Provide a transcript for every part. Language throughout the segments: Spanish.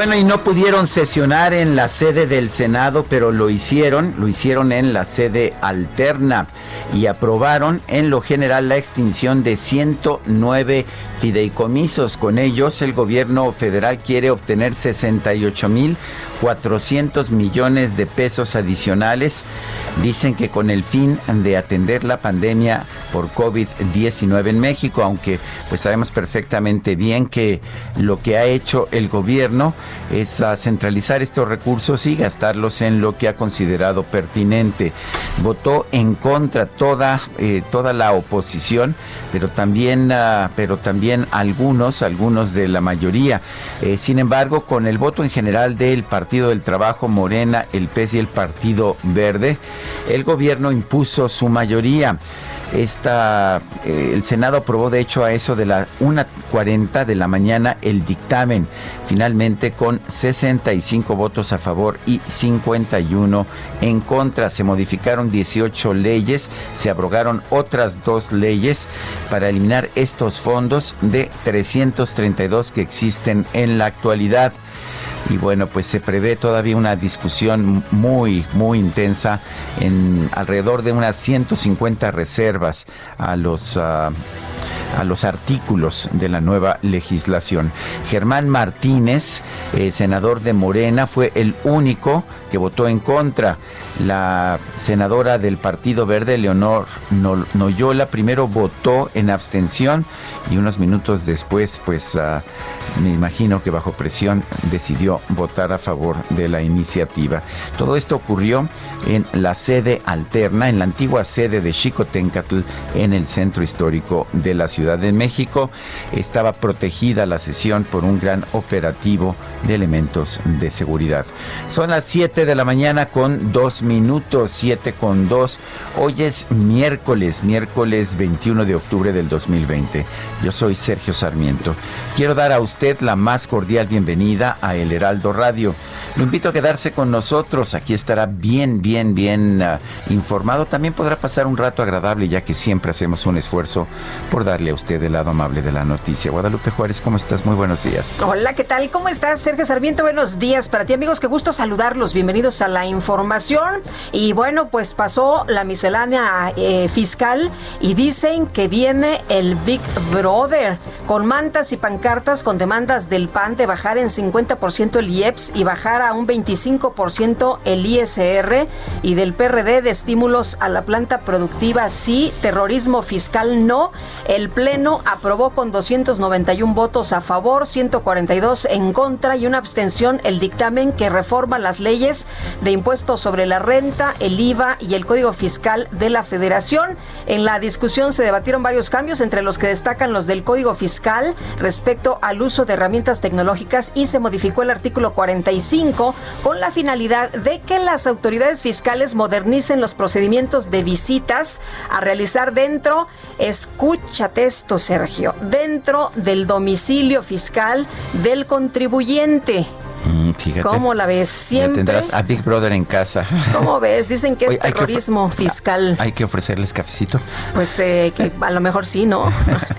Bueno, y no pudieron sesionar en la sede del Senado, pero lo hicieron, lo hicieron en la sede alterna y aprobaron en lo general la extinción de 109 fideicomisos. Con ellos, el gobierno federal quiere obtener 68 mil 400 millones de pesos adicionales. Dicen que con el fin de atender la pandemia por COVID-19 en México, aunque pues sabemos perfectamente bien que lo que ha hecho el gobierno es centralizar estos recursos y gastarlos en lo que ha considerado pertinente. Votó en contra toda, eh, toda la oposición, pero también, ah, pero también algunos, algunos de la mayoría. Eh, sin embargo, con el voto en general del Partido del Trabajo, Morena, el PES y el Partido Verde, el gobierno impuso su mayoría. Esta, eh, el Senado aprobó de hecho a eso de la 1.40 de la mañana el dictamen, finalmente con 65 votos a favor y 51 en contra. Se modificaron 18 leyes, se abrogaron otras dos leyes para eliminar estos fondos de 332 que existen en la actualidad y bueno, pues se prevé todavía una discusión muy, muy intensa en alrededor de unas 150 reservas a los... Ah, a los artículos de la nueva legislación. Germán Martínez, eh, senador de Morena, fue el único que votó en contra. La senadora del Partido Verde, Leonor Noyola, primero votó en abstención y unos minutos después, pues ah, me imagino que bajo presión decidió votar a favor de la iniciativa. Todo esto ocurrió en la sede alterna, en la antigua sede de Xicotencatl, en el centro histórico de la ciudad de México. Estaba protegida la sesión por un gran operativo de elementos de seguridad. Son las 7 de la mañana con 2 minutos, 7 con 2. Hoy es miércoles, miércoles 21 de octubre del 2020. Yo soy Sergio Sarmiento. Quiero dar a usted la más cordial bienvenida a El Heraldo Radio. Lo invito a quedarse con nosotros. Aquí estará bien, bien, bien uh, informado. También podrá pasar un rato agradable ya que siempre hacemos un esfuerzo por darle usted el lado amable de la noticia. Guadalupe Juárez, ¿cómo estás? Muy buenos días. Hola, ¿qué tal? ¿Cómo estás, Sergio Sarmiento? Buenos días para ti, amigos. Qué gusto saludarlos. Bienvenidos a la información. Y bueno, pues pasó la miscelánea eh, fiscal y dicen que viene el Big Brother con mantas y pancartas con demandas del PAN de bajar en 50% el IEPS y bajar a un 25% el ISR y del PRD de estímulos a la planta productiva sí, terrorismo fiscal no. El Pleno aprobó con 291 votos a favor, 142 en contra y una abstención el dictamen que reforma las leyes de impuestos sobre la renta, el IVA y el Código Fiscal de la Federación. En la discusión se debatieron varios cambios, entre los que destacan los del Código Fiscal respecto al uso de herramientas tecnológicas y se modificó el artículo 45 con la finalidad de que las autoridades fiscales modernicen los procedimientos de visitas a realizar dentro, escúchate esto Sergio, dentro del domicilio fiscal del contribuyente. ¿Cómo la ves? Siempre. tendrás a Big Brother en casa. ¿Cómo ves? Dicen que es terrorismo fiscal. Hay que ofrecerles cafecito. Pues eh, a lo mejor sí, ¿no?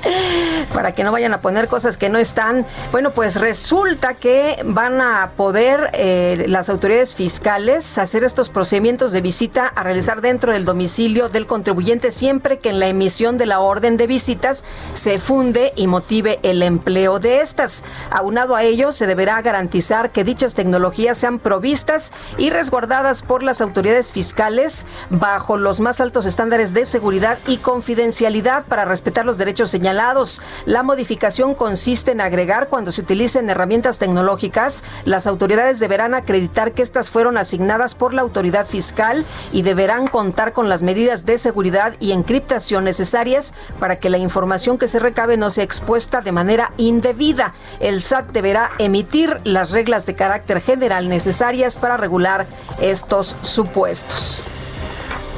Para que no vayan a poner cosas que no están. Bueno, pues resulta que van a poder eh, las autoridades fiscales hacer estos procedimientos de visita a realizar dentro del domicilio del contribuyente siempre que en la emisión de la orden de visitas se funde y motive el empleo de estas. Aunado a ello, se deberá garantizar que dichas tecnologías sean provistas y resguardadas por las autoridades fiscales bajo los más altos estándares de seguridad y confidencialidad para respetar los derechos señalados. La modificación consiste en agregar cuando se utilicen herramientas tecnológicas, las autoridades deberán acreditar que estas fueron asignadas por la autoridad fiscal y deberán contar con las medidas de seguridad y encriptación necesarias para que la información que se recabe no sea expuesta de manera indebida. El SAT deberá emitir las reglas de carácter general necesarias para regular estos supuestos.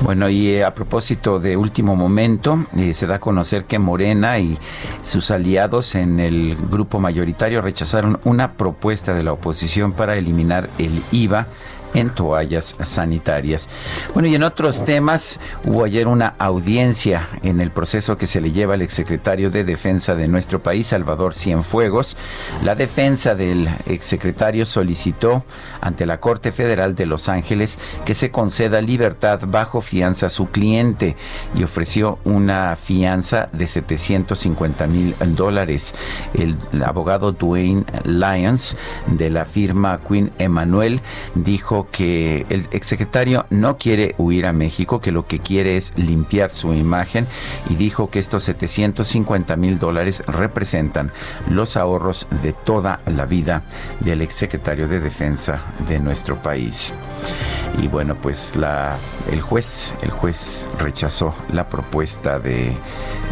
Bueno, y eh, a propósito de último momento, eh, se da a conocer que Morena y sus aliados en el grupo mayoritario rechazaron una propuesta de la oposición para eliminar el IVA en toallas sanitarias. Bueno, y en otros temas, hubo ayer una audiencia en el proceso que se le lleva al exsecretario de Defensa de nuestro país, Salvador Cienfuegos. La defensa del exsecretario solicitó ante la Corte Federal de Los Ángeles que se conceda libertad bajo fianza a su cliente y ofreció una fianza de 750 mil dólares. El, abogado Dwayne Lyons de la firma Queen Emanuel dijo que el exsecretario no quiere huir a México, que lo que quiere es limpiar su imagen y dijo que estos 750 mil dólares representan los ahorros de toda la vida del exsecretario de Defensa de nuestro país. Y bueno, pues el juez, el juez rechazó la propuesta de,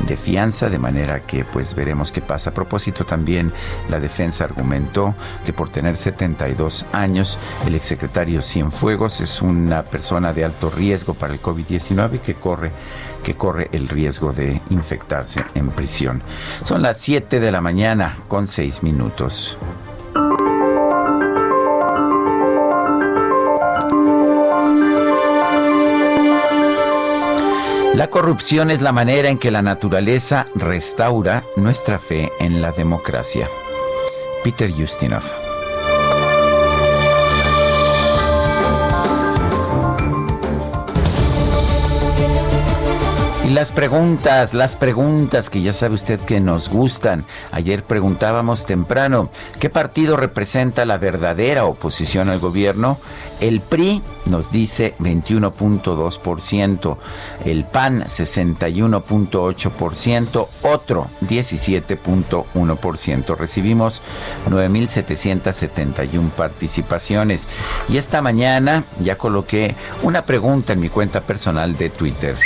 de fianza, de manera que pues veremos qué pasa. A propósito también, la defensa argumentó que por tener 72 años, el exsecretario Cienfuegos es una persona de alto riesgo para el COVID-19 que corre que corre el riesgo de infectarse en prisión. Son las 7 de la mañana con 6 minutos. La corrupción es la manera en que la naturaleza restaura nuestra fe en la democracia. Peter Justinov. Las preguntas, las preguntas que ya sabe usted que nos gustan. Ayer preguntábamos temprano, ¿qué partido representa la verdadera oposición al gobierno? El PRI nos dice 21.2%, el PAN 61.8%, otro 17.1%. Recibimos 9.771 participaciones. Y esta mañana ya coloqué una pregunta en mi cuenta personal de Twitter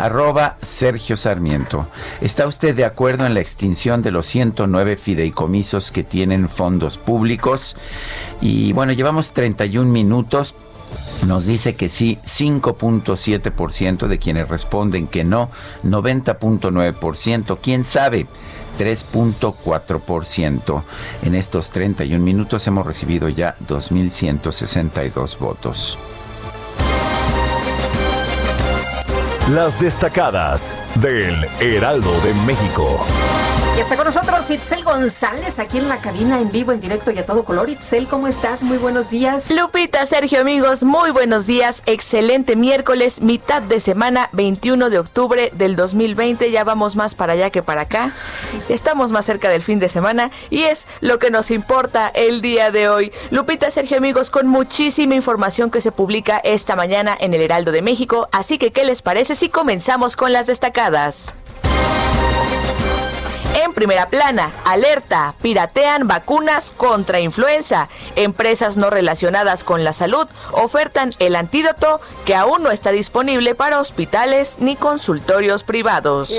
arroba Sergio Sarmiento. ¿Está usted de acuerdo en la extinción de los 109 fideicomisos que tienen fondos públicos? Y bueno, llevamos 31 minutos. Nos dice que sí, 5.7% de quienes responden que no, 90.9%, quién sabe. 3.4%. En estos 31 minutos hemos recibido ya 2.162 votos. Las destacadas del Heraldo de México. Y está con nosotros Itzel González aquí en la cabina en vivo, en directo y a todo color. Itzel, ¿cómo estás? Muy buenos días. Lupita, Sergio, amigos, muy buenos días. Excelente miércoles, mitad de semana, 21 de octubre del 2020. Ya vamos más para allá que para acá. Estamos más cerca del fin de semana y es lo que nos importa el día de hoy. Lupita, Sergio, amigos, con muchísima información que se publica esta mañana en el Heraldo de México. Así que, ¿qué les parece si comenzamos con las destacadas? En primera plana, alerta, piratean vacunas contra influenza. Empresas no relacionadas con la salud ofertan el antídoto que aún no está disponible para hospitales ni consultorios privados.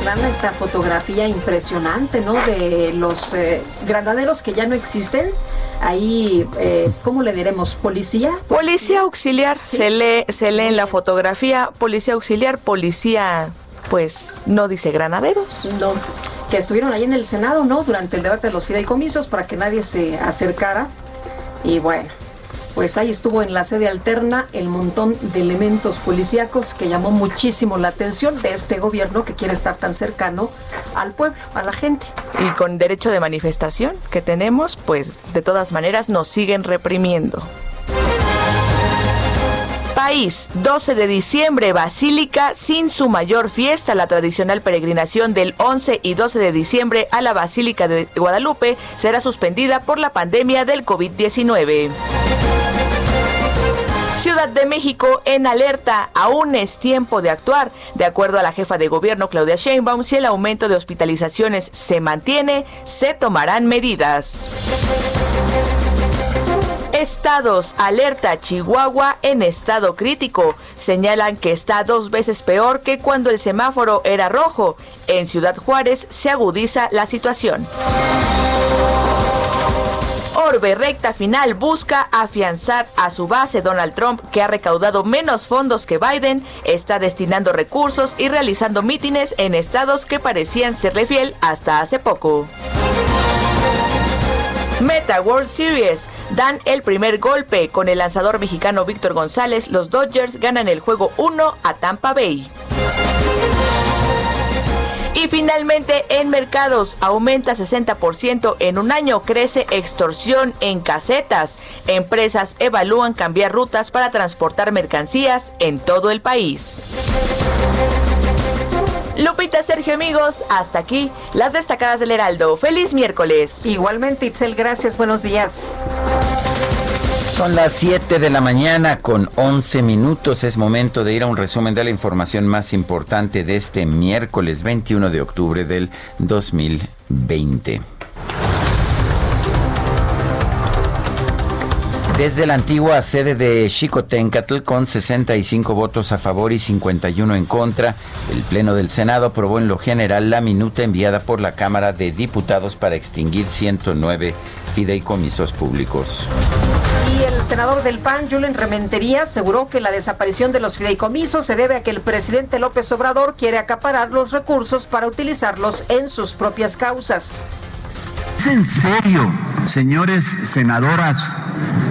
Plana esta fotografía impresionante, ¿no? De los eh, granaderos que ya no existen ahí, eh, ¿cómo le diremos? ¿Policía? Policía auxiliar, se, lee, se lee en la fotografía, policía auxiliar, policía pues no dice granaderos. No. que estuvieron ahí en el Senado, ¿no? Durante el debate de los fideicomisos para que nadie se acercara. Y bueno, pues ahí estuvo en la sede alterna el montón de elementos policíacos que llamó muchísimo la atención de este gobierno que quiere estar tan cercano al pueblo, a la gente. Y con derecho de manifestación que tenemos, pues de todas maneras nos siguen reprimiendo. País, 12 de diciembre, Basílica sin su mayor fiesta. La tradicional peregrinación del 11 y 12 de diciembre a la Basílica de Guadalupe será suspendida por la pandemia del COVID-19. Ciudad de México en alerta. Aún es tiempo de actuar. De acuerdo a la jefa de gobierno Claudia Sheinbaum, si el aumento de hospitalizaciones se mantiene, se tomarán medidas. Estados alerta Chihuahua en estado crítico. Señalan que está dos veces peor que cuando el semáforo era rojo. En Ciudad Juárez se agudiza la situación. Orbe recta final busca afianzar a su base. Donald Trump, que ha recaudado menos fondos que Biden, está destinando recursos y realizando mítines en estados que parecían serle fiel hasta hace poco. Meta World Series dan el primer golpe. Con el lanzador mexicano Víctor González, los Dodgers ganan el juego 1 a Tampa Bay. Y finalmente en mercados aumenta 60% en un año, crece extorsión en casetas. Empresas evalúan cambiar rutas para transportar mercancías en todo el país. Lupita, Sergio, amigos, hasta aquí las destacadas del Heraldo. Feliz miércoles. Igualmente, Itzel, gracias, buenos días. Son las 7 de la mañana con 11 minutos. Es momento de ir a un resumen de la información más importante de este miércoles 21 de octubre del 2020. Desde la antigua sede de Xicotencatl, con 65 votos a favor y 51 en contra, el Pleno del Senado aprobó en lo general la minuta enviada por la Cámara de Diputados para extinguir 109 fideicomisos públicos. El senador del PAN, Julen Rementería, aseguró que la desaparición de los fideicomisos se debe a que el presidente López Obrador quiere acaparar los recursos para utilizarlos en sus propias causas. ¿Es en serio, señores senadoras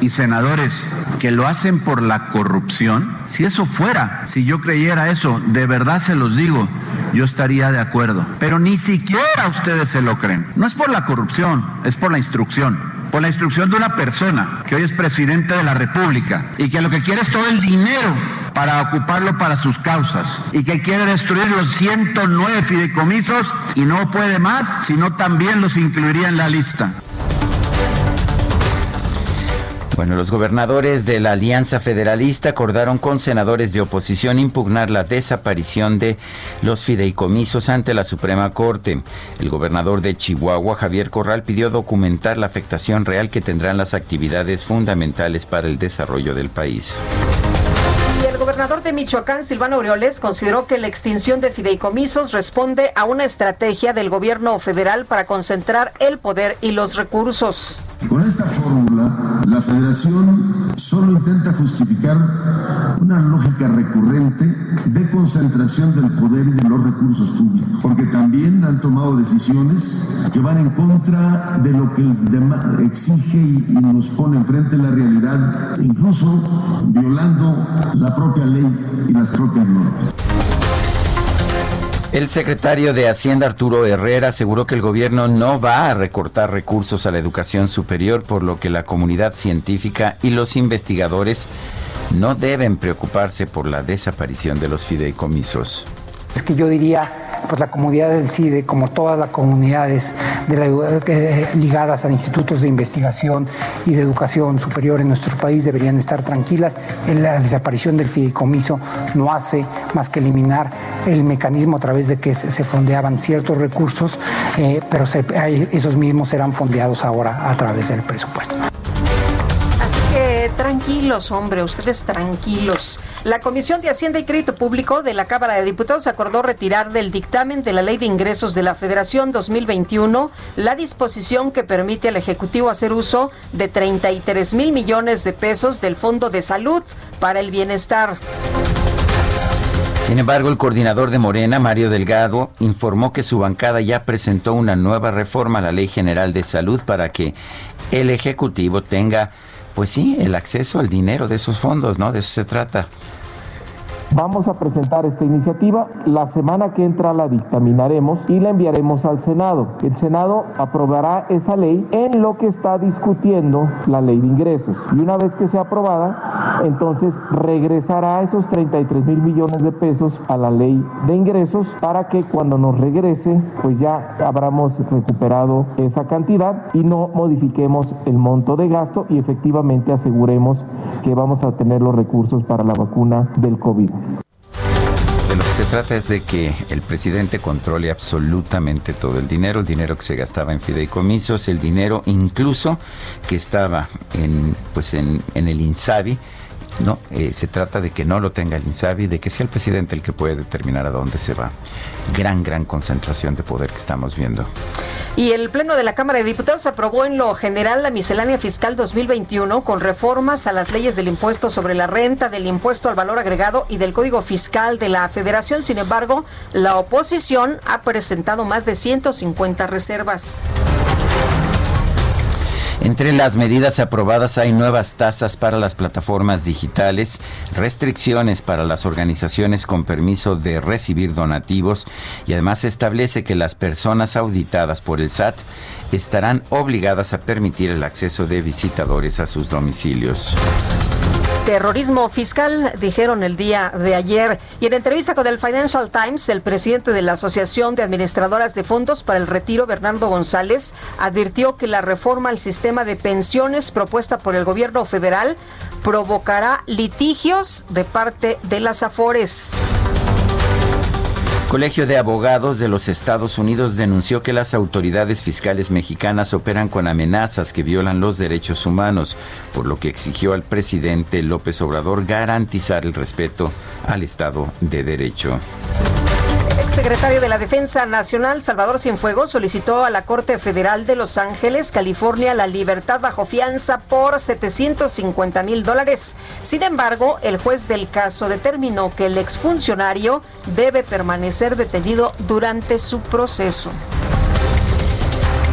y senadores, que lo hacen por la corrupción? Si eso fuera, si yo creyera eso, de verdad se los digo, yo estaría de acuerdo. Pero ni siquiera ustedes se lo creen. No es por la corrupción, es por la instrucción por la instrucción de una persona que hoy es presidente de la República y que lo que quiere es todo el dinero para ocuparlo para sus causas y que quiere destruir los 109 fideicomisos y no puede más, sino también los incluiría en la lista. Bueno, los gobernadores de la Alianza Federalista acordaron con senadores de oposición impugnar la desaparición de los fideicomisos ante la Suprema Corte. El gobernador de Chihuahua, Javier Corral, pidió documentar la afectación real que tendrán las actividades fundamentales para el desarrollo del país. Y el gobernador de Michoacán, Silvano Aureoles, consideró que la extinción de fideicomisos responde a una estrategia del gobierno federal para concentrar el poder y los recursos. Con esta fórmula, la federación solo intenta justificar una lógica recurrente de concentración del poder y de los recursos públicos, porque también han tomado decisiones que van en contra de lo que el exige y, y nos pone enfrente la realidad, incluso violando la propia ley y las propias normas. El secretario de Hacienda Arturo Herrera aseguró que el gobierno no va a recortar recursos a la educación superior, por lo que la comunidad científica y los investigadores no deben preocuparse por la desaparición de los fideicomisos. Es que yo diría, pues la comunidad del CIDE, como todas las comunidades eh, ligadas a institutos de investigación y de educación superior en nuestro país, deberían estar tranquilas. La desaparición del fideicomiso no hace más que eliminar el mecanismo a través de que se, fondeaban ciertos recursos, eh, pero esos mismos serán fondeados ahora a través del presupuesto. Tranquilos, hombre, ustedes tranquilos. La Comisión de Hacienda y Crédito Público de la Cámara de Diputados acordó retirar del dictamen de la Ley de Ingresos de la Federación 2021 la disposición que permite al Ejecutivo hacer uso de 33 mil millones de pesos del Fondo de Salud para el Bienestar. Sin embargo, el coordinador de Morena, Mario Delgado, informó que su bancada ya presentó una nueva reforma a la Ley General de Salud para que el Ejecutivo tenga, pues sí, el acceso al dinero de esos fondos, ¿no? De eso se trata. Vamos a presentar esta iniciativa. La semana que entra la dictaminaremos y la enviaremos al Senado. El Senado aprobará esa ley en lo que está discutiendo la ley de ingresos. Y una vez que sea aprobada, entonces regresará esos 33 mil millones de pesos a la ley de ingresos para que cuando nos regrese, pues ya habramos recuperado esa cantidad y no modifiquemos el monto de gasto y efectivamente aseguremos que vamos a tener los recursos para la vacuna del COVID. De lo que se trata es de que el presidente controle absolutamente todo el dinero, el dinero que se gastaba en fideicomisos, el dinero incluso que estaba en, pues en, en el INSABI, no, eh, se trata de que no lo tenga el INSABI, de que sea el presidente el que puede determinar a dónde se va. Gran, gran concentración de poder que estamos viendo. Y el Pleno de la Cámara de Diputados aprobó en lo general la miscelánea fiscal 2021 con reformas a las leyes del impuesto sobre la renta, del impuesto al valor agregado y del Código Fiscal de la Federación. Sin embargo, la oposición ha presentado más de 150 reservas. Entre las medidas aprobadas hay nuevas tasas para las plataformas digitales, restricciones para las organizaciones con permiso de recibir donativos y además establece que las personas auditadas por el SAT estarán obligadas a permitir el acceso de visitadores a sus domicilios terrorismo fiscal, dijeron el día de ayer. Y en entrevista con el Financial Times, el presidente de la Asociación de Administradoras de Fondos para el Retiro, Bernardo González, advirtió que la reforma al sistema de pensiones propuesta por el gobierno federal provocará litigios de parte de las AFORES. Colegio de Abogados de los Estados Unidos denunció que las autoridades fiscales mexicanas operan con amenazas que violan los derechos humanos, por lo que exigió al presidente López Obrador garantizar el respeto al Estado de Derecho. Exsecretario de la Defensa Nacional, Salvador Cienfuegos, solicitó a la Corte Federal de Los Ángeles, California, la libertad bajo fianza por 750 mil dólares. Sin embargo, el juez del caso determinó que el exfuncionario debe permanecer detenido durante su proceso.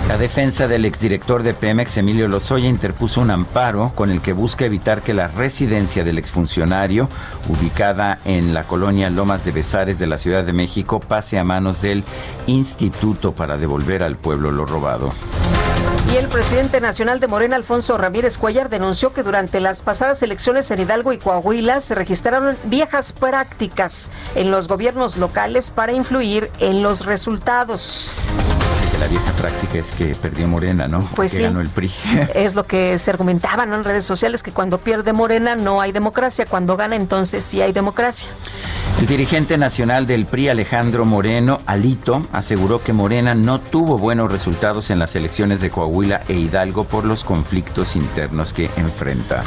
La defensa del exdirector de Pemex, Emilio Lozoya, interpuso un amparo con el que busca evitar que la residencia del exfuncionario, ubicada en la colonia Lomas de Besares de la Ciudad de México, pase a manos del Instituto para devolver al pueblo lo robado. Y el presidente nacional de Morena, Alfonso Ramírez Cuellar, denunció que durante las pasadas elecciones en Hidalgo y Coahuila se registraron viejas prácticas en los gobiernos locales para influir en los resultados la vieja práctica es que perdió Morena, ¿no? Pues que sí. ganó el PRI. Es lo que se argumentaba ¿no? en redes sociales, que cuando pierde Morena no hay democracia, cuando gana entonces sí hay democracia. El dirigente nacional del PRI, Alejandro Moreno, Alito, aseguró que Morena no tuvo buenos resultados en las elecciones de Coahuila e Hidalgo por los conflictos internos que enfrenta.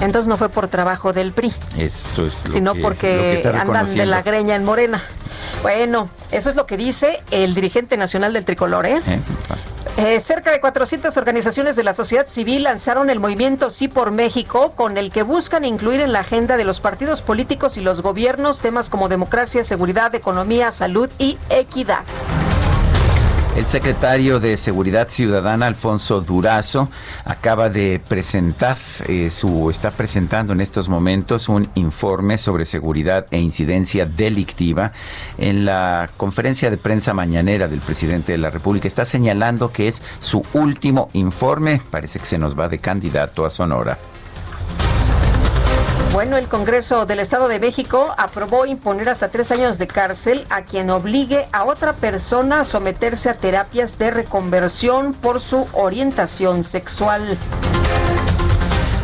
Entonces no fue por trabajo del PRI. Eso es lo sino que, porque lo que andan de la greña en Morena. Bueno, eso es lo que dice el dirigente nacional del tricolor, ¿eh? ¿Eh? Eh, cerca de 400 organizaciones de la sociedad civil lanzaron el movimiento Sí por México, con el que buscan incluir en la agenda de los partidos políticos y los gobiernos temas como democracia, seguridad, economía, salud y equidad. El secretario de Seguridad Ciudadana, Alfonso Durazo, acaba de presentar eh, su, está presentando en estos momentos un informe sobre seguridad e incidencia delictiva en la conferencia de prensa mañanera del presidente de la República. Está señalando que es su último informe. Parece que se nos va de candidato a Sonora. Bueno, el Congreso del Estado de México aprobó imponer hasta tres años de cárcel a quien obligue a otra persona a someterse a terapias de reconversión por su orientación sexual.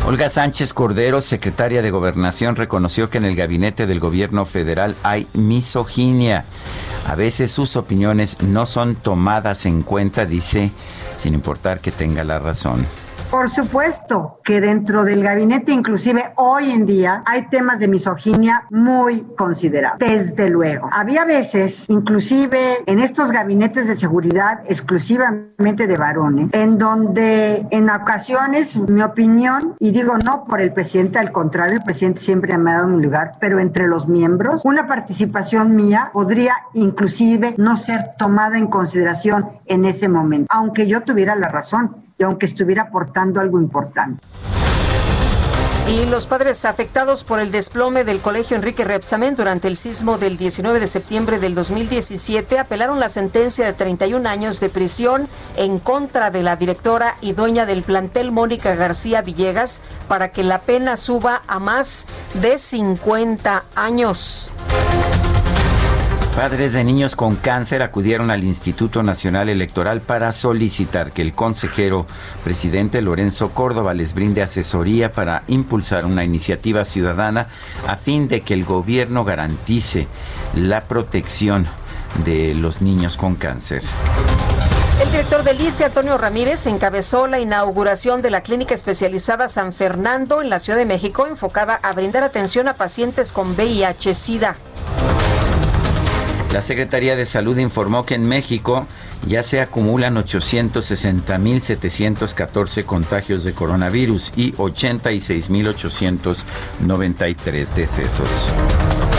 Olga Sánchez Cordero, secretaria de Gobernación, reconoció que en el gabinete del gobierno federal hay misoginia. A veces sus opiniones no son tomadas en cuenta, dice, sin importar que tenga la razón. Por supuesto que dentro del gabinete, inclusive hoy en día, hay temas de misoginia muy considerables, desde luego. Había veces, inclusive en estos gabinetes de seguridad exclusivamente de varones, en donde en ocasiones mi opinión, y digo no por el presidente, al contrario, el presidente siempre me ha dado un lugar, pero entre los miembros, una participación mía podría inclusive no ser tomada en consideración en ese momento, aunque yo tuviera la razón y aunque estuviera aportando algo importante. Y los padres afectados por el desplome del colegio Enrique Repsamen durante el sismo del 19 de septiembre del 2017 apelaron la sentencia de 31 años de prisión en contra de la directora y dueña del plantel Mónica García Villegas para que la pena suba a más de 50 años. Padres de niños con cáncer acudieron al Instituto Nacional Electoral para solicitar que el consejero presidente Lorenzo Córdoba les brinde asesoría para impulsar una iniciativa ciudadana a fin de que el gobierno garantice la protección de los niños con cáncer. El director del ISTE, Antonio Ramírez, encabezó la inauguración de la clínica especializada San Fernando en la Ciudad de México, enfocada a brindar atención a pacientes con VIH-Sida. La Secretaría de Salud informó que en México ya se acumulan 860.714 contagios de coronavirus y 86.893 decesos.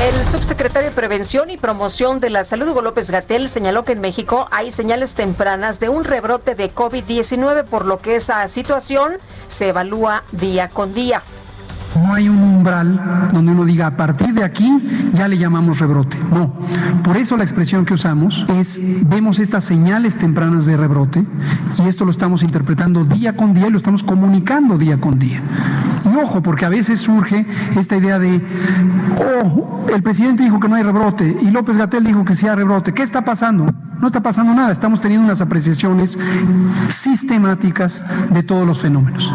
El subsecretario de Prevención y Promoción de la Salud, Hugo López Gatel, señaló que en México hay señales tempranas de un rebrote de COVID-19, por lo que esa situación se evalúa día con día. No hay un umbral donde uno diga a partir de aquí ya le llamamos rebrote. No. Por eso la expresión que usamos es vemos estas señales tempranas de rebrote y esto lo estamos interpretando día con día y lo estamos comunicando día con día. Y ojo, porque a veces surge esta idea de, oh, el presidente dijo que no hay rebrote y López Gatel dijo que sí hay rebrote. ¿Qué está pasando? No está pasando nada, estamos teniendo unas apreciaciones sistemáticas de todos los fenómenos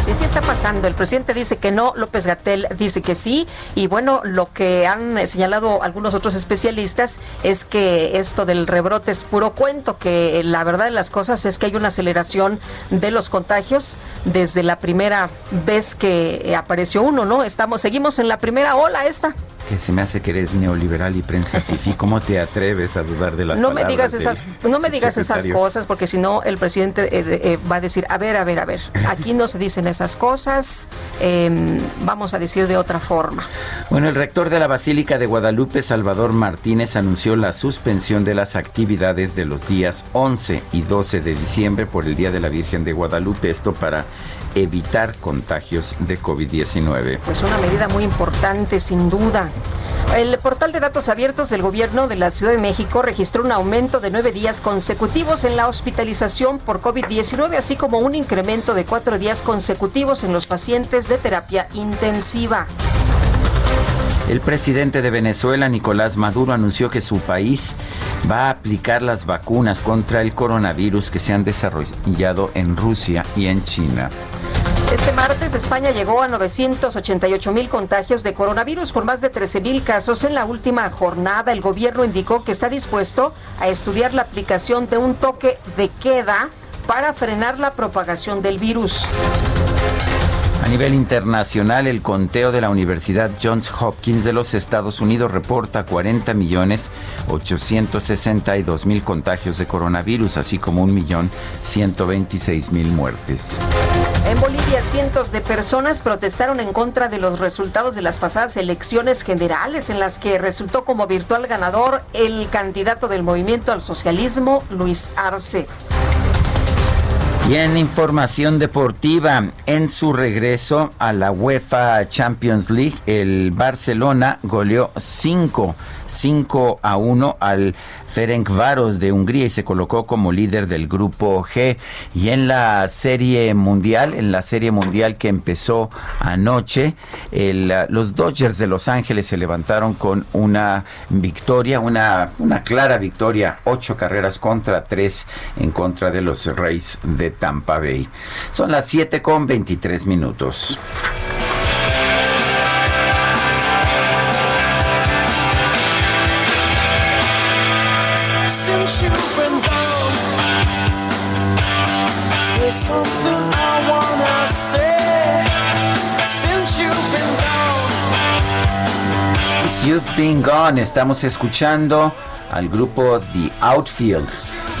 sí, sí está pasando. El presidente dice que no, López Gatel dice que sí. Y bueno, lo que han señalado algunos otros especialistas es que esto del rebrote es puro cuento, que la verdad de las cosas es que hay una aceleración de los contagios desde la primera vez que apareció uno, ¿no? Estamos, seguimos en la primera ola esta que se me hace que eres neoliberal y prensa fifi. ¿Cómo te atreves a dudar de las no me digas esas No me digas esas cosas porque si no el presidente eh, eh, va a decir, a ver, a ver, a ver, aquí no se esas cosas, em, vamos a decir de otra forma. Bueno, el rector de la Basílica de Guadalupe, Salvador Martínez, anunció la suspensión de las actividades de los días 11 y 12 de diciembre por el Día de la Virgen de Guadalupe, esto para evitar contagios de COVID-19. Pues una medida muy importante, sin duda. El portal de datos abiertos del gobierno de la Ciudad de México registró un aumento de nueve días consecutivos en la hospitalización por COVID-19, así como un incremento de cuatro días consecutivos en los pacientes de terapia intensiva. El presidente de Venezuela, Nicolás Maduro, anunció que su país va a aplicar las vacunas contra el coronavirus que se han desarrollado en Rusia y en China. Este martes España llegó a 988 mil contagios de coronavirus con más de 13 mil casos en la última jornada. El gobierno indicó que está dispuesto a estudiar la aplicación de un toque de queda para frenar la propagación del virus. A nivel internacional, el conteo de la Universidad Johns Hopkins de los Estados Unidos reporta 40 millones 862 mil contagios de coronavirus, así como un millón 126 mil muertes. En Bolivia, cientos de personas protestaron en contra de los resultados de las pasadas elecciones generales, en las que resultó como virtual ganador el candidato del movimiento al socialismo, Luis Arce. Y en información deportiva, en su regreso a la UEFA Champions League, el Barcelona goleó 5 5 a 1 al Ferencváros de Hungría y se colocó como líder del grupo G. Y en la serie mundial, en la serie mundial que empezó anoche, los Dodgers de Los Ángeles se levantaron con una victoria, una, una clara victoria, ocho carreras contra tres en contra de los Rays de Tampa Bay. Son las 7 con 23 minutos. You've Been Gone, estamos escuchando al grupo The Outfield.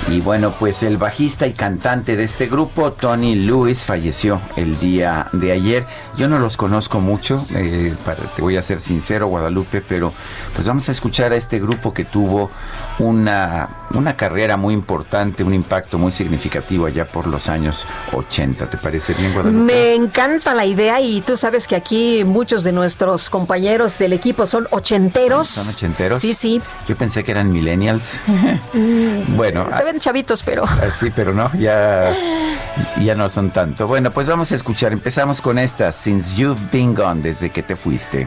Y bueno, pues el bajista y cantante de este grupo, Tony Lewis, falleció el día de ayer. Yo no los conozco mucho, eh, para, te voy a ser sincero, Guadalupe, pero pues vamos a escuchar a este grupo que tuvo una, una carrera muy importante, un impacto muy significativo allá por los años 80. ¿Te parece bien, Guadalupe? Me encanta la idea y tú sabes que aquí muchos de nuestros compañeros del equipo son ochenteros. ¿Son ochenteros? Sí, sí. Yo pensé que eran millennials. bueno, Se ven chavitos, pero... Ah, Sí, pero no, ya, ya no son tanto. Bueno, pues vamos a escuchar. Empezamos con esta, Since You've Been Gone, desde que te fuiste.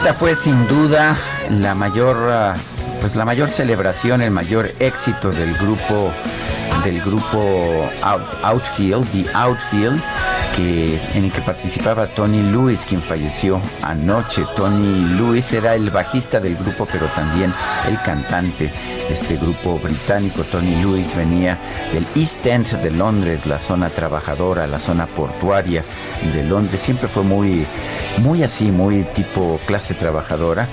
Esta fue sin duda la mayor, ah, pues la mayor celebración, el mayor éxito del grupo, del grupo Out- Outfield, The Outfield, que, en el que participaba Tony Lewis, quien falleció anoche. Tony Lewis era el bajista del grupo, pero también el cantante este grupo británico. Tony Lewis venía del East End de Londres, la zona trabajadora, la zona portuaria de Londres. Siempre fue muy, muy así, muy tipo clase trabajadora.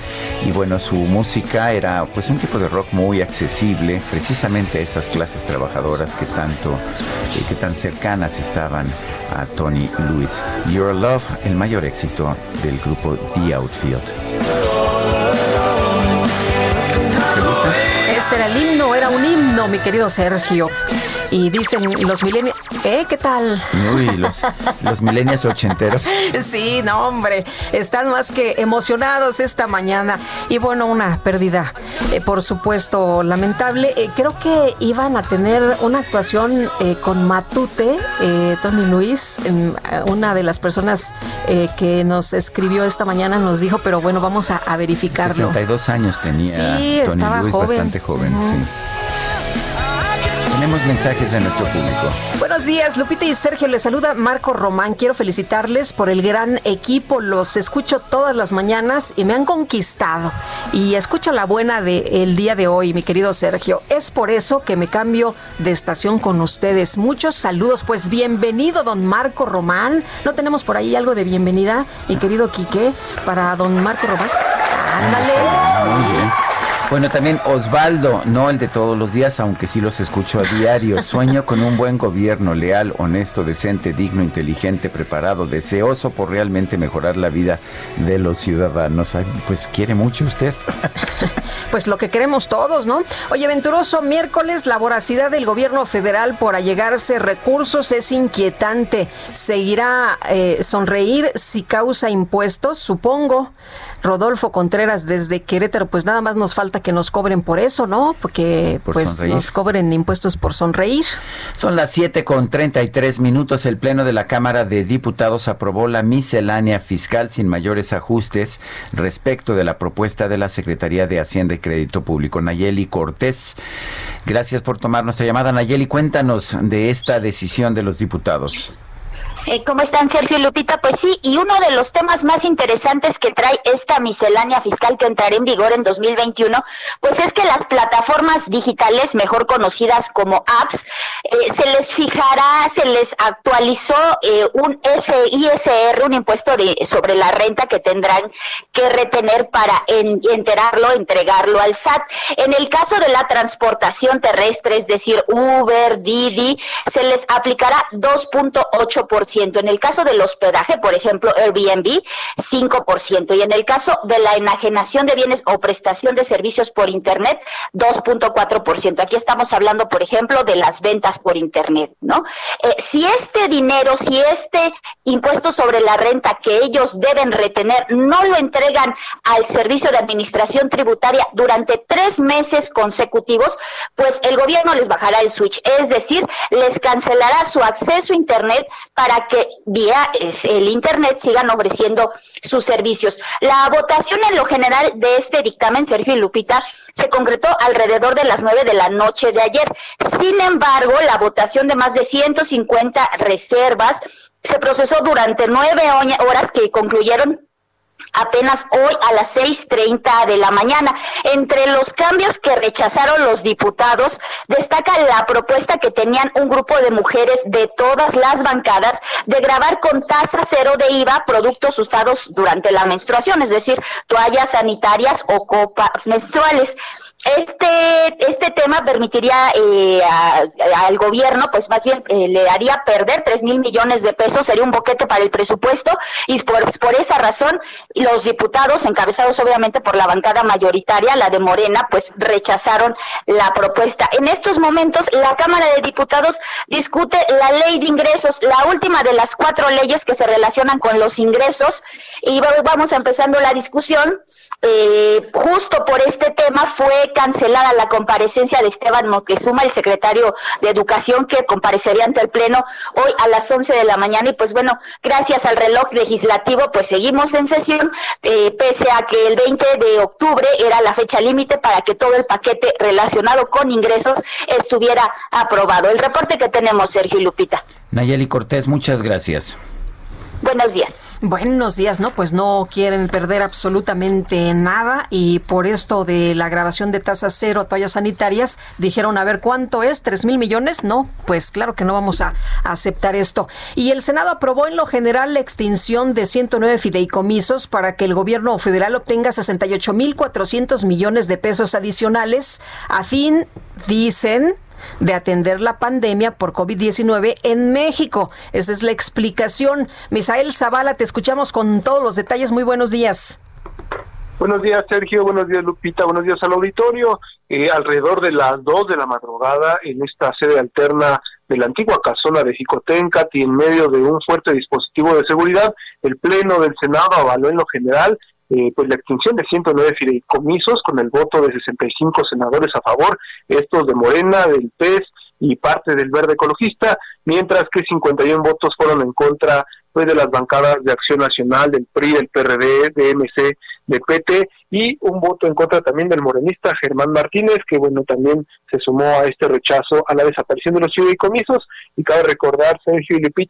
Y bueno, su música era pues un tipo de rock muy accesible, precisamente a esas clases trabajadoras que tanto, eh, que tan cercanas estaban a Tony Lewis. Your Love, el mayor éxito del grupo The Outfield. Este era el himno, era un himno, mi querido Sergio. Y dicen los milenios, ¿eh? ¿Qué tal? Uy, los, los millennials ochenteros. Sí, no, hombre, están más que emocionados esta mañana. Y bueno, una pérdida, eh, por supuesto, lamentable. Eh, creo que iban a tener una actuación eh, con Matute, eh, Tony Luis, em, una de las personas eh, que nos escribió esta mañana nos dijo, pero bueno, vamos a, a verificarlo. 62 años tenía Sí, Tony estaba joven. bastante joven, sí. Tenemos mensajes de nuestro público. Buenos días, Lupita y Sergio. Les saluda Marco Román. Quiero felicitarles por el gran equipo. Los escucho todas las mañanas y me han conquistado. Y escucho la buena del día de hoy, mi querido Sergio. Es por eso que me cambio de estación con ustedes. Muchos saludos. Pues bienvenido, don Marco Román. ¿No tenemos por ahí algo de bienvenida, mi querido Quique, para don Marco Román? Ándale. Bueno, también Osvaldo, no el de todos los días, aunque sí los escucho a diario. Sueño con un buen gobierno, leal, honesto, decente, digno, inteligente, preparado, deseoso por realmente mejorar la vida de los ciudadanos. Ay, pues quiere mucho usted. Pues lo que queremos todos, ¿no? Oye, Venturoso, miércoles, la voracidad del gobierno federal por allegarse recursos es inquietante. ¿Seguirá eh, sonreír si causa impuestos? Supongo. Rodolfo Contreras desde Querétaro, pues nada más nos falta que nos cobren por eso, ¿no? Porque Por pues sonreír. nos cobren impuestos por sonreír. Son las 7 con 33 minutos. El Pleno de la Cámara de Diputados aprobó la miscelánea fiscal sin mayores ajustes respecto de la propuesta de la Secretaría de Hacienda y Crédito Público. Nayeli Cortés, gracias por tomar nuestra llamada. Nayeli, cuéntanos de esta decisión de los diputados. Eh, ¿Cómo están, Sergio y Lupita? Pues sí, y uno de los temas más interesantes que trae esta miscelánea fiscal que entrará en vigor en 2021, pues es que las plataformas digitales, mejor conocidas como apps, eh, se les fijará, se les actualizó eh, un FISR, un impuesto de, sobre la renta que tendrán que retener para en- enterarlo, entregarlo al SAT. En el caso de la transportación terrestre, es decir, Uber, Didi, se les aplicará 2.8%. En el caso del hospedaje, por ejemplo, Airbnb, 5%. Y en el caso de la enajenación de bienes o prestación de servicios por Internet, 2.4%. Aquí estamos hablando, por ejemplo, de las ventas por Internet, ¿no? Eh, si este dinero, si este impuesto sobre la renta que ellos deben retener no lo entregan al Servicio de Administración Tributaria durante tres meses consecutivos, pues el gobierno les bajará el switch, es decir, les cancelará su acceso a Internet para que vía el Internet sigan ofreciendo sus servicios. La votación en lo general de este dictamen, Sergio y Lupita, se concretó alrededor de las nueve de la noche de ayer. Sin embargo, la votación de más de 150 reservas se procesó durante nueve horas que concluyeron apenas hoy a las 6.30 de la mañana. Entre los cambios que rechazaron los diputados, destaca la propuesta que tenían un grupo de mujeres de todas las bancadas de grabar con tasa cero de IVA productos usados durante la menstruación, es decir, toallas sanitarias o copas menstruales. Este, este tema permitiría eh, al gobierno, pues más bien eh, le haría perder 3 mil millones de pesos, sería un boquete para el presupuesto y por esa razón los diputados, encabezados obviamente por la bancada mayoritaria, la de Morena, pues rechazaron la propuesta. En estos momentos la Cámara de Diputados discute la ley de ingresos, la última de las cuatro leyes que se relacionan con los ingresos y va- vamos empezando la discusión. Eh, justo por este tema fue cancelada la comparecencia de Esteban Moctezuma, el secretario de Educación, que comparecería ante el Pleno hoy a las 11 de la mañana. Y pues bueno, gracias al reloj legislativo, pues seguimos en sesión, eh, pese a que el 20 de octubre era la fecha límite para que todo el paquete relacionado con ingresos estuviera aprobado. El reporte que tenemos, Sergio y Lupita. Nayeli Cortés, muchas gracias. Buenos días. Buenos días, ¿no? Pues no quieren perder absolutamente nada y por esto de la grabación de tasa cero a toallas sanitarias dijeron a ver cuánto es, tres mil millones. No, pues claro que no vamos a, aceptar esto. Y el Senado aprobó en lo general la extinción de 109 fideicomisos para que el gobierno federal obtenga 68 mil 400 millones de pesos adicionales a fin, dicen, de atender la pandemia por COVID-19 en México. Esa es la explicación. Misael Zavala, te escuchamos con todos los detalles. Muy buenos días. Buenos días, Sergio. Buenos días, Lupita. Buenos días al auditorio. Eh, alrededor de las 2 de la madrugada, en esta sede alterna de la antigua casona de Jicotencat y en medio de un fuerte dispositivo de seguridad, el Pleno del Senado avaló en lo general eh, pues la extinción de 109 fideicomisos con el voto de 65 senadores a favor, estos de Morena, del PES y parte del Verde Ecologista, mientras que 51 votos fueron en contra pues de las bancadas de Acción Nacional, del PRI, del PRD, de MC, de PT y un voto en contra también del morenista Germán Martínez, que bueno, también se sumó a este rechazo a la desaparición de los fideicomisos. Y cabe recordar, Sergio y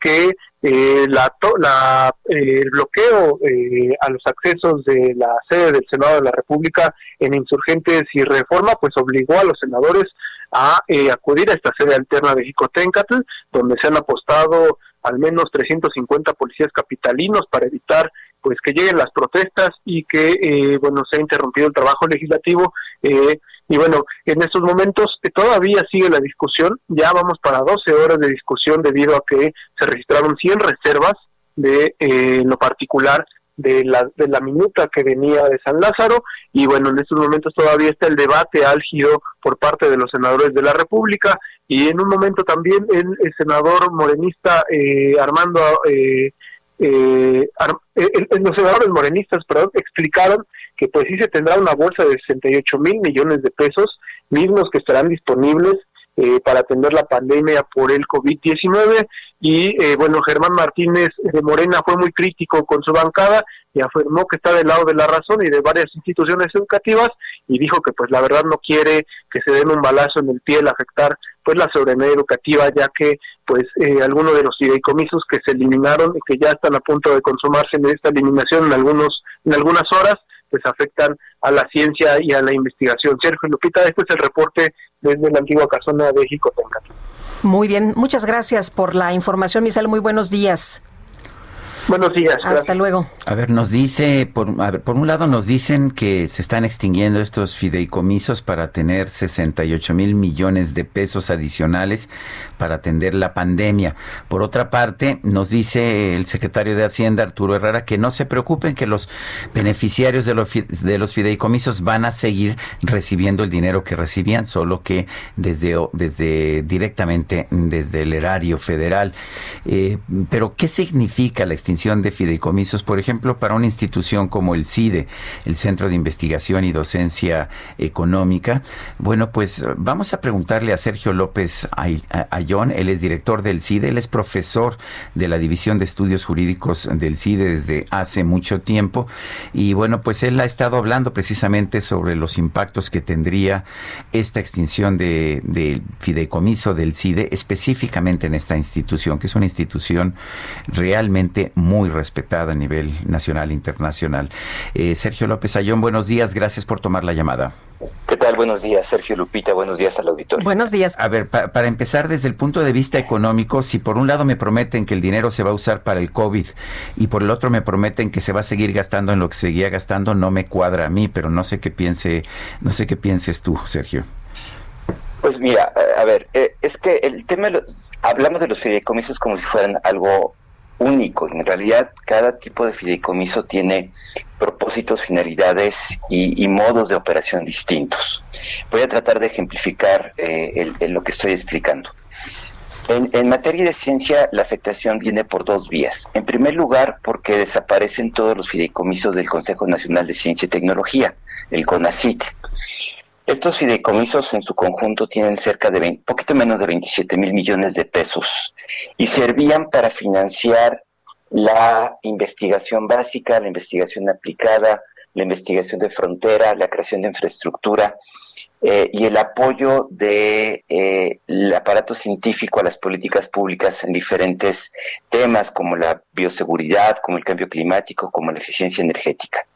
que eh, la, la, eh, el bloqueo eh, a los accesos de la sede del Senado de la República en insurgentes y reforma, pues obligó a los senadores a eh, acudir a esta sede alterna de Jicotencatl, donde se han apostado al menos 350 policías capitalinos para evitar pues que lleguen las protestas y que eh, bueno se ha interrumpido el trabajo legislativo eh, y bueno en estos momentos eh, todavía sigue la discusión. Ya vamos para 12 horas de discusión debido a que se registraron 100 reservas de eh, lo particular de la de la minuta que venía de San Lázaro y bueno en estos momentos todavía está el debate álgido por parte de los senadores de la República y en un momento también el, el senador morenista eh, Armando eh, eh, eh, los senadores morenistas perdón, explicaron que pues sí se tendrá una bolsa de 68 mil millones de pesos, mismos que estarán disponibles eh, para atender la pandemia por el COVID-19 y eh, bueno, Germán Martínez de Morena fue muy crítico con su bancada y afirmó que está del lado de la razón y de varias instituciones educativas y dijo que pues la verdad no quiere que se den un balazo en el pie al afectar pues la soberanía educativa ya que pues eh, algunos de los fideicomisos que se eliminaron y que ya están a punto de consumarse en esta eliminación en algunos en algunas horas pues afectan a la ciencia y a la investigación. Sergio Lupita, este es el reporte desde la antigua casona de Jicotenca. Muy bien, muchas gracias por la información, Misael. Muy buenos días. Buenos días. Hasta luego. A ver, nos dice, por, a ver, por un lado nos dicen que se están extinguiendo estos fideicomisos para tener 68 mil millones de pesos adicionales para atender la pandemia. Por otra parte, nos dice el secretario de Hacienda, Arturo Herrera, que no se preocupen, que los beneficiarios de los, de los fideicomisos van a seguir recibiendo el dinero que recibían, solo que desde, o- desde directamente desde el erario federal. Eh, pero, ¿qué significa la extinción de fideicomisos, por ejemplo, para una institución como el CIDE, el Centro de Investigación y Docencia Económica? Bueno, pues vamos a preguntarle a Sergio López Ayón, él es director del CIDE, él es profesor de la División de Estudios Jurídicos del CIDE desde hace mucho tiempo y bueno, pues él ha estado hablando precisamente sobre los impactos que tendría esta extinción de, del fideicomiso del CIDE, específicamente en esta institución, que es una institución realmente muy respetada a nivel nacional e internacional. Eh, Sergio López Ayón, buenos días, gracias por tomar la llamada. ¿Qué tal? Buenos días, Sergio Lupita. Buenos días al auditorio. Buenos días. A ver, pa- para empezar, desde el punto de vista económico, si por un lado me prometen que el dinero se va a usar para el COVID y por el otro me prometen que se va a seguir gastando en lo que seguía gastando, no me cuadra a mí, pero no sé qué piense, no sé qué pienses tú, Sergio. Pues mira, a a ver, eh, es que el tema, de los- hablamos de los fideicomisos como si fueran algo único. En realidad, cada tipo de fideicomiso tiene propósitos, finalidades y, modos de operación distintos. Voy a tratar de ejemplificar eh, lo que estoy explicando. En materia de ciencia, la afectación viene por dos vías. En primer lugar, porque desaparecen todos los fideicomisos del Consejo Nacional de Ciencia y Tecnología, el CONACIT. Estos fideicomisos en su conjunto tienen cerca de 20, poquito menos de 27 mil millones de pesos y servían para financiar la investigación básica, la investigación aplicada, la investigación de frontera, la creación de infraestructura eh, y el apoyo del de, eh, aparato científico a las políticas públicas en diferentes temas como la bioseguridad, como el cambio climático, como la eficiencia energética.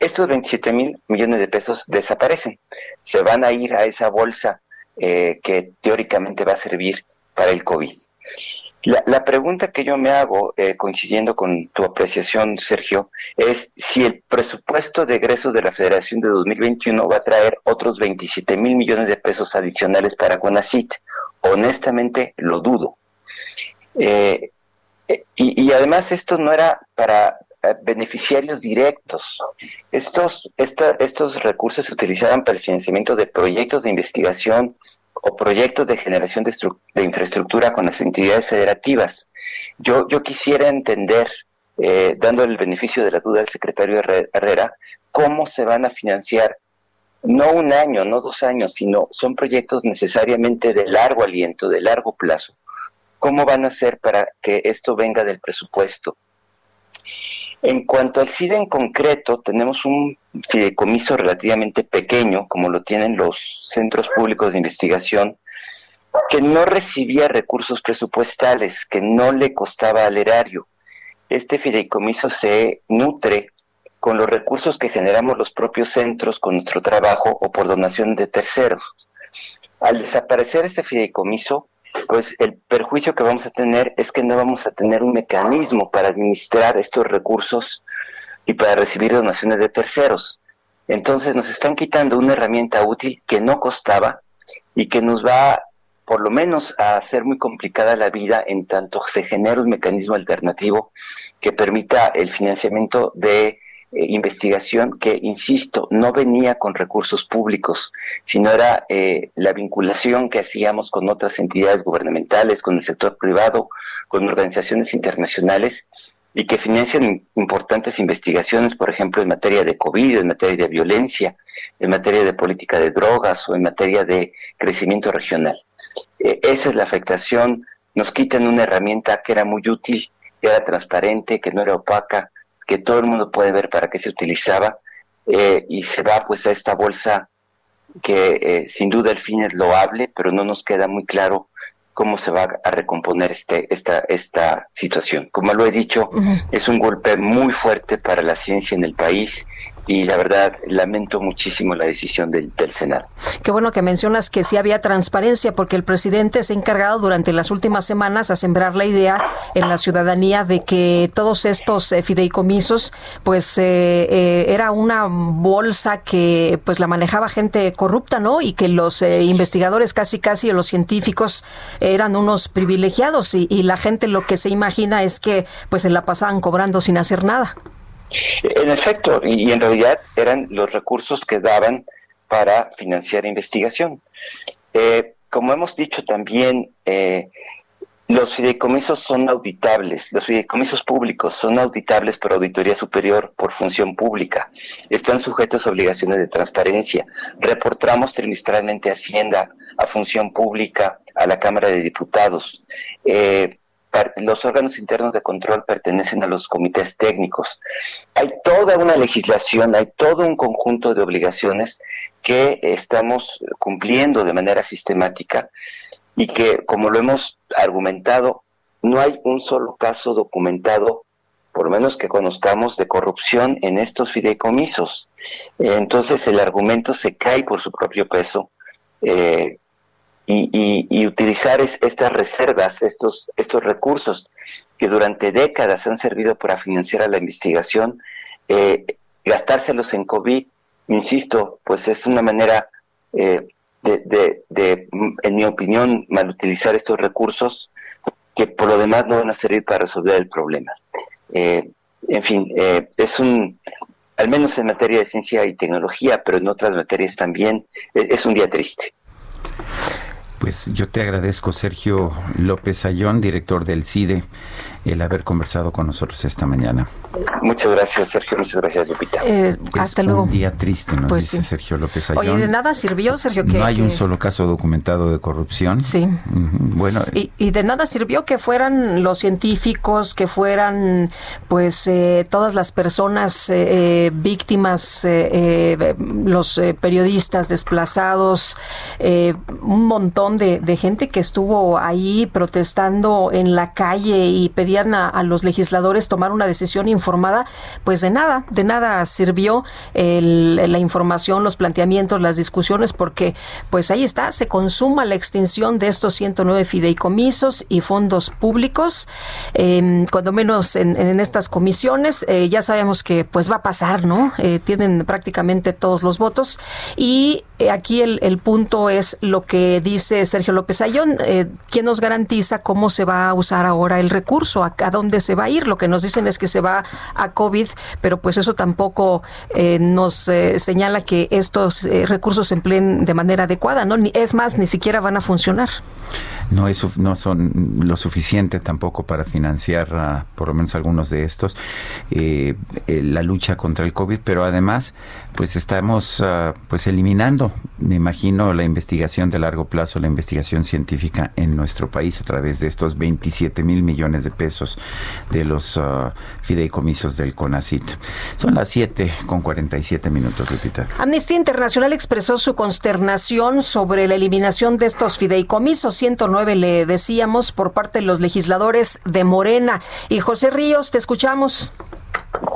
Estos 27 mil millones de pesos desaparecen, se van a ir a esa bolsa eh, que teóricamente va a servir para el COVID. La, pregunta que yo me hago, eh, coincidiendo con tu apreciación, Sergio, es si el presupuesto de egresos de la Federación de 2021 va a traer otros 27 mil millones de pesos adicionales para CONACIT. Honestamente, lo dudo. Eh, y, además esto no era para beneficiarios directos. Estos, estos recursos se utilizaban para el financiamiento de proyectos de investigación o proyectos de generación de, estru- de infraestructura con las entidades federativas. Yo, yo quisiera entender, eh, dando el beneficio de la duda al secretario Herre- Herrera, cómo se van a financiar no un año, no dos años, sino son proyectos necesariamente de largo aliento, de largo plazo. ¿Cómo van a hacer para que esto venga del presupuesto? En cuanto al CIDE en concreto, tenemos un fideicomiso relativamente pequeño, como lo tienen los centros públicos de investigación, que no recibía recursos presupuestales, que no le costaba al erario. Este fideicomiso se nutre con los recursos que generamos los propios centros con nuestro trabajo o por donación de terceros. Al desaparecer este fideicomiso, pues el perjuicio que vamos a tener es que no vamos a tener un mecanismo para administrar estos recursos y para recibir donaciones de terceros. Entonces nos están quitando una herramienta útil que no costaba y que nos va por lo menos a hacer muy complicada la vida en tanto se genera un mecanismo alternativo que permita el financiamiento de eh, investigación que, insisto, no venía con recursos públicos, sino era eh, la vinculación que hacíamos con otras entidades gubernamentales, con el sector privado, con organizaciones internacionales, y que financian importantes investigaciones, por ejemplo, en materia de COVID, en materia de violencia, en materia de política de drogas o en materia de crecimiento regional. Eh, esa es la afectación. Nos quitan una herramienta que era muy útil, que era transparente, que no era opaca, que todo el mundo puede ver para qué se utilizaba eh, y se va pues a esta bolsa que eh, sin duda el fin es loable, pero no nos queda muy claro cómo se va a recomponer este, esta, esta situación. Como lo he dicho, es un golpe muy fuerte para la ciencia en el país y la verdad lamento muchísimo la decisión del, del, Senado. Qué bueno que mencionas que sí había transparencia porque el presidente se ha encargado durante las últimas semanas a sembrar la idea en la ciudadanía de que todos estos eh, fideicomisos pues eh, eh, era una bolsa que pues la manejaba gente corrupta, ¿no? Y que los eh, investigadores casi casi o los científicos eran unos privilegiados y, y la gente lo que se imagina es que pues se la pasaban cobrando sin hacer nada. En efecto, y en realidad eran los recursos que daban para financiar investigación. Eh, como hemos dicho también, eh, los fideicomisos son auditables, los fideicomisos públicos son auditables por auditoría superior por función pública, están sujetos a obligaciones de transparencia, reportamos trimestralmente a Hacienda, a función pública, a la Cámara de Diputados. Eh, los órganos internos de control pertenecen a los comités técnicos. Hay toda una legislación, hay todo un conjunto de obligaciones que estamos cumpliendo de manera sistemática y que, como lo hemos argumentado, no hay un solo caso documentado, por menos que conozcamos, de corrupción en estos fideicomisos. Entonces el argumento se cae por su propio peso. Eh, y, y, utilizar es, estas reservas, estos, estos recursos que durante décadas han servido para financiar a la investigación, eh, gastárselos en COVID, insisto, pues es una manera eh, de, en mi opinión, mal utilizar estos recursos que por lo demás no van a servir para resolver el problema. Eh, en fin, es un, al menos en materia de ciencia y tecnología, pero en otras materias también, es un día triste. Pues yo te agradezco, Sergio López Ayón, director del CIDE, el haber conversado con nosotros esta mañana. Muchas gracias, Sergio. Muchas gracias, Lupita. Eh, hasta es luego. Un día triste, nos pues dice sí. Sergio López Ayón. Oye, de nada sirvió, Sergio, que. No hay que... un solo caso documentado de corrupción. Sí. Uh -huh. Bueno. Y, y, de nada sirvió que fueran los científicos, que fueran, pues, eh, todas las personas eh, víctimas, eh, los eh, periodistas desplazados, eh, un montón de, de, gente que estuvo ahí protestando en la calle y a, los legisladores tomar una decisión informada, pues de nada, de nada sirvió la información, los planteamientos, las discusiones, porque pues ahí está, se consuma la extinción de estos 109 fideicomisos y fondos públicos, eh, cuando menos en, estas comisiones, eh, ya sabemos que pues va a pasar, ¿no? Eh, tienen prácticamente todos los votos y aquí el, el, punto es lo que dice Sergio López Ayón, eh, ¿quién nos garantiza cómo se va a usar ahora el recurso? ¿A, ¿A, dónde se va a ir? Lo que nos dicen es que se va a COVID, pero pues eso tampoco eh, nos eh, señala que estos eh, recursos se empleen de manera adecuada, ¿no? Ni, es más, ni siquiera van a funcionar. No, es, no son lo suficiente tampoco para financiar por lo menos algunos de estos, eh, la lucha contra el COVID, pero además pues estamos uh, pues eliminando, me imagino, la investigación de largo plazo, la investigación científica en nuestro país a través de estos 27 mil millones de pesos de los uh, fideicomisos del CONACIT. Son las 7 con 47 minutos, Lupita. Amnistía Internacional expresó su consternación sobre la eliminación de estos fideicomisos 109, le decíamos, por parte de los legisladores de Morena. Y José Ríos, te escuchamos.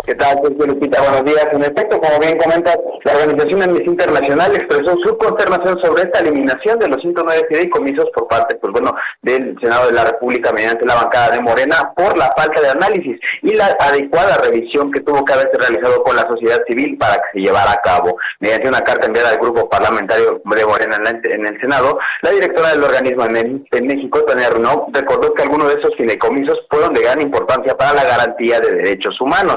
¿Qué tal, Sergio Lupita? Buenos días. En efecto, como bien comentas, la Organización Amnistía Internacional expresó su consternación sobre esta eliminación de los 109 fideicomisos por parte, pues bueno, del Senado de la República mediante la bancada de Morena por la falta de análisis y la adecuada revisión que tuvo que haberse realizado con la sociedad civil para que se llevara a cabo. Mediante una carta enviada al grupo parlamentario de Morena en, el Senado, la directora del organismo en, México, Tania recordó que algunos de esos fideicomisos fueron de gran importancia para la garantía de derechos humanos.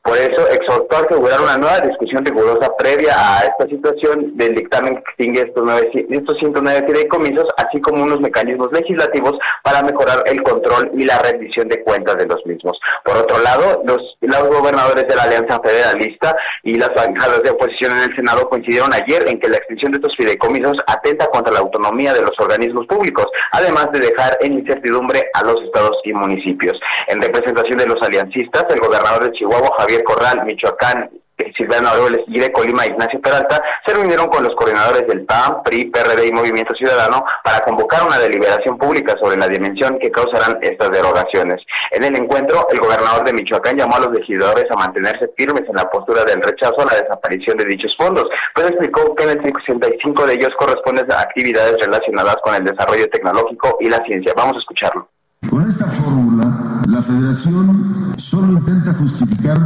Por eso exhortó a asegurar una nueva discusión rigurosa previa a esta situación del dictamen que extingue estos, nueve, estos 109 fideicomisos, así como unos mecanismos legislativos para mejorar el control y la rendición de cuentas de los mismos. Por otro lado, los, los gobernadores de la Alianza Federalista y las bancadas de oposición en el Senado coincidieron ayer en que la extinción de estos fideicomisos atenta contra la autonomía de los organismos públicos, además de dejar en incertidumbre a los estados y municipios. En representación de los aliancistas, el gobernador de Chihuahua, Javier Corral, Michoacán, Silvano Aureoles y de Colima, Ignacio Peralta, se reunieron con los coordinadores del PAN, PRI, PRD y Movimiento Ciudadano para convocar una deliberación pública sobre la dimensión que causarán estas derogaciones. En el encuentro, el gobernador de Michoacán llamó a los legisladores a mantenerse firmes en la postura del rechazo a la desaparición de dichos fondos, pero explicó que en el 65 de ellos corresponden a actividades relacionadas con el desarrollo tecnológico y la ciencia. Vamos a escucharlo. Con esta fórmula, la federación solo intenta justificar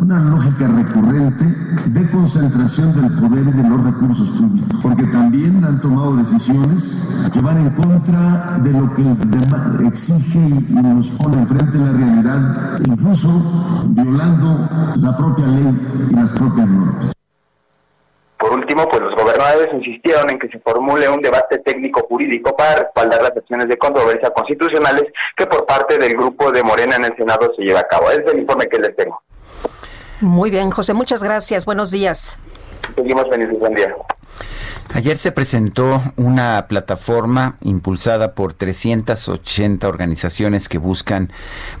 una lógica recurrente de concentración del poder y de los recursos públicos, porque también han tomado decisiones que van en contra de lo que el exige y nos pone enfrente la realidad, incluso violando la propia ley y las propias normas. Por último, pues los gobernadores insistieron en que se formule un debate técnico jurídico para respaldar las acciones de controversia constitucionales que por parte del grupo de Morena en el Senado se lleva a cabo. Es el informe que les tengo. Muy bien, José, muchas gracias. Buenos días. Seguimos buen. Ayer se presentó una plataforma impulsada por 380 organizaciones que buscan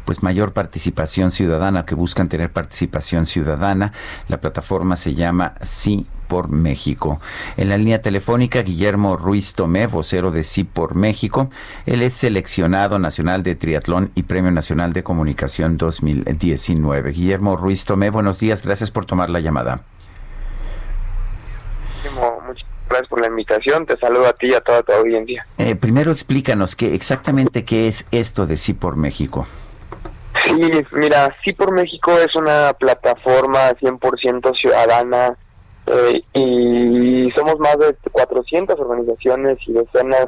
pues mayor participación ciudadana, que buscan tener participación ciudadana. La plataforma se llama Sí por México. En la línea telefónica Guillermo Ruiz Tomé, vocero de Sí por México. Él es seleccionado nacional de triatlón y Premio Nacional de Comunicación 2019. Guillermo Ruiz Tomé, buenos días, gracias por tomar la llamada. Muchas gracias por la invitación. Te saludo a ti y a toda tu audiencia. Eh, primero explícanos qué exactamente qué es esto de Sí por México. Sí, mira, Sí por México es una plataforma 100% ciudadana eh, y somos más de 400 organizaciones y decenas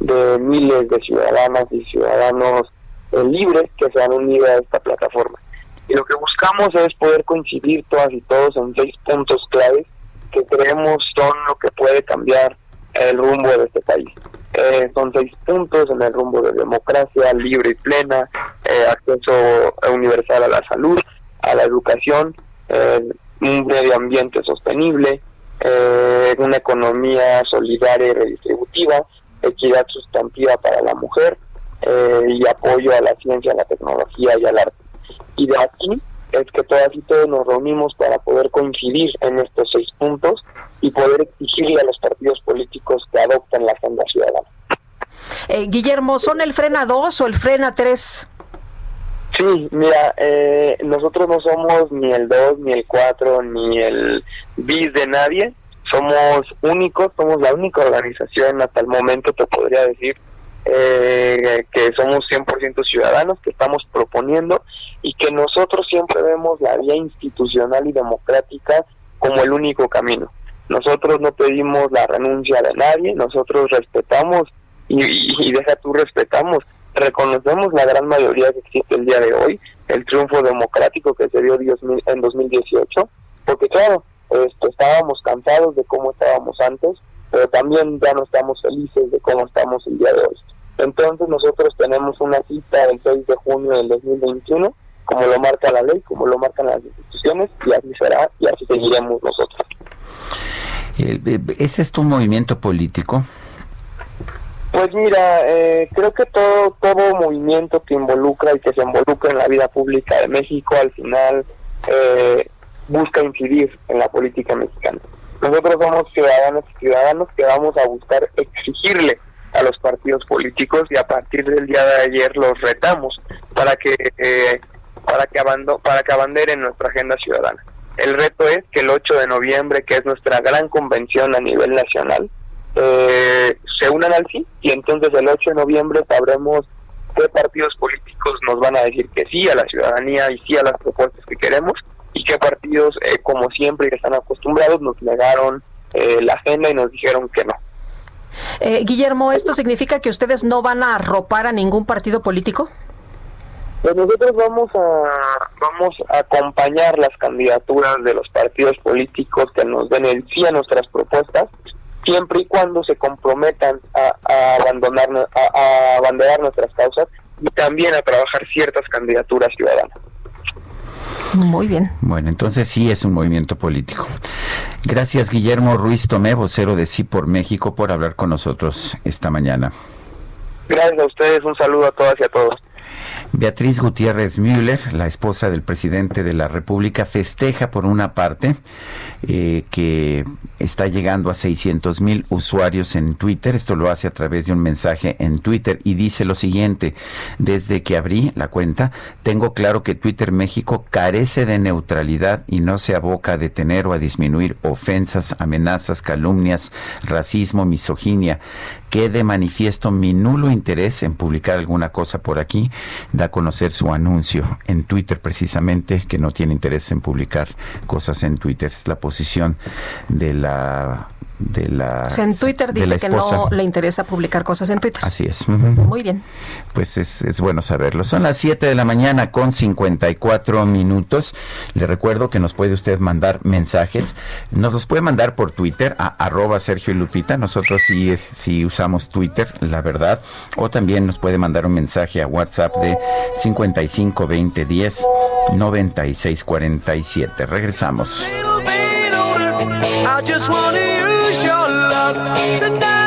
de miles de ciudadanas y ciudadanos eh, libres que se han unido a esta plataforma. Y lo que buscamos es poder coincidir todas y todos en seis puntos claves que creemos son lo que puede cambiar el rumbo de este país. Eh, son seis puntos en el rumbo de democracia libre y plena, eh, acceso universal a la salud, a la educación, eh, un medio ambiente sostenible, eh, una economía solidaria y redistributiva, equidad sustantiva para la mujer eh, y apoyo a la ciencia, a la tecnología y al arte. Y de aquí es que todas y todos nos reunimos para poder coincidir en estos seis puntos y poder exigirle a los partidos políticos que adopten la agenda ciudadana. Eh, Guillermo, ¿son el frena 2 o el frena 3? Sí, mira, eh, nosotros no somos ni el 2, ni el 4, ni el bis de nadie. Somos únicos, somos la única organización hasta el momento, te podría decir, eh, que somos 100% ciudadanos, que estamos proponiendo y que nosotros siempre vemos la vía institucional y democrática como el único camino. Nosotros no pedimos la renuncia de nadie, nosotros respetamos y, y, deja tú respetamos, reconocemos la gran mayoría que existe el día de hoy, el triunfo democrático que se dio en 2018, porque claro, estábamos cansados de cómo estábamos antes, pero también ya no estamos felices de cómo estamos el día de hoy. Entonces nosotros tenemos una cita el 6 de junio del 2021, como lo marca la ley, como lo marcan las instituciones, y así será, y así seguiremos nosotros. Eh, eh, ¿Es esto un movimiento político? Pues mira, eh, creo que todo todo movimiento que involucra y que se involucra en la vida pública de México al final eh, busca incidir en la política mexicana. Nosotros somos ciudadanos y ciudadanos que vamos a buscar exigirle a los partidos políticos y a partir del día de ayer los retamos para que eh, para que abando, para que abanderen nuestra agenda ciudadana. El reto es que el 8 de noviembre, que es nuestra gran convención a nivel nacional, eh, se unan al sí y entonces el 8 de noviembre sabremos qué partidos políticos nos van a decir que sí a la ciudadanía y sí a las propuestas que queremos y qué partidos, eh, como siempre que están acostumbrados, nos negaron eh, la agenda y nos dijeron que no. Eh, Guillermo, ¿esto significa que ustedes no van a arropar a ningún partido político? Pues nosotros vamos a vamos a acompañar las candidaturas de los partidos políticos que nos den sí a nuestras propuestas, siempre y cuando se comprometan a, a abandonar a, nuestras causas y también a trabajar ciertas candidaturas ciudadanas. Muy bien. Bueno, entonces sí es un movimiento político. Gracias, Guillermo Ruiz Tomé, vocero de Sí por México, por hablar con nosotros esta mañana. Gracias a ustedes, un saludo a todas y a todos. Beatriz Gutiérrez Müller, la esposa del presidente de la República, festeja por una parte eh, que está llegando a 600 mil usuarios en Twitter. Esto lo hace a través de un mensaje en Twitter y dice lo siguiente, desde que abrí la cuenta, tengo claro que Twitter México carece de neutralidad y no se aboca a detener o a disminuir ofensas, amenazas, calumnias, racismo, misoginia. Quede manifiesto mi nulo interés en publicar alguna cosa por aquí. Da a conocer su anuncio en Twitter precisamente, que no tiene interés en publicar cosas en Twitter. Es la posición de la de la O sea, en Twitter dice que no le interesa publicar cosas en Twitter. Así es. Muy bien. Pues es, es bueno saberlo. Son las 7 de la mañana con 54 minutos. Le recuerdo que nos puede usted mandar mensajes. Nos los puede mandar por Twitter a arroba Sergio y Lupita. Nosotros sí, sí usamos Twitter, la verdad. O también nos puede mandar un mensaje a WhatsApp de 55 20 10 96 47. Regresamos. I just your love tonight.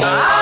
I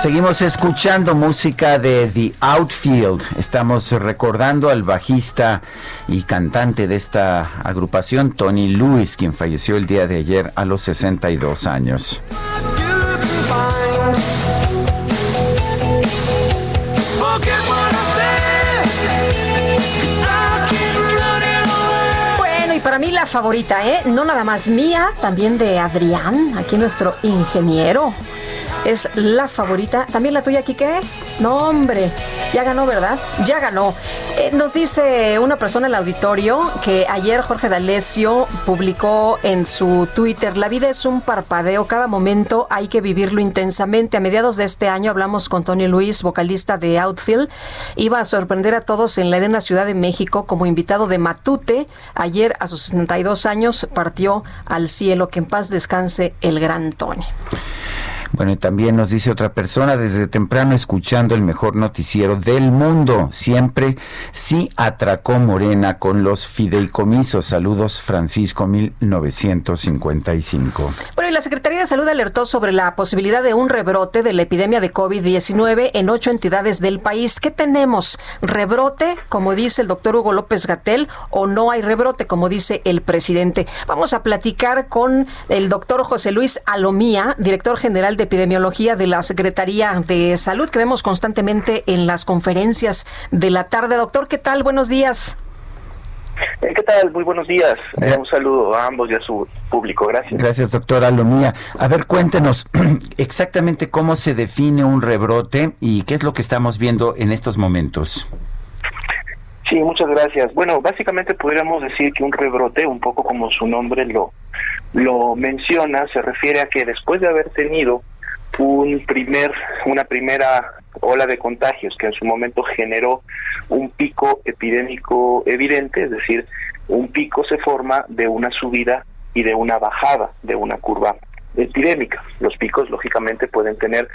Seguimos escuchando música de The Outfield. Estamos recordando al bajista y cantante de esta agrupación, Tony Lewis, quien falleció el día de ayer a los 62 años. Para mí la favorita, ¿eh? No nada más mía, también de Adrián, aquí nuestro ingeniero. Es la favorita. ¿También la tuya, Quique? No, hombre. Ya ganó, ¿verdad? Ya ganó. Eh, nos dice una persona en el auditorio que ayer Jorge D'Alessio publicó en su Twitter, la vida es un parpadeo, cada momento hay que vivirlo intensamente. A mediados de este año hablamos con Tony Luis, vocalista de Outfield. Iba a sorprender a todos en la Arena Ciudad de México como invitado de Matute. Ayer, a sus 62 años, partió al cielo. Que en paz descanse el gran Tony. Bueno, y también nos dice otra persona, desde temprano escuchando el mejor noticiero del mundo. Siempre sí atracó Morena con los fideicomisos. Saludos, Francisco 1955. Bueno, y la Secretaría de Salud alertó sobre la posibilidad de un rebrote de la epidemia de COVID-19 en ocho entidades del país. ¿Qué tenemos? ¿Rebrote, como dice el doctor Hugo López Gatel, o no hay rebrote, como dice el presidente? Vamos a platicar con el doctor José Luis Alomía, director general de epidemiología de la Secretaría de Salud, que vemos constantemente en las conferencias de la tarde. Doctor, ¿qué tal? Buenos días. Eh, ¿Qué tal? Muy buenos días. Eh, un saludo a ambos y a su público. Gracias. Gracias, doctora Lomía. A ver, cuéntenos exactamente cómo se define un rebrote y qué es lo que estamos viendo en estos momentos. Sí, muchas gracias. Bueno, básicamente podríamos decir que un rebrote, un poco como su nombre lo, lo menciona, se refiere a que después de haber tenido un primer, una primera ola de contagios que en su momento generó un pico epidémico evidente, es decir, un pico se forma de una subida y de una bajada de una curva epidémica. Los picos, lógicamente, pueden tener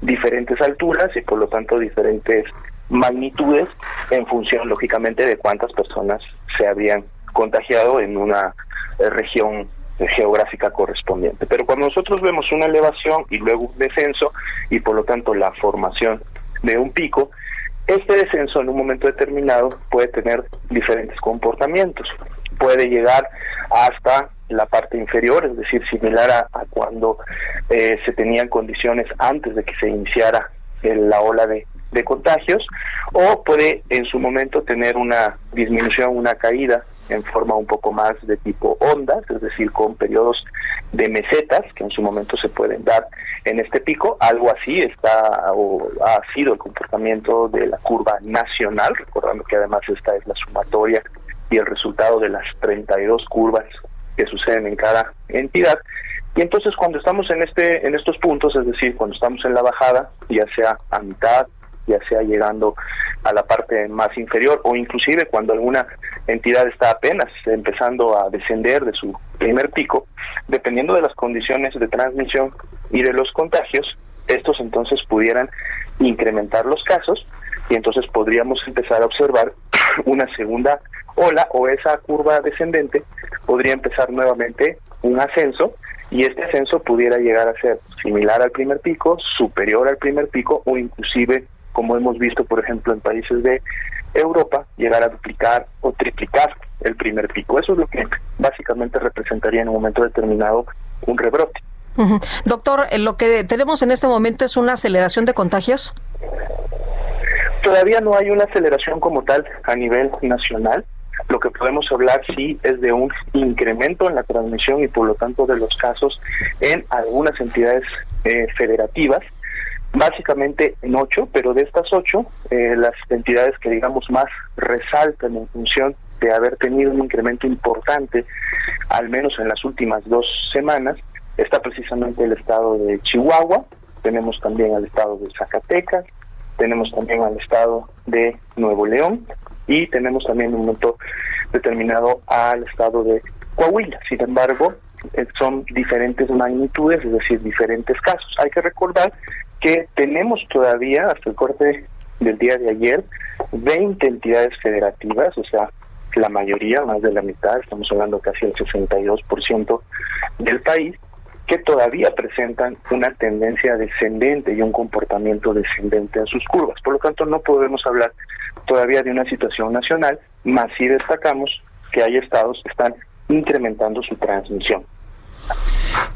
diferentes alturas y, por lo tanto, diferentes magnitudes en función, lógicamente, de cuántas personas se habían contagiado en una eh, región geográfica correspondiente. Pero cuando nosotros vemos una elevación y luego un descenso y por lo tanto la formación de un pico, este descenso en un momento determinado puede tener diferentes comportamientos. Puede llegar hasta la parte inferior, es decir, similar a, cuando eh, se tenían condiciones antes de que se iniciara el- la ola de, de contagios, o puede en su momento tener una disminución, una caída en forma un poco más de tipo ondas, es decir, con periodos de mesetas que en su momento se pueden dar en este pico. Algo así está o ha sido el comportamiento de la curva nacional, recordando que además esta es la sumatoria y el resultado de las 32 curvas que suceden en cada entidad. Y entonces cuando estamos en este en estos puntos, es decir, cuando estamos en la bajada, ya sea a mitad, ya sea llegando a la parte más inferior o inclusive cuando alguna entidad está apenas empezando a descender de su primer pico, dependiendo de las condiciones de transmisión y de los contagios, estos entonces pudieran incrementar los casos y entonces podríamos empezar a observar una segunda ola o esa curva descendente podría empezar nuevamente un ascenso y este ascenso pudiera llegar a ser similar al primer pico, superior al primer pico o inclusive, como hemos visto por ejemplo en países de Europa, llegar a duplicar o triplicar el primer pico. Eso es lo que básicamente representaría en un momento determinado un rebrote. Doctor, eh, lo que tenemos en este momento es una aceleración de contagios. Todavía no hay una aceleración como tal a nivel nacional. Lo que podemos hablar sí es de un incremento en la transmisión y por lo tanto de los casos en algunas entidades eh, federativas, básicamente en ocho, pero de estas ocho, eh, las entidades que digamos más resaltan en función de haber tenido un incremento importante, al menos en las últimas dos semanas, está precisamente el estado de Chihuahua, tenemos también al estado de Zacatecas, tenemos también al estado de Nuevo León y tenemos también un momento determinado al estado de Coahuila. Sin embargo, eh, son diferentes magnitudes, es decir, diferentes casos. Hay que recordar que tenemos todavía, hasta el corte del día de ayer, 20 entidades federativas, o sea, la mayoría, más de la mitad, estamos hablando casi el 62% del país, que todavía presentan una tendencia descendente y un comportamiento descendente en sus curvas. Por lo tanto, no podemos hablar todavía de una situación nacional, más si destacamos que hay estados que están incrementando su transmisión.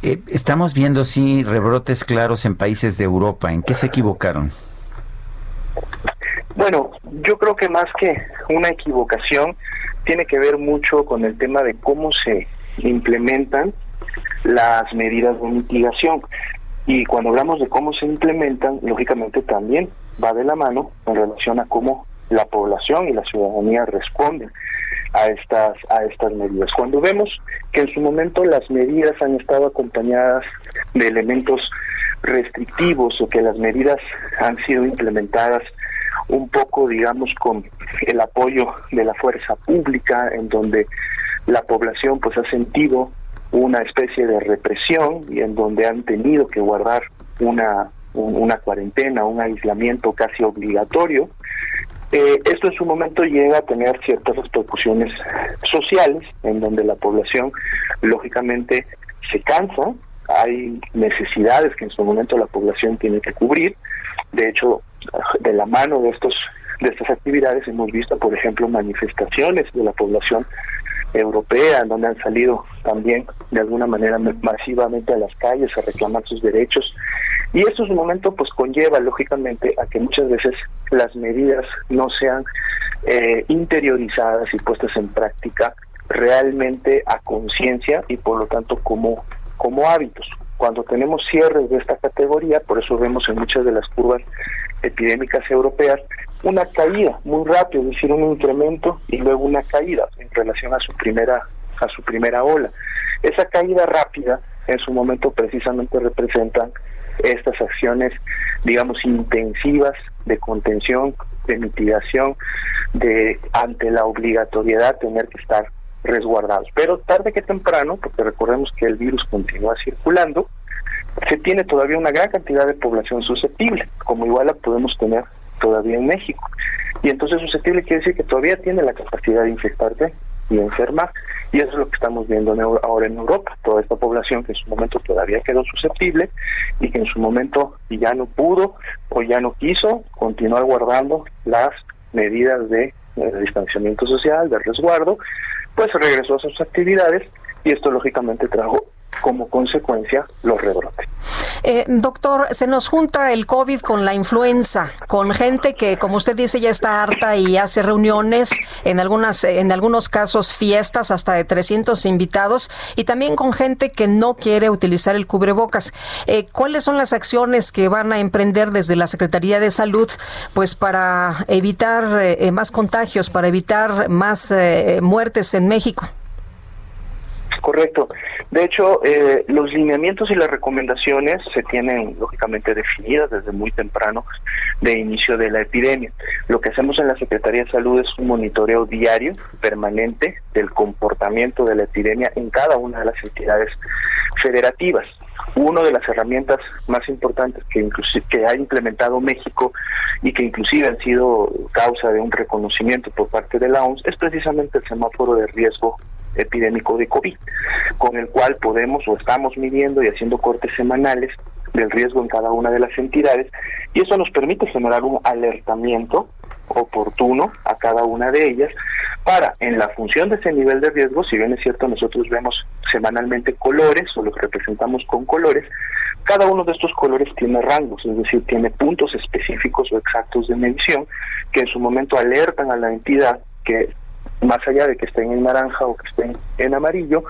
Eh, estamos viendo, sí, rebrotes claros en países de Europa. ¿En qué se equivocaron? Bueno, yo creo que más que una equivocación, tiene que ver mucho con el tema de cómo se implementan las medidas de mitigación. Y cuando hablamos de cómo se implementan, lógicamente también va de la mano en relación a cómo la población y la ciudadanía responden a estas a estas medidas. Cuando vemos que en su momento las medidas han estado acompañadas de elementos restrictivos o que las medidas han sido implementadas un poco, digamos, con el apoyo de la fuerza pública, en donde la población pues ha sentido una especie de represión y en donde han tenido que guardar una, un- una cuarentena, un aislamiento casi obligatorio. Eh, esto en su momento llega a tener ciertas repercusiones sociales, en donde la población lógicamente se cansa, hay necesidades que en su momento la población tiene que cubrir. De hecho, de la mano de estos de estas actividades hemos visto, por ejemplo, manifestaciones de la población europea, donde han salido también de alguna manera masivamente a las calles a reclamar sus derechos. Y esto en su momento pues conlleva lógicamente a que muchas veces las medidas no sean eh, interiorizadas y puestas en práctica realmente a conciencia y por lo tanto como, como hábitos. Cuando tenemos cierres de esta categoría, por eso vemos en muchas de las curvas epidémicas europeas una caída muy rápida, es decir, un incremento y luego una caída en relación a su primera a su primera ola. Esa caída rápida en su momento precisamente representan estas acciones, digamos, intensivas de contención, de mitigación, de ante la obligatoriedad tener que estar resguardados. Pero tarde que temprano, porque recordemos que el virus continúa circulando, se tiene todavía una gran cantidad de población susceptible, como igual la podemos tener todavía en México. Y entonces susceptible quiere decir que todavía tiene la capacidad de infectarte y enfermar. Y eso es lo que estamos viendo en ahora en Europa, toda esta población que en su momento todavía quedó susceptible y que en su momento ya no pudo o ya no quiso continuar guardando las medidas de, eh, distanciamiento social, de resguardo, pues regresó a sus actividades y esto lógicamente trajo como consecuencia los rebrotes. Eh, doctor, se nos junta el COVID con la influenza, con gente que, como usted dice, ya está harta y hace reuniones, en algunas, en algunos casos fiestas hasta de 300 invitados, y también con gente que no quiere utilizar el cubrebocas. Eh, ¿Cuáles son las acciones que van a emprender desde la Secretaría de Salud, pues para evitar eh, más contagios, para evitar más eh, muertes en México? Correcto. De hecho, eh, los lineamientos y las recomendaciones se tienen lógicamente definidas desde muy temprano de inicio de la epidemia. Lo que hacemos en la Secretaría de Salud es un monitoreo diario, permanente, del comportamiento de la epidemia en cada una de las entidades federativas. Una de las herramientas más importantes que, inclusi- que ha implementado México y que inclusive han sido causa de un reconocimiento por parte de la OMS es precisamente el semáforo de riesgo epidémico de COVID, con el cual podemos o estamos midiendo y haciendo cortes semanales del riesgo en cada una de las entidades y eso nos permite generar un alertamiento oportuno a cada una de ellas para, en la función de ese nivel de riesgo, si bien es cierto, nosotros vemos semanalmente colores o los representamos con colores, cada uno de estos colores tiene rangos, es decir, tiene puntos específicos o exactos de medición que en su momento alertan a la entidad que más allá de que estén en naranja o que estén en amarillo,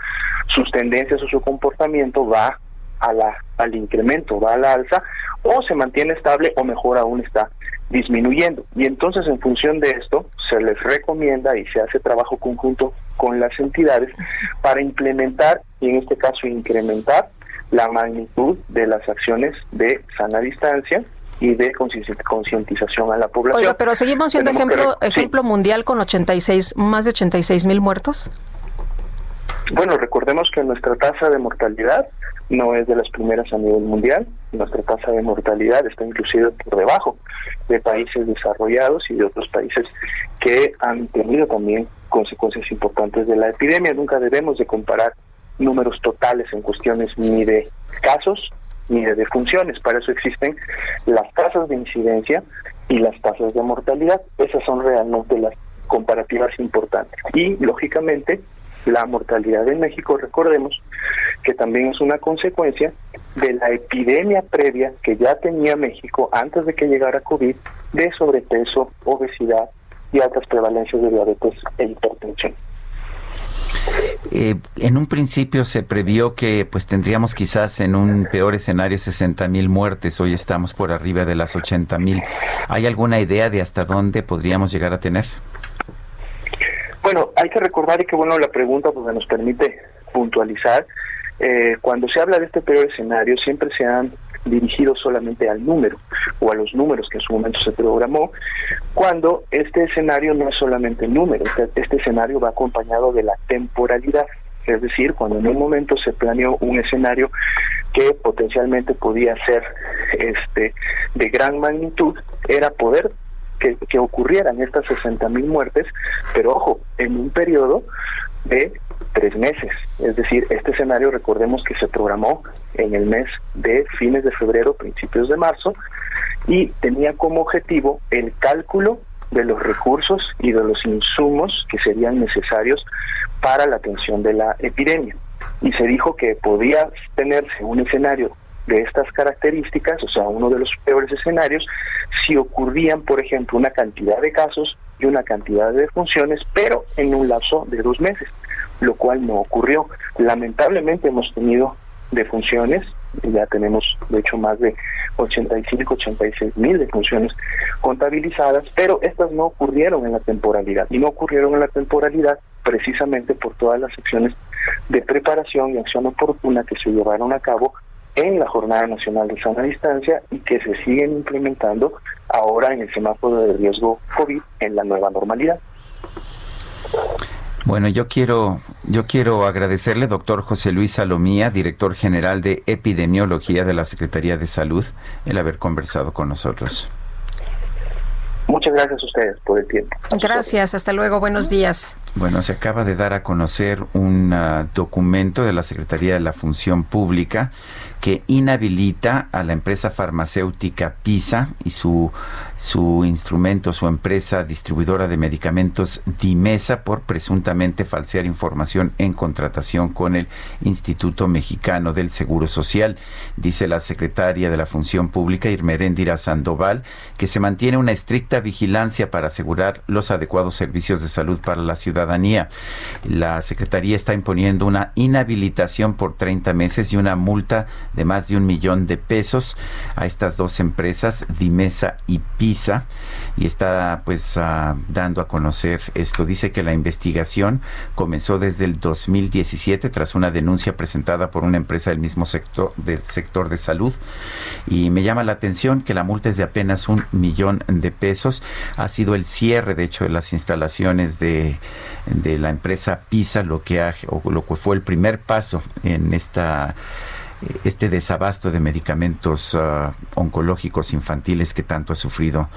sus tendencias o su comportamiento va a la, al incremento, va a la alza, o se mantiene estable o mejor aún está disminuyendo. Y entonces en función de esto se les recomienda y se hace trabajo conjunto con las entidades para implementar y en este caso incrementar la magnitud de las acciones de sana distancia y de concienti- concientización a la población. Oiga, pero seguimos siendo Tenemos que ejemplo, sí. ejemplo mundial con 86, más de 86 mil muertos. Bueno, recordemos que nuestra tasa de mortalidad no es de las primeras a nivel mundial. Nuestra tasa de mortalidad está inclusive por debajo de países desarrollados y de otros países que han tenido también consecuencias importantes de la epidemia. Nunca debemos de comparar números totales en cuestiones ni de casos ni de defunciones. Para eso existen las tasas de incidencia y las tasas de mortalidad. Esas son realmente las comparativas importantes. Y, lógicamente, la mortalidad en México, recordemos que también es una consecuencia de la epidemia previa que ya tenía México antes de que llegara COVID de sobrepeso, obesidad y altas prevalencias de diabetes e hipertensión. Eh, en un principio se previó que pues tendríamos quizás en un peor escenario 60 mil muertes. Hoy estamos por arriba de las 80 mil. ¿Hay alguna idea de hasta dónde podríamos llegar a tener? Bueno, hay que recordar y que bueno la pregunta porque nos permite puntualizar. eh, cuando se habla de este peor escenario siempre se han dirigido solamente al número o a los números que en su momento se programó, cuando este escenario no es solamente el número, este, este escenario va acompañado de la temporalidad, es decir, cuando en un momento se planeó un escenario que potencialmente podía ser este de gran magnitud, era poder que, que ocurrieran estas 60 mil muertes, pero ojo, en un periodo de tres meses. Es decir, este escenario recordemos que se programó en el mes de fines de febrero, principios de marzo, y tenía como objetivo el cálculo de los recursos y de los insumos que serían necesarios para la atención de la epidemia. Y se dijo que podía tenerse un escenario de estas características, o sea, uno de los peores escenarios, si ocurrían, por ejemplo, una cantidad de casos y una cantidad de defunciones, pero en un lapso de dos meses, lo cual no ocurrió. Lamentablemente hemos tenido defunciones, ya tenemos de hecho más de 85, 86 mil defunciones contabilizadas, pero estas no ocurrieron en la temporalidad y no ocurrieron en la temporalidad precisamente por todas las acciones de preparación y acción oportuna que se llevaron a cabo en la Jornada Nacional de Sana Distancia y que se siguen implementando ahora en el semáforo de riesgo COVID en la nueva normalidad. Bueno, yo quiero, yo quiero agradecerle, doctor José Luis Salomía, director general de epidemiología de la Secretaría de Salud, el haber conversado con nosotros. Muchas gracias a ustedes por el tiempo. Gracias, hasta luego, buenos días. Bueno, se acaba de dar a conocer un uh, documento de la Secretaría de la Función Pública que inhabilita a la empresa farmacéutica PISA y su, su instrumento, su empresa distribuidora de medicamentos Dimesa por presuntamente falsear información en contratación con el Instituto Mexicano del Seguro Social. Dice la secretaria de la Función Pública, Irmeréndira Sandoval, que se mantiene una estricta vigilancia para asegurar los adecuados servicios de salud para la ciudadanía. La Secretaría está imponiendo una inhabilitación por 30 meses y una multa de más de un millón de pesos a estas dos empresas, Dimesa y PISA, y está pues uh, dando a conocer esto. Dice que la investigación comenzó desde el 2017 tras una denuncia presentada por una empresa del mismo sector del sector de salud y me llama la atención que la multa es de apenas un millón de pesos. Ha sido el cierre, de hecho, de las instalaciones de, de la empresa PISA, lo que, fue el primer paso en esta este desabasto de medicamentos uh, oncológicos infantiles que tanto ha sufrido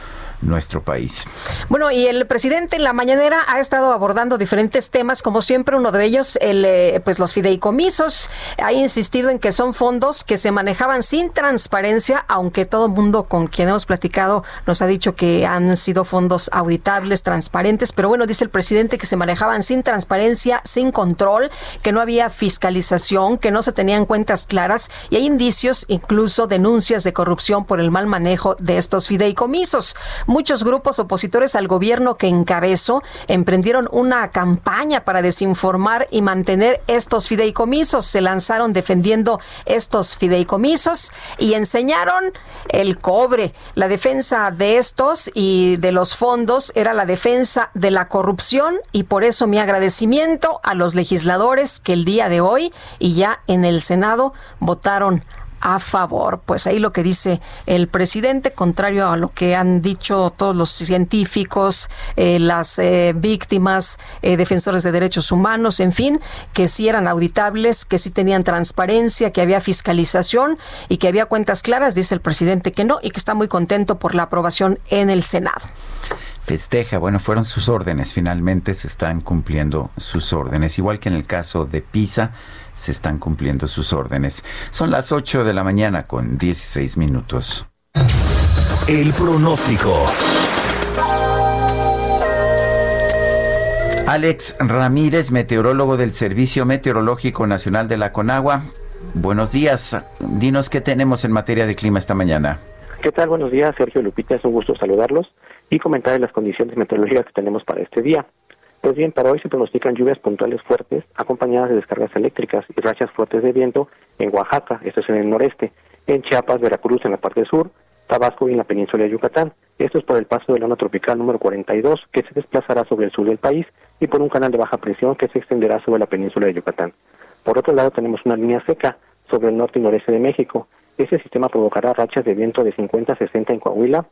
nuestro país. Bueno, y el presidente en la mañanera ha estado abordando diferentes temas, como siempre, uno de ellos, el, eh, pues los fideicomisos. Ha insistido en que son fondos que se manejaban sin transparencia, aunque todo mundo con quien hemos platicado nos ha dicho que han sido fondos auditables, transparentes, pero bueno, dice el presidente que se manejaban sin transparencia, sin control, que no había fiscalización, que no se tenían cuentas claras y hay indicios, incluso denuncias de corrupción por el mal manejo de estos fideicomisos. Muchos grupos opositores al gobierno que encabezó emprendieron una campaña para desinformar y mantener estos fideicomisos. Se lanzaron defendiendo estos fideicomisos y enseñaron el cobre. La defensa de estos y de los fondos era la defensa de la corrupción y por eso mi agradecimiento a los legisladores que el día de hoy y ya en el Senado votaron a favor. Pues ahí lo que dice el presidente, contrario a lo que han dicho todos los científicos, eh, las eh, víctimas, eh, defensores de derechos humanos, en fin, que sí eran auditables, que sí tenían transparencia, que había fiscalización y que había cuentas claras, dice el presidente que no y que está muy contento por la aprobación en el Senado festeja. Bueno, fueron sus órdenes. Finalmente se están cumpliendo sus órdenes. Igual que en el caso de PISA, se están cumpliendo sus órdenes. Son las 8 de la mañana con 16 minutos. El pronóstico. Alex Ramírez, meteorólogo del Servicio Meteorológico Nacional de la Conagua. Buenos días. Dinos qué tenemos en materia de clima esta mañana. ¿Qué tal? Buenos días, Sergio Lupita. Es un gusto saludarlos y comentar las condiciones meteorológicas que tenemos para este día. Pues bien, para hoy se pronostican lluvias puntuales fuertes, acompañadas de descargas eléctricas y rachas fuertes de viento en Oaxaca, esto es en el noreste, en Chiapas, Veracruz en la parte sur, Tabasco y en la península de Yucatán. Esto es por el paso de la onda tropical número 42, que se desplazará sobre el sur del país, y por un canal de baja presión que se extenderá sobre la península de Yucatán. Por otro lado, tenemos una línea seca sobre el norte y noreste de México. Ese sistema provocará rachas de viento de 50 a 60 en Coahuila,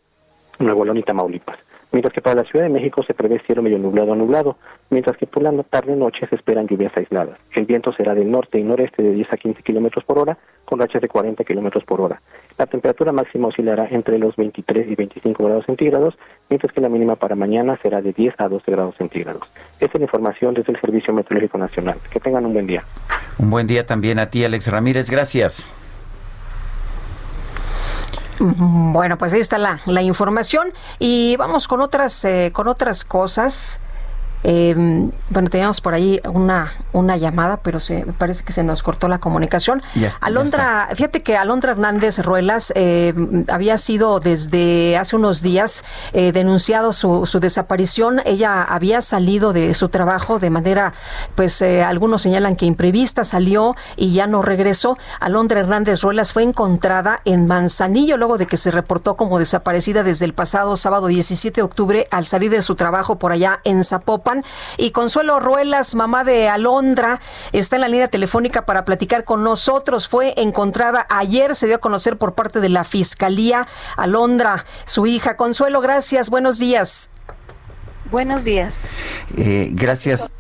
Nuevo León y Tamaulipas. Mientras que para la Ciudad de México se prevé cielo medio nublado a nublado, mientras que por la tarde noche se esperan lluvias aisladas. El viento será del norte y noreste de 10 a 15 kilómetros por hora, con rachas de 40 kilómetros por hora. La temperatura máxima oscilará entre los 23 y 25 grados centígrados, mientras que la mínima para mañana será de 10 a 12 grados centígrados. Esta es la información desde el Servicio Meteorológico Nacional. Que tengan un buen día. Un buen día también a ti, Alex Ramírez. Gracias. Bueno, pues ahí está la, la información y vamos con otras, eh, con otras cosas. Eh, bueno, teníamos por ahí una, una llamada, pero se parece que se nos cortó la comunicación. Ya está, ya Alondra, fíjate que Alondra Hernández Ruelas eh, había sido desde hace unos días eh, denunciado su, su desaparición. Ella había salido de su trabajo de manera, pues eh, algunos señalan que imprevista, salió y ya no regresó. Alondra Hernández Ruelas fue encontrada en Manzanillo luego de que se reportó como desaparecida desde el pasado sábado 17 de octubre al salir de su trabajo por allá en Zapopan. Y Consuelo Ruelas, mamá de Alondra, está en la línea telefónica para platicar con nosotros. Fue encontrada ayer, se dio a conocer por parte de la Fiscalía. Alondra, su hija. Consuelo, gracias. Buenos días. Buenos días. Eh, gracias.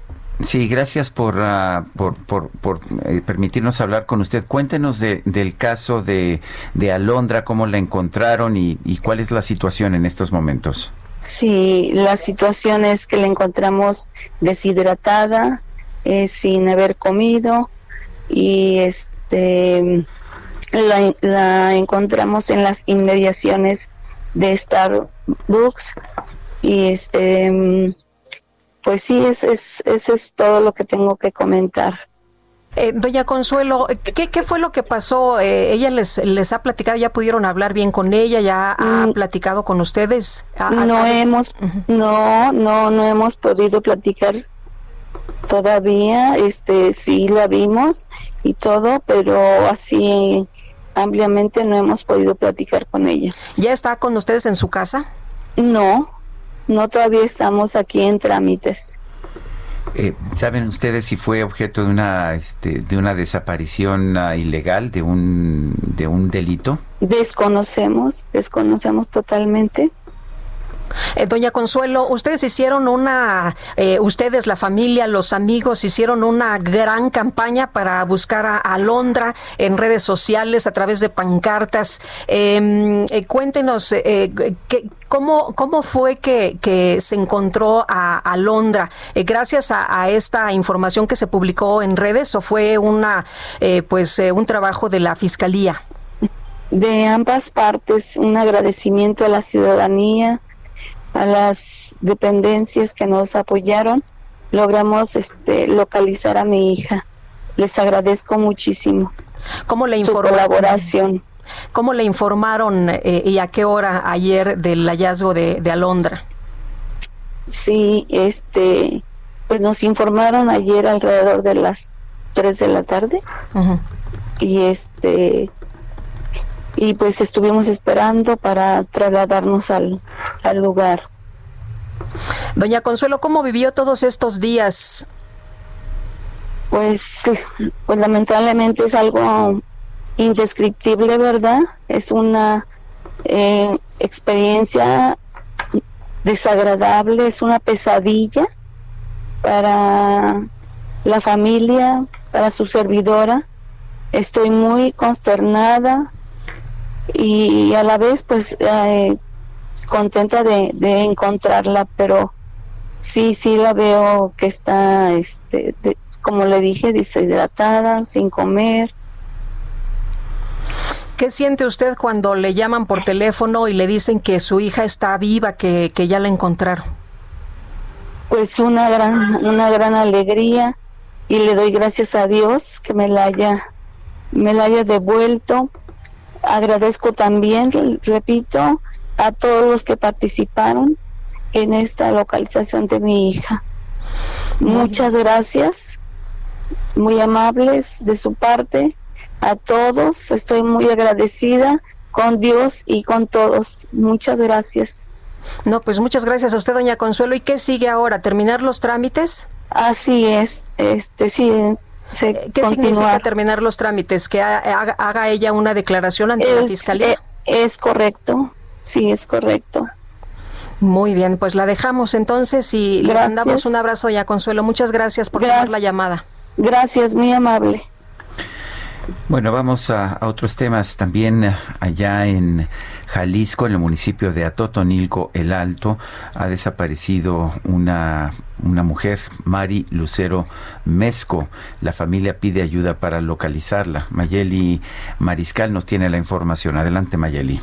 Sí, gracias por, ah, por, por, por, eh, permitirnos hablar con usted. Cuéntenos de- del caso de, de Alondra, cómo la encontraron y, y cuál es la situación en estos momentos. Sí, la situación es que la encontramos deshidratada, eh, sin haber comido y este la, la encontramos en las inmediaciones de Starbucks y este pues sí es, es ese es todo lo que tengo que comentar. Eh, doña Consuelo, ¿qué, qué fue lo que pasó? Eh, ¿Ella les, les ha platicado? ¿Ya pudieron hablar bien con ella? ¿Ya ha platicado con ustedes? ¿Ha- ha- no ha- hemos no no no hemos podido platicar todavía este sí la vimos y todo pero así ampliamente no hemos podido platicar con ella ¿Ya está con ustedes en su casa? no no todavía estamos aquí en trámites Eh, ¿Saben ustedes si fue objeto de una, este, de una desaparición ah, ilegal, de un, de un delito? desconocemos desconocemos totalmente Eh, doña Consuelo, ustedes hicieron una, eh, ustedes, la familia, los amigos, hicieron una gran campaña para buscar a Alondra en redes sociales a través de pancartas. Eh, eh, cuéntenos, eh, ¿qué- ¿cómo, ¿cómo fue que, que se encontró a Alondra? ¿Gracias a, a esta información que se publicó en redes o fue una, pues, un trabajo de la Fiscalía? de ambas partes un agradecimiento a la ciudadanía, a las dependencias que nos apoyaron. Logramos este, localizar a mi hija. Les agradezco muchísimo. ¿Cómo le su colaboración? ¿Cómo le informaron eh, y a qué hora ayer del hallazgo de, de Alondra? Sí, este, pues nos informaron ayer alrededor de las 3 de la tarde y este y pues estuvimos esperando para trasladarnos al, al lugar. Doña Consuelo, ¿cómo vivió todos estos días? Pues, pues lamentablemente es algo indescriptible, ¿verdad? Es una eh, experiencia desagradable, es una pesadilla para la familia, para su servidora. Estoy muy consternada y a la vez pues eh, contenta de, de encontrarla, pero sí, sí la veo que está, este, de- como le dije, deshidratada, sin comer. ¿Qué siente usted cuando le llaman por teléfono y le dicen que su hija está viva, que, que ya la encontraron? Pues una gran, una gran alegría y le doy gracias a Dios que me la haya, me la haya devuelto. Agradezco también, repito, a todos los que participaron en esta localización de mi hija. Muchas gracias, muy amables de su parte, a todos. Estoy muy agradecida con Dios y con todos. Muchas gracias. No, pues muchas gracias a usted, doña Consuelo. ¿Y qué sigue ahora? ¿Terminar los trámites? Así es, este sí, se ¿Qué significa terminar los trámites? ¿Que ha- haga, haga ella una declaración ante la Fiscalía? eh, es correcto, sí, es correcto. Muy bien, pues la dejamos entonces y le Gracias. mandamos un abrazo ya, Consuelo. Muchas gracias por tomar la llamada. Gracias, muy amable. Bueno, vamos a, a otros temas. También eh, allá en Jalisco, en el municipio de Atotonilco, El Alto, ha desaparecido una, una mujer, Mari Lucero Mezco. La familia pide ayuda para localizarla. Mayeli Mariscal nos tiene la información. Adelante, Mayeli.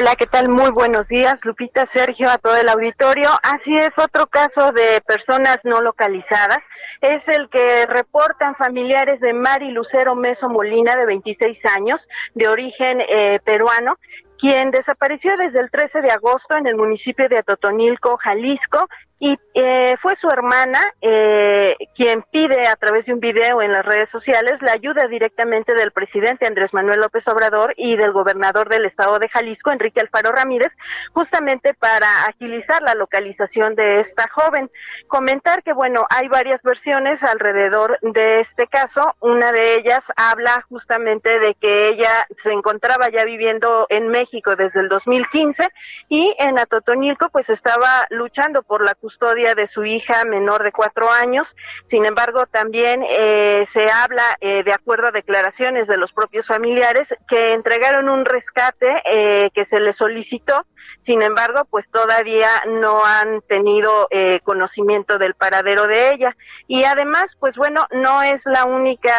Hola, ¿qué tal? Muy buenos días, Lupita, Sergio, a todo el auditorio. Así es, otro caso de personas no localizadas es el que reportan familiares de Mari Lucero Meso Molina, de 26 años, de origen eh, peruano, quien desapareció desde el 13 de agosto en el municipio de Atotonilco, Jalisco, y eh, fue su hermana eh, quien pide a través de un video en las redes sociales la ayuda directamente del presidente Andrés Manuel López Obrador y del gobernador del estado de Jalisco, Enrique Alfaro Ramírez, justamente para agilizar la localización de esta joven. Comentar que, bueno, hay varias versiones alrededor de este caso. Una de ellas habla justamente de que ella se encontraba ya viviendo en México desde el 2015 y en Atotonilco pues estaba luchando por la custodia de su hija menor de cuatro años. Sin embargo, también eh, se habla, eh, de acuerdo a declaraciones de los propios familiares, que entregaron un rescate eh, que se le solicitó. Sin embargo, pues todavía no han tenido eh, conocimiento del paradero de ella. Y además, pues bueno, no es la única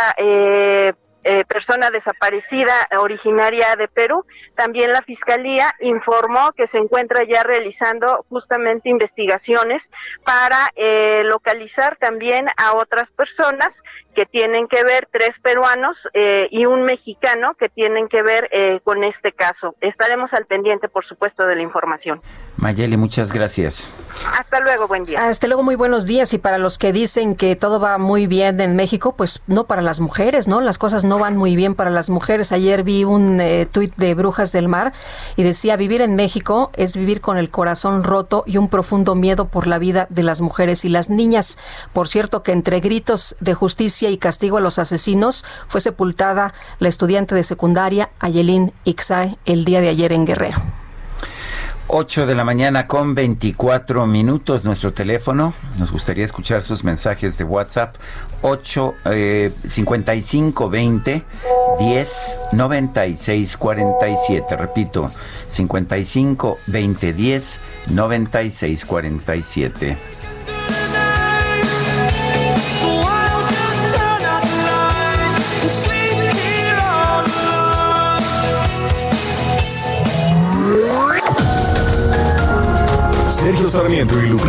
eh, persona desaparecida originaria de Perú. También la Fiscalía informó que se encuentra ya realizando justamente investigaciones para eh, localizar también a otras personas que tienen que ver, tres peruanos eh, y un mexicano que tienen que ver eh, con este caso. Estaremos al pendiente, por supuesto, de la información. Mayeli, muchas gracias. Hasta luego, buen día. Hasta luego, muy buenos días. Y para los que dicen que todo va muy bien en México, pues no para las mujeres, ¿no? Las cosas no van muy bien para las mujeres. Ayer vi un eh, tuit de Brujas del Mar y decía, vivir en México es vivir con el corazón roto y un profundo miedo por la vida de las mujeres y las niñas. Por cierto, que entre gritos de justicia y castigo a los asesinos fue sepultada la estudiante de secundaria Ayelín Ixay el día de ayer en Guerrero. 8 de la mañana con 24 minutos nuestro teléfono. Nos gustaría escuchar sus mensajes de WhatsApp 8 eh, 55 20 10 96 47. Repito, 55 20 10 96 47.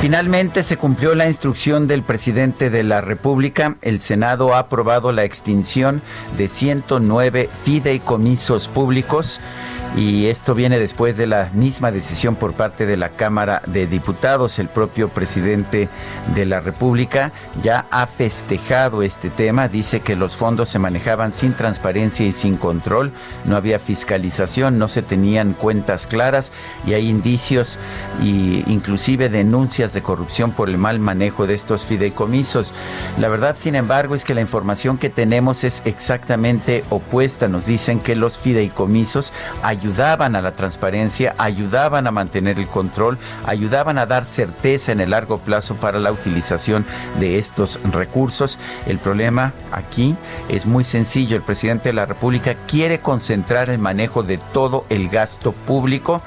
Finalmente se cumplió la instrucción del presidente de la República. El Senado ha aprobado la extinción de 109 fideicomisos públicos y esto viene después de la misma decisión por parte de la Cámara de Diputados. El propio presidente de la República ya ha festejado este tema. Dice que los fondos se manejaban sin transparencia y sin control. No había fiscalización, no se tenían cuentas claras y hay indicios e inclusive denuncias de corrupción por el mal manejo de estos fideicomisos. La verdad, sin embargo, es que la información que tenemos es exactamente opuesta. Nos dicen que los fideicomisos ayudaban a la transparencia, ayudaban a mantener el control, ayudaban a dar certeza en el largo plazo para la utilización de estos recursos. El problema aquí es muy sencillo. El presidente de la República quiere concentrar el manejo de todo el gasto público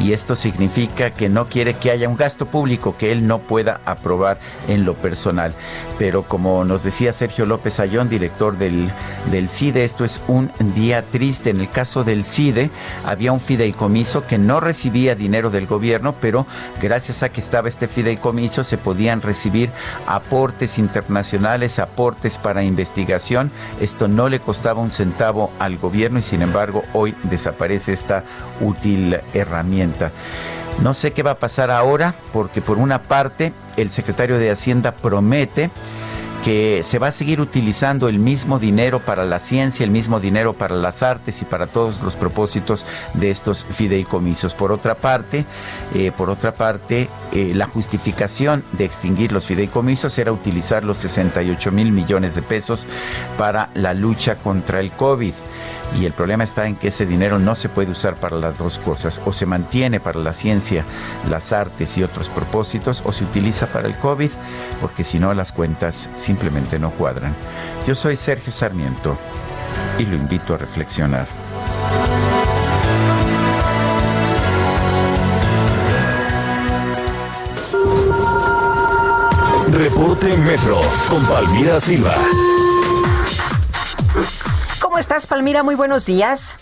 y esto significa que no quiere que haya un gasto público que él no pueda aprobar en lo personal. Pero como nos decía Sergio López Ayón, director del, del CIDE, esto es un día triste. En el caso del CIDE, había un fideicomiso que no recibía dinero del gobierno, pero gracias a que estaba este fideicomiso se podían recibir aportes internacionales, aportes para investigación. Esto no le costaba un centavo al gobierno y sin embargo hoy desaparece esta útil herramienta. No sé qué va a pasar ahora porque por una parte el secretario de Hacienda promete que se va a seguir utilizando el mismo dinero para la ciencia, el mismo dinero para las artes y para todos los propósitos de estos fideicomisos. Por otra parte, eh, por otra parte, eh, la justificación de extinguir los fideicomisos era utilizar los 68 mil millones de pesos para la lucha contra el COVID. Y el problema está en que ese dinero no se puede usar para las dos cosas. O se mantiene para la ciencia, las artes y otros propósitos, o se utiliza para el COVID, porque si no las cuentas simplemente no cuadran. Yo soy Sergio Sarmiento y lo invito a reflexionar. Reporte Metro con Palmira Silva. ¿Cómo estás, Palmira? Muy buenos días.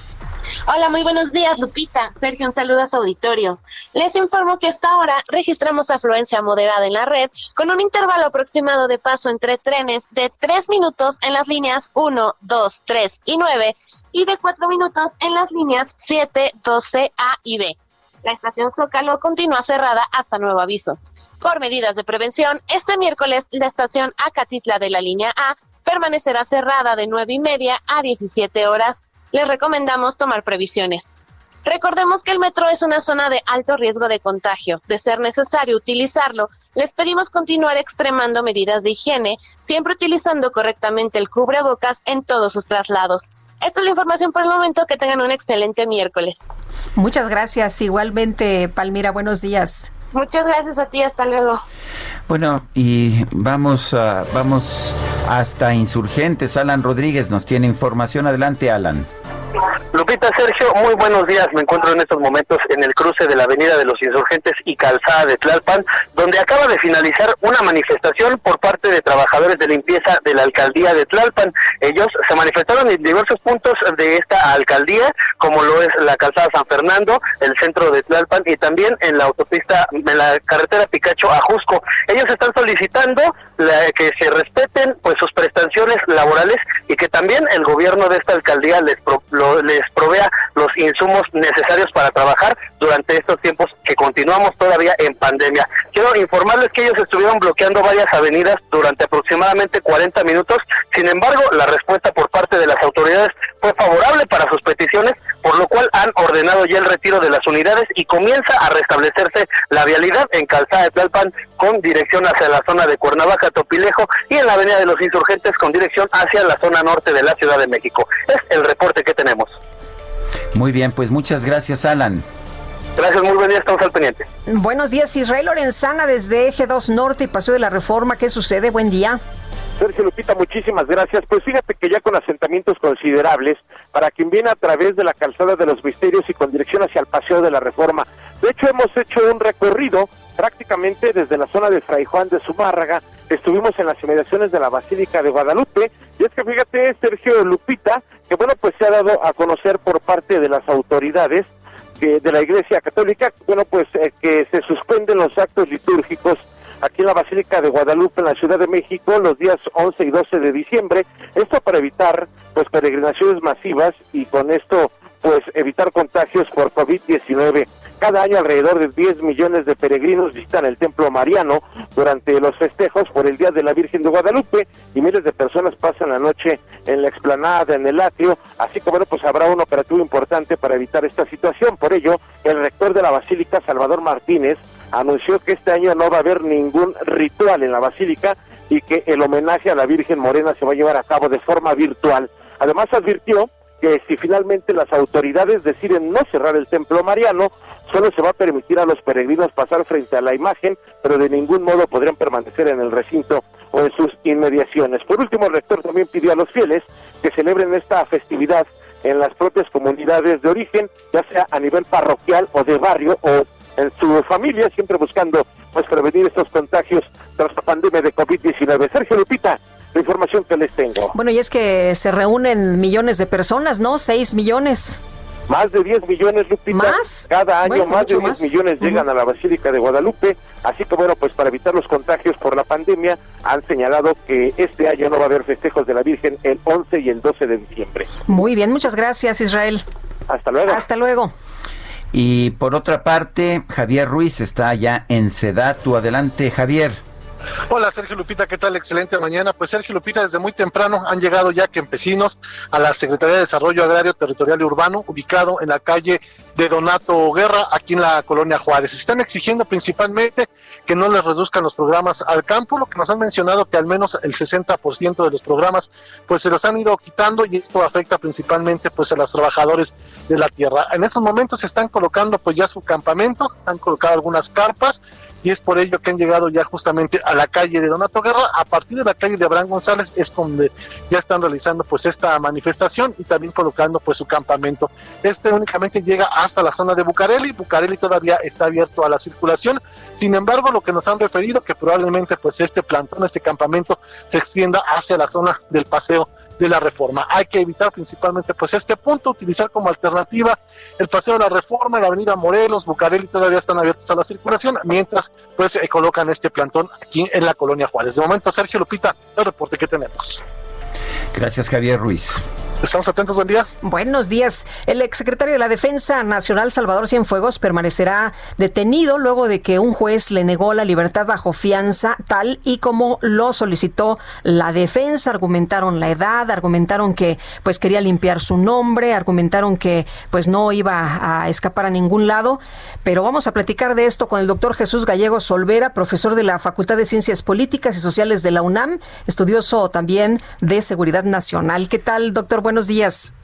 Hola, muy buenos días, Lupita. Sergio, un saludo a su auditorio. Les informo que hasta ahora registramos afluencia moderada en la red con un intervalo aproximado de paso entre trenes de 3 minutos en las líneas 1, 2, 3 y 9 y de 4 minutos en las líneas 7, 12, A y B. La estación Zócalo continúa cerrada hasta nuevo aviso. Por medidas de prevención, este miércoles la estación Acatitla de la línea A permanecerá cerrada de 9 y media a 17 horas. Les recomendamos tomar previsiones. Recordemos que el metro es una zona de alto riesgo de contagio. De ser necesario utilizarlo, les pedimos continuar extremando medidas de higiene, siempre utilizando correctamente el cubrebocas en todos sus traslados. Esta es la información por el momento. Que tengan un excelente miércoles. Muchas gracias. Igualmente, Palmira, buenos días. Muchas gracias a ti. Hasta luego. Bueno, y vamos, a, vamos hasta Insurgentes. Alan Rodríguez nos tiene información. Adelante, Alan. Lupita Sergio, muy buenos días. Me encuentro en estos momentos en el cruce de la Avenida de los Insurgentes y Calzada de Tlalpan, donde acaba de finalizar una manifestación por parte de trabajadores de limpieza de la alcaldía de Tlalpan. Ellos se manifestaron en diversos puntos de esta alcaldía, como lo es la Calzada San Fernando, el centro de Tlalpan y también en la autopista, en la carretera Picacho a Jusco. Ellos están solicitando la- que se respeten pues sus prestaciones laborales y que también el gobierno de esta alcaldía les pro- lo- les provea los insumos necesarios para trabajar durante estos tiempos que continuamos todavía en pandemia. Quiero informarles que ellos estuvieron bloqueando varias avenidas durante aproximadamente 40 minutos. Sin embargo, la respuesta por parte de las autoridades fue favorable para sus peticiones, por lo cual han ordenado ya el retiro de las unidades y comienza a restablecerse la vialidad en Calzada de Tlalpan con dirección hacia la zona de Cuernavaca, Topilejo y en la Avenida de los Insurgentes con dirección hacia la zona norte de la Ciudad de México. Es el reporte que tenemos. Muy bien, pues muchas gracias, Alan. Gracias, muy buen día, estamos al pendiente. Buenos días, Israel Lorenzana desde Eje 2 Norte y Paseo de la Reforma. ¿Qué sucede? Buen día. Sergio Lupita, muchísimas gracias. Pues fíjate que ya con asentamientos considerables para quien viene a través de la calzada de los misterios y con dirección hacia el Paseo de la Reforma. De hecho, hemos hecho un recorrido prácticamente desde la zona de Fray Juan de Zumárraga. Estuvimos en las inmediaciones de la Basílica de Guadalupe. Y es que fíjate, Sergio Lupita, que bueno, pues se ha dado a conocer por parte de las autoridades que de la Iglesia Católica, bueno, pues eh, que se suspenden los actos litúrgicos aquí en la Basílica de Guadalupe, en la Ciudad de México, los días 11 y 12 de diciembre. Esto para evitar, pues, peregrinaciones masivas y con esto, pues, evitar contagios por COVID-19. Cada año alrededor de 10 millones de peregrinos visitan el Templo Mariano durante los festejos por el Día de la Virgen de Guadalupe y miles de personas pasan la noche en la explanada, en el atrio, así que bueno, pues habrá un operativo importante para evitar esta situación. Por ello, el rector de la Basílica, Salvador Martínez, anunció que este año no va a haber ningún ritual en la Basílica y que el homenaje a la Virgen Morena se va a llevar a cabo de forma virtual. Además advirtió que si finalmente las autoridades deciden no cerrar el templo mariano, solo se va a permitir a los peregrinos pasar frente a la imagen, pero de ningún modo podrían permanecer en el recinto o en sus inmediaciones. Por último, el rector también pidió a los fieles que celebren esta festividad en las propias comunidades de origen, ya sea a nivel parroquial o de barrio o en su familia, siempre buscando pues prevenir estos contagios tras la pandemia de COVID-19. Sergio Lupita, la información que les tengo. Bueno, y es que se reúnen millones de personas, ¿no? Seis millones. Más de 10 millones, Lupita. ¿Más? Cada año Bueno, más de mucho 10 más. millones llegan a la Basílica de Guadalupe. Así que bueno, pues para evitar los contagios por la pandemia, han señalado que este año no va a haber festejos de la Virgen el 11 y el 12 de diciembre. Muy bien, muchas gracias, Israel. Hasta luego. Hasta luego. Y por otra parte, Javier Ruiz está allá en Sedatu. Adelante, Javier. Hola Sergio Lupita, ¿qué tal? Excelente mañana. Pues Sergio Lupita, desde muy temprano han llegado ya campesinos a la Secretaría de Desarrollo Agrario Territorial y Urbano, ubicado en la calle de Donato Guerra, aquí en la colonia Juárez. Están exigiendo principalmente que no les reduzcan los programas al campo, lo que nos han mencionado que al menos el 60% de los programas pues se los han ido quitando y esto afecta principalmente pues a los trabajadores de la tierra. En estos momentos se están colocando pues ya su campamento, han colocado algunas carpas y es por ello que han llegado ya justamente a la calle de Donato Guerra. A partir de la calle de Abraham González es donde ya están realizando pues esta manifestación y también colocando pues su campamento. Este únicamente llega hasta la zona de Bucareli. Bucareli todavía está abierto a la circulación. Sin embargo, lo que nos han referido que probablemente pues este plantón, este campamento se extienda hacia la zona del paseo de la reforma. Hay que evitar principalmente pues este punto, utilizar como alternativa el paseo de la reforma, la avenida Morelos, Bucareli todavía están abiertos a la circulación, mientras pues se colocan este plantón aquí en la colonia Juárez. De momento, Sergio Lupita, el reporte que tenemos. Gracias, Javier Ruiz. Estamos atentos, buen día. Buenos días. El exsecretario de la Defensa Nacional, Salvador Cienfuegos, permanecerá detenido luego de que un juez le negó la libertad bajo fianza, tal y como lo solicitó la defensa. Argumentaron la edad, argumentaron que pues quería limpiar su nombre, argumentaron que pues no iba a escapar a ningún lado. Pero vamos a platicar de esto con el doctor Jesús Gallego Solvera, profesor de la Facultad de Ciencias Políticas y Sociales de la UNAM, estudioso también de Seguridad Nacional. ¿Qué tal, doctor? Días.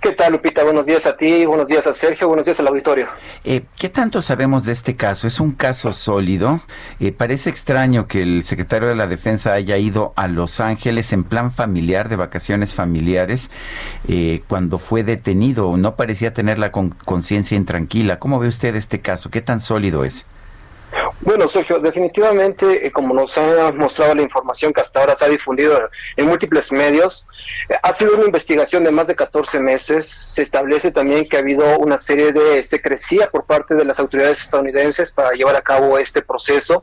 ¿Qué tal, Lupita? Buenos días a ti, buenos días a Sergio, buenos días al auditorio. Eh, ¿Qué tanto sabemos de este caso? ¿Es un caso sólido? Eh, parece extraño que el secretario de la Defensa haya ido a Los Ángeles en plan familiar, de vacaciones familiares, eh, cuando fue detenido. No parecía tener la con- conciencia intranquila. ¿Cómo ve usted este caso? ¿Qué tan sólido es? Bueno, Sergio, definitivamente, eh, como nos ha mostrado la información que hasta ahora se ha difundido en múltiples medios, eh, ha sido una investigación de más de 14 meses. Se establece también que ha habido una serie de secrecía por parte de las autoridades estadounidenses para llevar a cabo este proceso,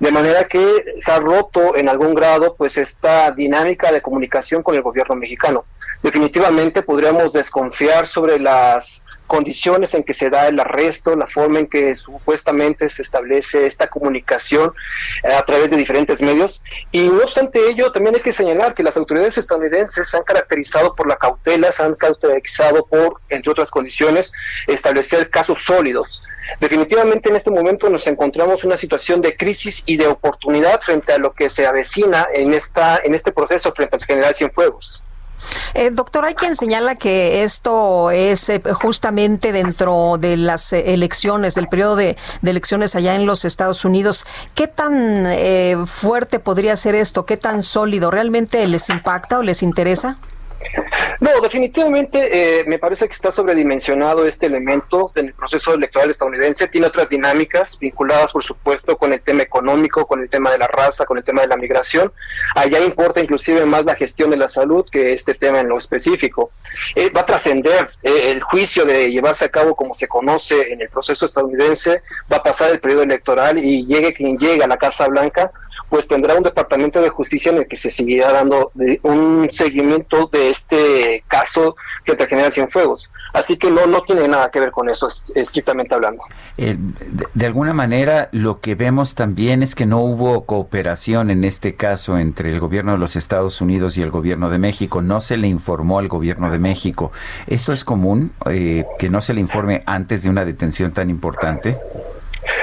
de manera que se ha roto en algún grado pues esta dinámica de comunicación con el gobierno mexicano. Definitivamente podríamos desconfiar sobre las condiciones en que se da el arresto, la forma en que supuestamente se establece esta comunicación eh, a través de diferentes medios. Y no obstante ello, también hay que señalar que las autoridades estadounidenses se han caracterizado por la cautela, se han caracterizado por, entre otras condiciones, establecer casos sólidos. Definitivamente en este momento nos encontramos en una situación de crisis y de oportunidad frente a lo que se avecina en, esta, en este proceso frente al general Cienfuegos. Eh, doctor, hay quien señala que esto es eh, justamente dentro de las eh, elecciones, del periodo de, de elecciones allá en los Estados Unidos. ¿Qué tan eh, fuerte podría ser esto? ¿Qué tan sólido? ¿Realmente les impacta o les interesa? No, definitivamente eh, me parece que está sobredimensionado este elemento en el proceso electoral estadounidense. Tiene otras dinámicas vinculadas, por supuesto, con el tema económico, con el tema de la raza, con el tema de la migración. Allá importa inclusive más la gestión de la salud que este tema en lo específico. Eh, va a trascender eh, el juicio de llevarse a cabo como se conoce en el proceso estadounidense, va a pasar el periodo electoral y llegue quien llegue a la Casa Blanca, pues tendrá un departamento de justicia en el que se seguirá dando de- un seguimiento de este caso que te genera Cienfuegos. Así que no, no tiene nada que ver con eso, es- estrictamente hablando. Eh, de, de alguna manera, lo que vemos también es que no hubo cooperación en este caso entre el gobierno de los Estados Unidos y el gobierno de México. No se le informó al gobierno de México. ¿Eso es común, eh, que no se le informe antes de una detención tan importante?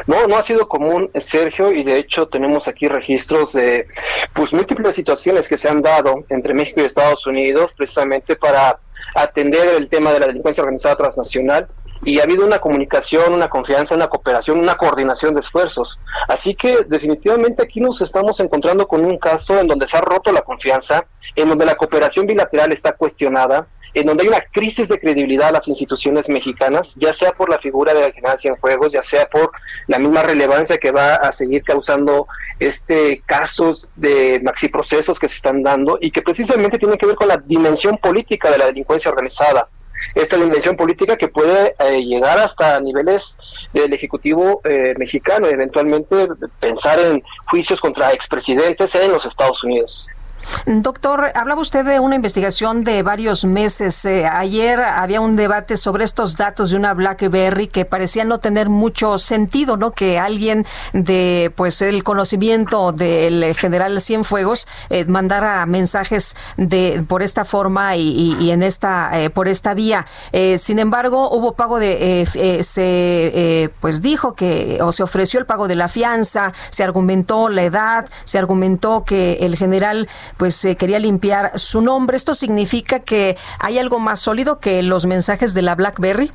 No, no ha sido común, Sergio, y de hecho tenemos aquí registros de pues múltiples situaciones que se han dado entre México y Estados Unidos precisamente para atender el tema de la delincuencia organizada transnacional y ha habido una comunicación, una confianza, una cooperación, una coordinación de esfuerzos. Así que definitivamente aquí nos estamos encontrando con un caso en donde se ha roto la confianza, en donde la cooperación bilateral está cuestionada, en donde hay una crisis de credibilidad a las instituciones mexicanas, ya sea por la figura del general Cienfuegos, ya sea por la misma relevancia que va a seguir causando este casos de maxiprocesos que se están dando y que precisamente tienen que ver con la dimensión política de la delincuencia organizada. Esta dimensión política que puede eh, llegar hasta niveles del Ejecutivo eh, mexicano, eventualmente pensar en juicios contra expresidentes en los Estados Unidos. Doctor, hablaba usted de una investigación de varios meses. Eh, ayer había un debate sobre estos datos de una BlackBerry que parecía no tener mucho sentido, ¿no? Que alguien de, pues, el conocimiento del general Cienfuegos eh, mandara mensajes de por esta forma y, y en esta, eh, por esta vía. Eh, sin embargo, hubo pago de, se, pues, dijo que o se ofreció el pago de la fianza, se argumentó la edad, se argumentó que el general pues eh, quería limpiar su nombre. ¿Esto significa que hay algo más sólido que los mensajes de la BlackBerry?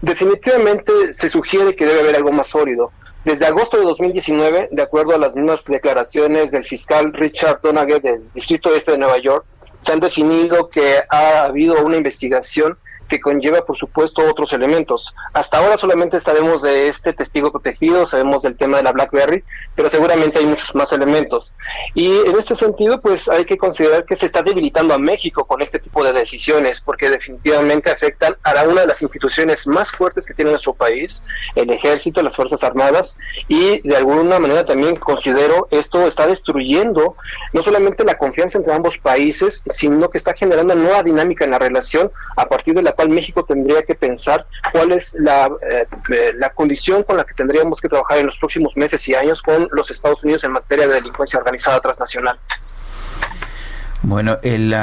Definitivamente se sugiere que debe haber algo más sólido. Desde agosto de 2019, de acuerdo a las mismas declaraciones del fiscal Richard Donaghy del Distrito Este de Nueva York, se han definido que ha habido una investigación que conlleva, por supuesto, otros elementos. Hasta ahora solamente sabemos de este testigo protegido, sabemos del tema de la BlackBerry, pero seguramente hay muchos más elementos. Y en este sentido, pues hay que considerar que se está debilitando a México con este tipo de decisiones, porque definitivamente afectan a una de las instituciones más fuertes que tiene nuestro país, el ejército, las Fuerzas Armadas, y de alguna manera también considero esto está destruyendo no solamente la confianza entre ambos países, sino que está generando una nueva dinámica en la relación a partir de la cual México tendría que pensar cuál es la, eh, eh, la condición con la que tendríamos que trabajar en los próximos meses y años con los Estados Unidos en materia de delincuencia organizada transnacional. Bueno, el,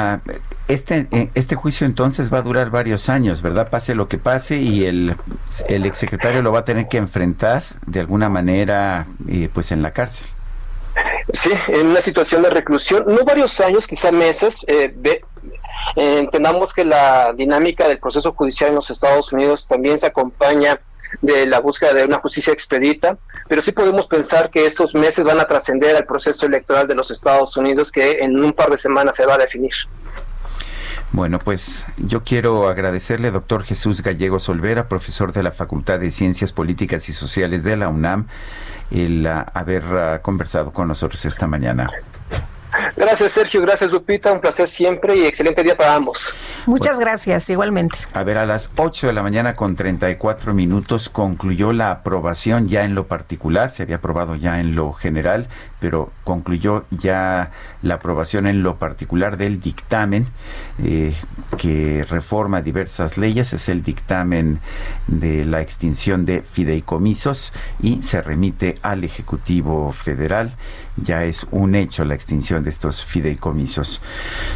este, eh, este juicio entonces va a durar varios años, ¿verdad? Pase lo que pase y el, el exsecretario lo va a tener que enfrentar de alguna manera eh, pues en la cárcel. Sí, en una situación de reclusión, no varios años, quizá meses. eh, eh, entendamos que la dinámica del proceso judicial en los Estados Unidos también se acompaña de la búsqueda de una justicia expedita, pero sí podemos pensar que estos meses van a trascender al proceso electoral de los Estados Unidos que en un par de semanas se va a definir. Bueno, pues yo quiero agradecerle, doctor Jesús Gallego Solvera, profesor de la Facultad de Ciencias Políticas y Sociales de la UNAM, el ah, haber ah, conversado con nosotros esta mañana. Gracias Sergio, gracias Lupita, un placer siempre y excelente día para ambos. Muchas gracias, igualmente. A ver, a las 8 de la mañana con 34 minutos concluyó la aprobación ya en lo particular, se había aprobado ya en lo general, pero concluyó ya la aprobación en lo particular del dictamen eh, que reforma diversas leyes, es el dictamen de la extinción de fideicomisos y se remite al Ejecutivo Federal. Ya es un hecho la extinción de estos fideicomisos.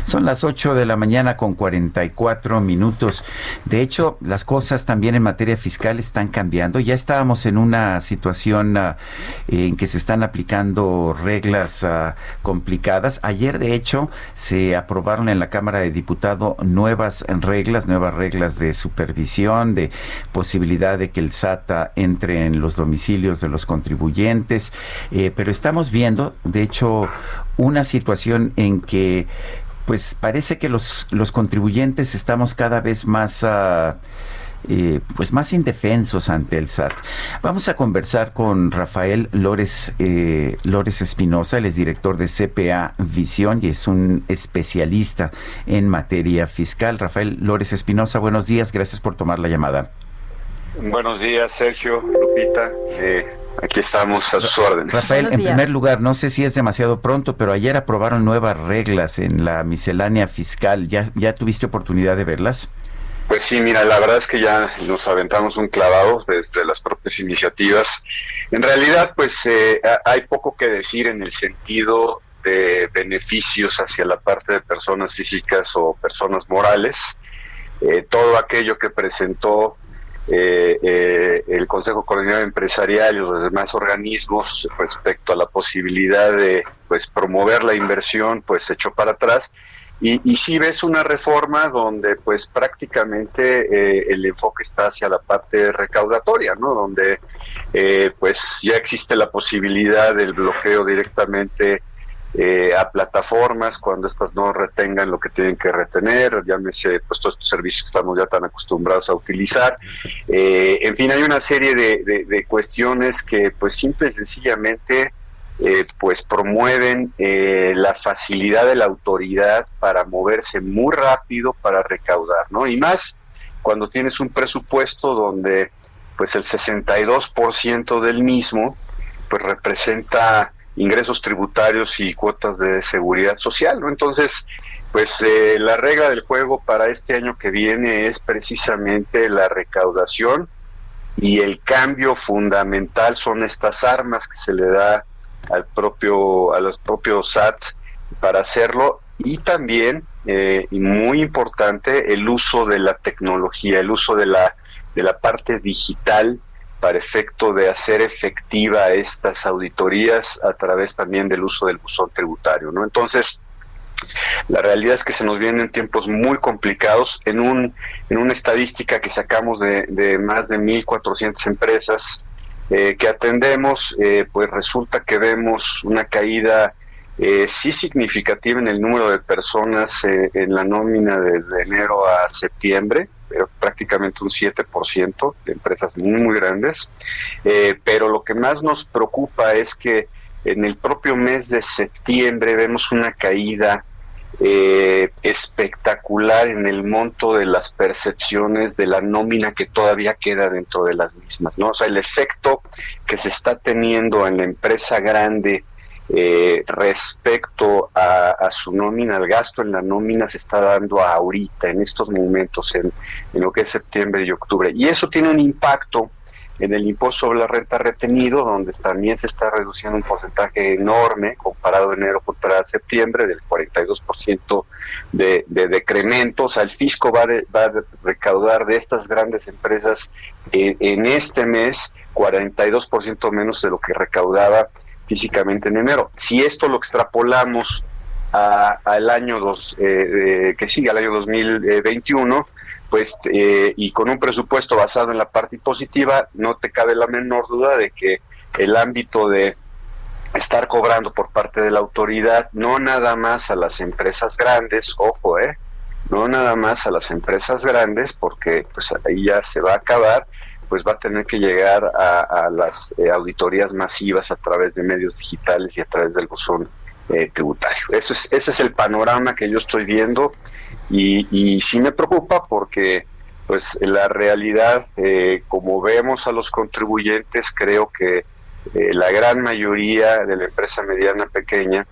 Son las 8 de la mañana con 44 minutos. De hecho, las cosas también en materia fiscal están cambiando. Ya estábamos en una situación ah, en que se están aplicando reglas ah, complicadas. Ayer, de hecho, se aprobaron en la Cámara de Diputados nuevas reglas, nuevas reglas de supervisión, de posibilidad de que el SATA entre en los domicilios de los contribuyentes. Eh, pero estamos viendo, de hecho, una situación en que pues parece que los, los contribuyentes estamos cada vez más... ah, eh, pues más indefensos ante el SAT. Vamos a conversar con Rafael Lores, eh, Lores Espinosa, él es director de CPA Visión y es un especialista en materia fiscal. Rafael Lores Espinosa, buenos días, gracias por tomar la llamada. Buenos días, Sergio, Lupita. Eh, aquí estamos a sus órdenes. Rafael, en primer lugar, no sé si es demasiado pronto, pero ayer aprobaron nuevas reglas en la miscelánea fiscal. ¿Ya, ya tuviste oportunidad de verlas? Pues sí, mira, la verdad es que ya nos aventamos un clavado desde las propias iniciativas. En realidad, pues eh, ha- hay poco que decir en el sentido de beneficios hacia la parte de personas físicas o personas morales. Eh, todo aquello que presentó eh, eh, el Consejo Coordinador Empresarial y los demás organismos respecto a la posibilidad de pues promover la inversión, pues se echó para atrás. Y, y sí ves una reforma donde pues prácticamente eh, el enfoque está hacia la parte recaudatoria, ¿no? Donde eh, pues ya existe la posibilidad del bloqueo directamente eh, a plataformas cuando estas no retengan lo que tienen que retener, llámese pues todos estos servicios que estamos ya tan acostumbrados a utilizar. Eh, en fin, hay una serie de, de- de cuestiones que pues simple y sencillamente eh, pues promueven eh, la facilidad de la autoridad para moverse muy rápido para recaudar, ¿no? Y más cuando tienes un presupuesto donde pues el 62% del mismo pues representa ingresos tributarios y cuotas de seguridad social, ¿no? Entonces, pues eh, la regla del juego para este año que viene es precisamente la recaudación y el cambio fundamental son estas armas que se le da al propio a los propios SAT para hacerlo y también eh, y muy importante el uso de la tecnología, el uso de la de la parte digital para efecto de hacer efectiva estas auditorías a través también del uso del buzón tributario, ¿no? Entonces, la realidad es que se nos vienen tiempos muy complicados. En, un, en una estadística que sacamos de, de más de 1.400 empresas eh, que atendemos, eh, pues resulta que vemos una caída eh, sí significativa en el número de personas eh, en la nómina desde enero a septiembre, prácticamente un 7% de empresas muy, muy grandes. Eh, pero lo que más nos preocupa es que en el propio mes de septiembre vemos una caída eh, espectacular en el monto de las percepciones de la nómina que todavía queda dentro de las mismas, ¿no? O sea, el efecto que se está teniendo en la empresa grande eh, respecto a, su nómina, el gasto en la nómina se está dando ahorita, en estos momentos, en, en lo que es septiembre y octubre. Y eso tiene un impacto en el impuesto sobre la renta retenido, donde también se está reduciendo un porcentaje enorme comparado enero contra septiembre, del 42% de, de decremento. O sea, el fisco va, de- va a recaudar de estas grandes empresas en, este mes 42% menos de lo que recaudaba físicamente en enero. Si esto lo extrapolamos al año dos, eh, eh, que sigue, al año 2021, pues eh, y con un presupuesto basado en la parte positiva, no te cabe la menor duda de que el ámbito de estar cobrando por parte de la autoridad, no nada más a las empresas grandes, ojo, eh, no nada más a las empresas grandes, porque pues ahí ya se va a acabar, pues va a tener que llegar a, las eh, auditorías masivas a través de medios digitales y a través del buzón eh, tributario. Eso es, ese es el panorama que yo estoy viendo y, y sí me preocupa porque pues la realidad, eh, como vemos a los contribuyentes, creo que eh, la gran mayoría de la empresa mediana pequeña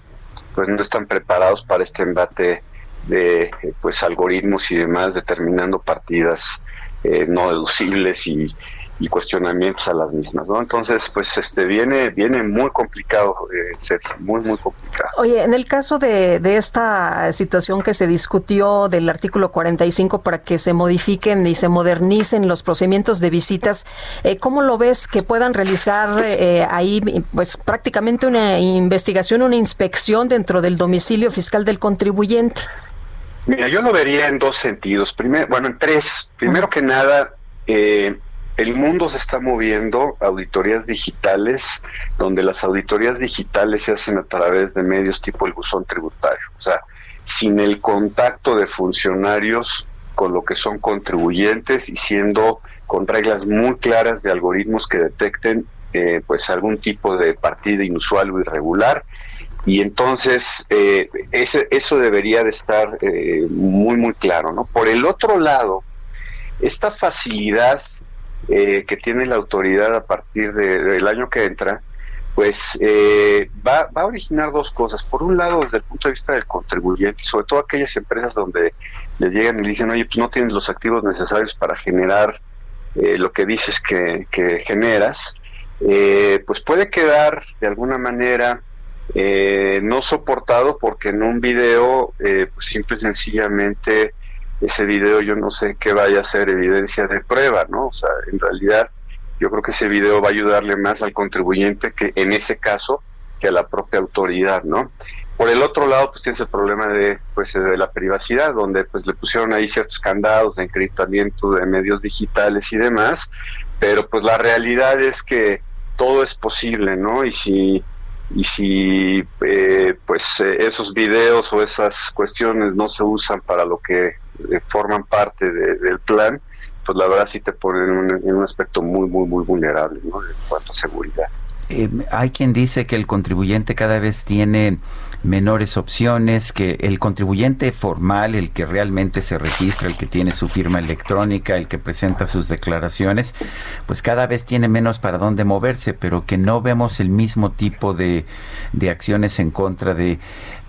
pues no están preparados para este embate de pues algoritmos y demás determinando partidas eh, no deducibles y, y cuestionamientos a las mismas, ¿no? Entonces, pues este viene viene muy complicado, eh, Sergio, muy muy complicado. Oye, en el caso de, de esta situación que se discutió del artículo 45 para que se modifiquen y se modernicen los procedimientos de visitas, eh, ¿cómo lo ves que puedan realizar eh, ahí pues prácticamente una investigación, una inspección dentro del domicilio fiscal del contribuyente? Mira, yo lo vería en dos sentidos. Primero, bueno, en tres. Primero que nada, eh, el mundo se está moviendo auditorías digitales, donde las auditorías digitales se hacen a través de medios tipo el buzón tributario. O sea, sin el contacto de funcionarios con lo que son contribuyentes y siendo con reglas muy claras de algoritmos que detecten eh, pues algún tipo de partida inusual o irregular y entonces eh, ese, eso debería de estar eh, muy muy claro no por el otro lado esta facilidad eh, que tiene la autoridad a partir de- del año que entra pues eh, va, a originar dos cosas. Por un lado desde el punto de vista del contribuyente sobre todo aquellas empresas donde les llegan y le dicen oye pues no tienes los activos necesarios para generar eh, lo que dices que, que generas eh, pues puede quedar de alguna manera eh, no soportado porque en un video pues simple y sencillamente ese video yo no sé qué vaya a ser evidencia de prueba, ¿no? O sea, en realidad yo creo que ese video va a ayudarle más al contribuyente que en ese caso que a la propia autoridad, ¿no? Por el otro lado, pues tienes el problema de pues de la privacidad, donde pues le pusieron ahí ciertos candados de encriptamiento de medios digitales y demás, pero pues la realidad es que todo es posible, ¿no? Y si y si eh, pues eh, esos videos o esas cuestiones no se usan para lo que forman parte de- del plan, pues la verdad sí te ponen en un, en un aspecto muy, muy, muy vulnerable ¿no? en cuanto a seguridad. eh, hay quien dice que el contribuyente cada vez tiene menores opciones, que el contribuyente formal, el que realmente se registra, el que tiene su firma electrónica, el que presenta sus declaraciones, pues cada vez tiene menos para dónde moverse, pero que no vemos el mismo tipo de, de acciones en contra de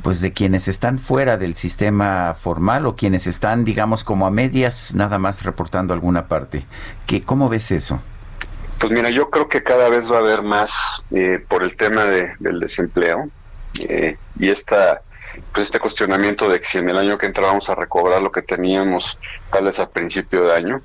pues de quienes están fuera del sistema formal o quienes están digamos como a medias nada más reportando alguna parte. ¿Qué, ¿Cómo ves eso? Pues mira, yo creo que cada vez va a haber más eh, por el tema de, del desempleo eh, y esta pues este cuestionamiento de que si en el año que entra vamos a recobrar lo que teníamos tal vez al principio de año.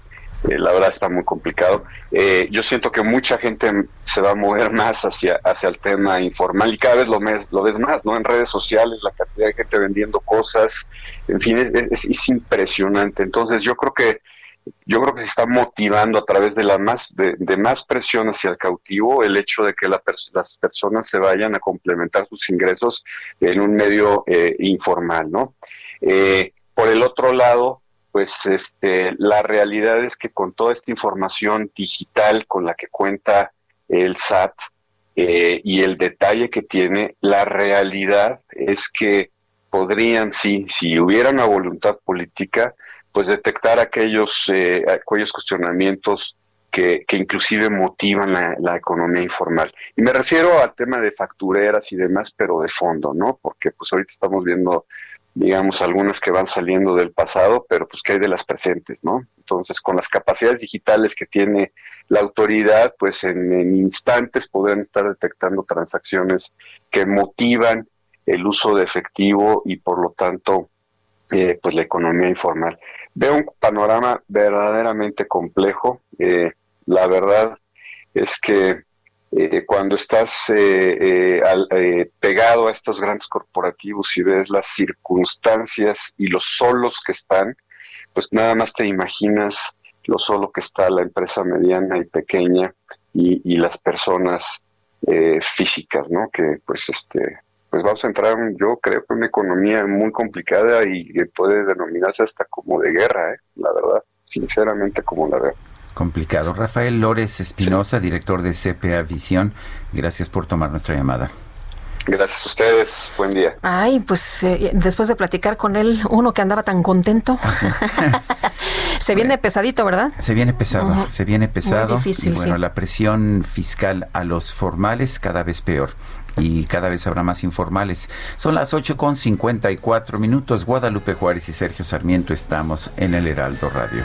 Eh, la verdad está muy complicado. Eh, yo siento que mucha gente se va a mover más hacia, hacia el tema informal y cada vez lo, mes- lo ves más, ¿no? En redes sociales, la cantidad de gente vendiendo cosas, en fin, es, es- es impresionante. Entonces yo creo que yo creo que se está motivando a través de la más de, más presión hacia el cautivo el hecho de que la las personas se vayan a complementar sus ingresos en un medio eh, informal, ¿no? Eh, por el otro lado, pues este, la realidad es que con toda esta información digital con la que cuenta el SAT eh, y el detalle que tiene, la realidad es que podrían, sí, si hubiera una voluntad política, pues detectar aquellos, eh, aquellos cuestionamientos que, que inclusive motivan la, la economía informal. Y me refiero al tema de factureras y demás, pero de fondo, ¿no? Porque pues ahorita estamos viendo, digamos, algunas que van saliendo del pasado, pero pues que hay de las presentes, ¿no? Entonces, con las capacidades digitales que tiene la autoridad, pues en, en instantes podrán estar detectando transacciones que motivan el uso de efectivo y por lo tanto eh, pues la economía informal. Veo un panorama verdaderamente complejo. eh, la verdad es que eh, cuando estás eh, pegado a estos grandes corporativos y ves las circunstancias y los solos que están, pues nada más te imaginas lo solo que está la empresa mediana y pequeña y, y las personas físicas, ¿no? Que pues este pues vamos a entrar, yo creo, en una economía muy complicada y que puede denominarse hasta como de guerra, ¿eh? la verdad, sinceramente como la veo. Complicado. Rafael Lórez Espinosa, director de CPA Visión, gracias por tomar nuestra llamada. Gracias a ustedes, buen día. Ay, pues eh, después de platicar con él, uno que andaba tan contento. Se viene pesadito, ¿verdad? Se viene pesado, se viene pesado. Muy difícil, y bueno, sí. la presión fiscal a los formales cada vez peor. Y cada vez habrá más informales. Son las 8 con 54 minutos. Guadalupe Juárez y Sergio Sarmiento estamos en el Heraldo Radio.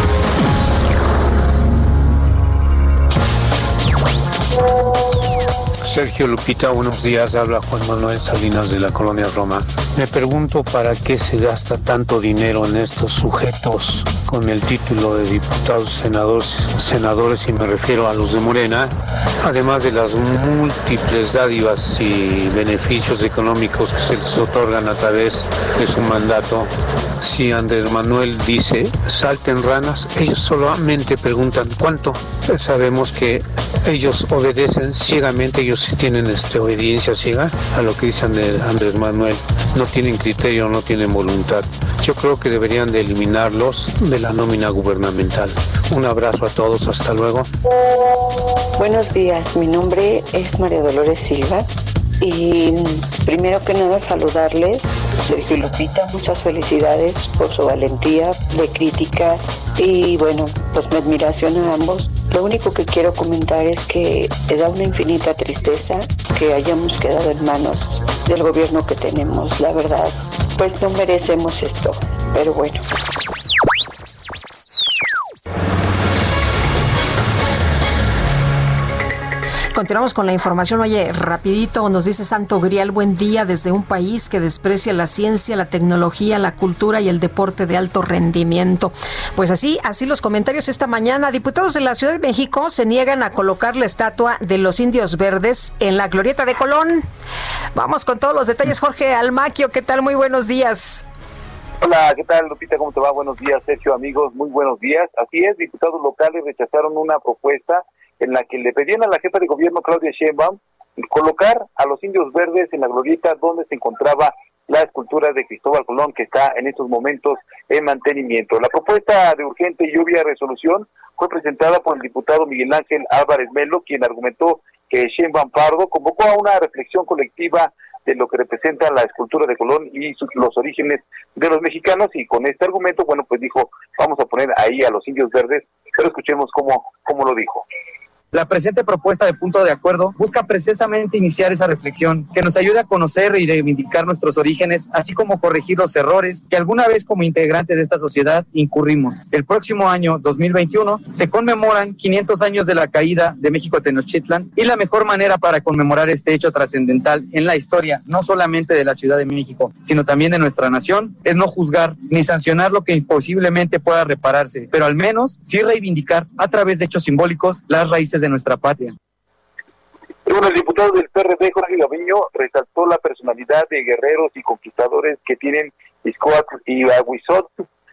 Sergio Lupita, buenos días. Habla Juan Manuel Salinas de la colonia Roma. Me pregunto para qué se gasta tanto dinero en estos sujetos con el título de diputados, senadores, senadores y me refiero a los de Morena, además de las múltiples dádivas y beneficios económicos que se les otorgan a través de su mandato. Si Andrés Manuel dice salten ranas, ellos solamente preguntan cuánto. Sabemos que ellos obedecen ciegamente, ellos sí tienen este, obediencia ciega a lo que dice Andrés Manuel. No tienen criterio, no tienen voluntad. Yo creo que deberían de eliminarlos de la nómina gubernamental. Un abrazo a todos, hasta luego. Buenos días, mi nombre es María Dolores Silva y primero que nada saludarles, Sergio Lupita, muchas felicidades por su valentía de crítica y bueno, pues mi admiración a ambos. Lo único que quiero comentar es que da una infinita tristeza que hayamos quedado en manos del gobierno que tenemos, la verdad, pues no merecemos esto, pero bueno. Continuamos con la información. Oye, rapidito, nos dice Santo Grial, buen día desde un país que desprecia la ciencia, la tecnología, la cultura y el deporte de alto rendimiento. Pues así, así los comentarios esta mañana. Diputados de la Ciudad de México se niegan a colocar la estatua de los indios verdes en la glorieta de Colón. Vamos con todos los detalles, Jorge Almaquio. ¿Qué tal? Muy buenos días. Hola, ¿qué tal Lupita? ¿Cómo te va? Buenos días, Sergio, amigos, muy buenos días. Así es, diputados locales rechazaron una propuesta en la que le pedían a la jefa de gobierno, Claudia Sheinbaum, colocar a los indios verdes en la glorieta donde se encontraba la escultura de Cristóbal Colón, que está en estos momentos en mantenimiento. La propuesta de urgente lluvia resolución fue presentada por el diputado Miguel Ángel Álvarez Melo, quien argumentó que Sheinbaum Pardo convocó a una reflexión colectiva de lo que representa la escultura de Colón y sus- los orígenes de los mexicanos y con este argumento, bueno, pues dijo, vamos a poner ahí a los indios verdes, pero escuchemos cómo, cómo lo dijo. La presente propuesta de punto de acuerdo busca precisamente iniciar esa reflexión que nos ayude a conocer y reivindicar nuestros orígenes, así como corregir los errores que alguna vez como integrante de esta sociedad incurrimos. El próximo año 2021 se conmemoran 500 años de la caída de México Tenochtitlan y la mejor manera para conmemorar este hecho trascendental en la historia, no solamente de la Ciudad de México, sino también de nuestra nación, es no juzgar ni sancionar lo que imposiblemente pueda repararse, pero al menos sí reivindicar a través de hechos simbólicos las raíces de nuestra patria. Bueno, el diputado del PRD, Jorge Gaviño, resaltó la personalidad de guerreros y conquistadores que tienen Izcoatl y Aguizot,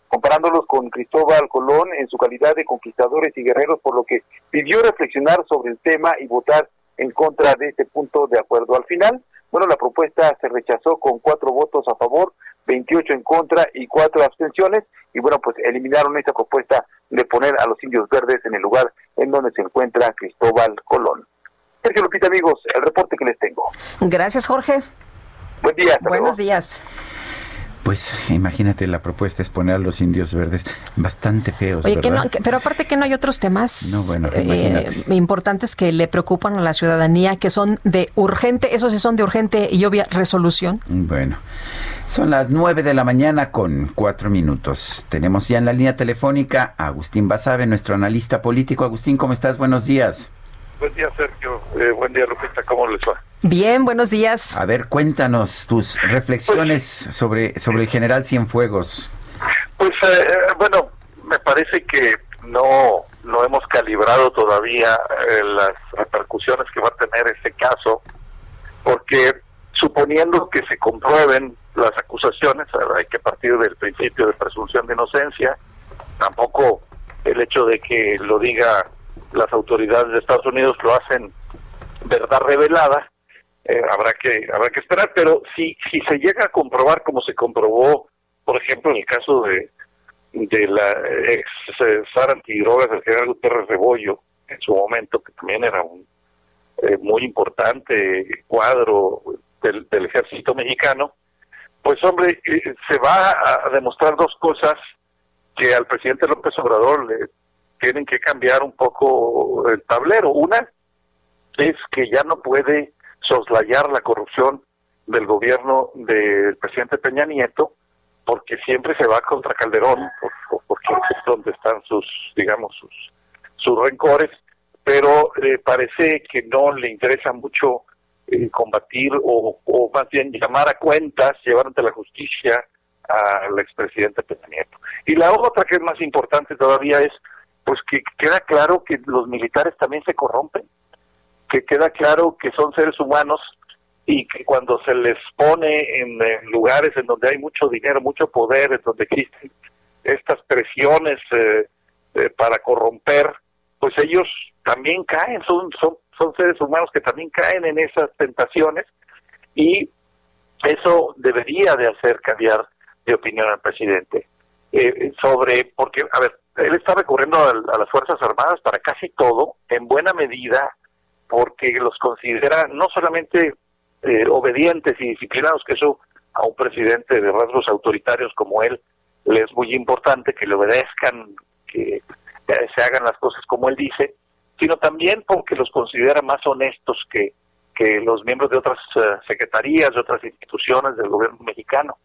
comparándolos con Cristóbal Colón en su calidad de conquistadores y guerreros, por lo que pidió reflexionar sobre el tema y votar en contra de este punto de acuerdo. Al final, bueno, la propuesta se rechazó con cuatro votos a favor, 28 en contra y cuatro abstenciones, y bueno, pues eliminaron esta propuesta de poner a los indios verdes en el lugar en donde se encuentra Cristóbal Colón. Sergio Lupita, amigos, el reporte que les tengo. Gracias, Jorge. Buen día. hasta Buenos luego. días. Pues imagínate, la propuesta es poner a los indios verdes bastante feos, Oye, que ¿verdad? no, que- pero aparte que no hay otros temas No, bueno, eh, importantes que le preocupan a la ciudadanía, que son de urgente, esos sí son de urgente y obvia resolución. Bueno, son las 9 de la mañana con cuatro minutos. Tenemos ya en la línea telefónica a Agustín Basabe, nuestro analista político. Agustín, ¿cómo estás? Buenos días. Buen día, Sergio. Eh, buen día, Lupita. ¿Cómo les va? Bien, buenos días. A ver, cuéntanos tus reflexiones sobre, sobre el general Cienfuegos. Pues, eh, bueno, me parece que no, no hemos calibrado todavía eh, las repercusiones que va a tener este caso, porque suponiendo que se comprueben las acusaciones, eh, hay que partir del principio de presunción de inocencia, tampoco el hecho de que lo diga las autoridades de Estados Unidos lo hacen verdad revelada, eh, habrá que habrá que esperar, pero si si se llega a comprobar como se comprobó, por ejemplo, en el caso de de la ex eh, SAR antidrogas del general Gutiérrez Rebollo, en su momento, que también era un eh, muy importante cuadro del, del ejército mexicano, pues hombre, eh, se va a demostrar dos cosas que al presidente López Obrador le tienen que cambiar un poco el tablero. Una es que ya no puede soslayar la corrupción del gobierno del presidente Peña Nieto, porque siempre se va contra Calderón, por- por- porque es donde están sus, digamos, sus, sus rencores, pero eh, parece que no le interesa mucho eh, combatir o, o más bien llamar a cuentas, llevar ante la justicia al expresidente Peña Nieto. Y la otra que es más importante todavía es, pues que queda claro que los militares también se corrompen, que queda claro que son seres humanos y que cuando se les pone en, lugares en donde hay mucho dinero, mucho poder, en donde existen estas presiones eh, para corromper, pues ellos también caen, son, son, son seres humanos que también caen en esas tentaciones y eso debería de hacer cambiar de opinión al presidente. Eh, sobre, porque, a ver, él está recurriendo a, las Fuerzas Armadas para casi todo, en buena medida, porque los considera no solamente eh, obedientes y disciplinados, que eso a un presidente de rasgos autoritarios como él le es muy importante que le obedezcan, que se hagan las cosas como él dice, sino también porque los considera más honestos que, que los miembros de otras eh, secretarías, de otras instituciones del gobierno mexicano.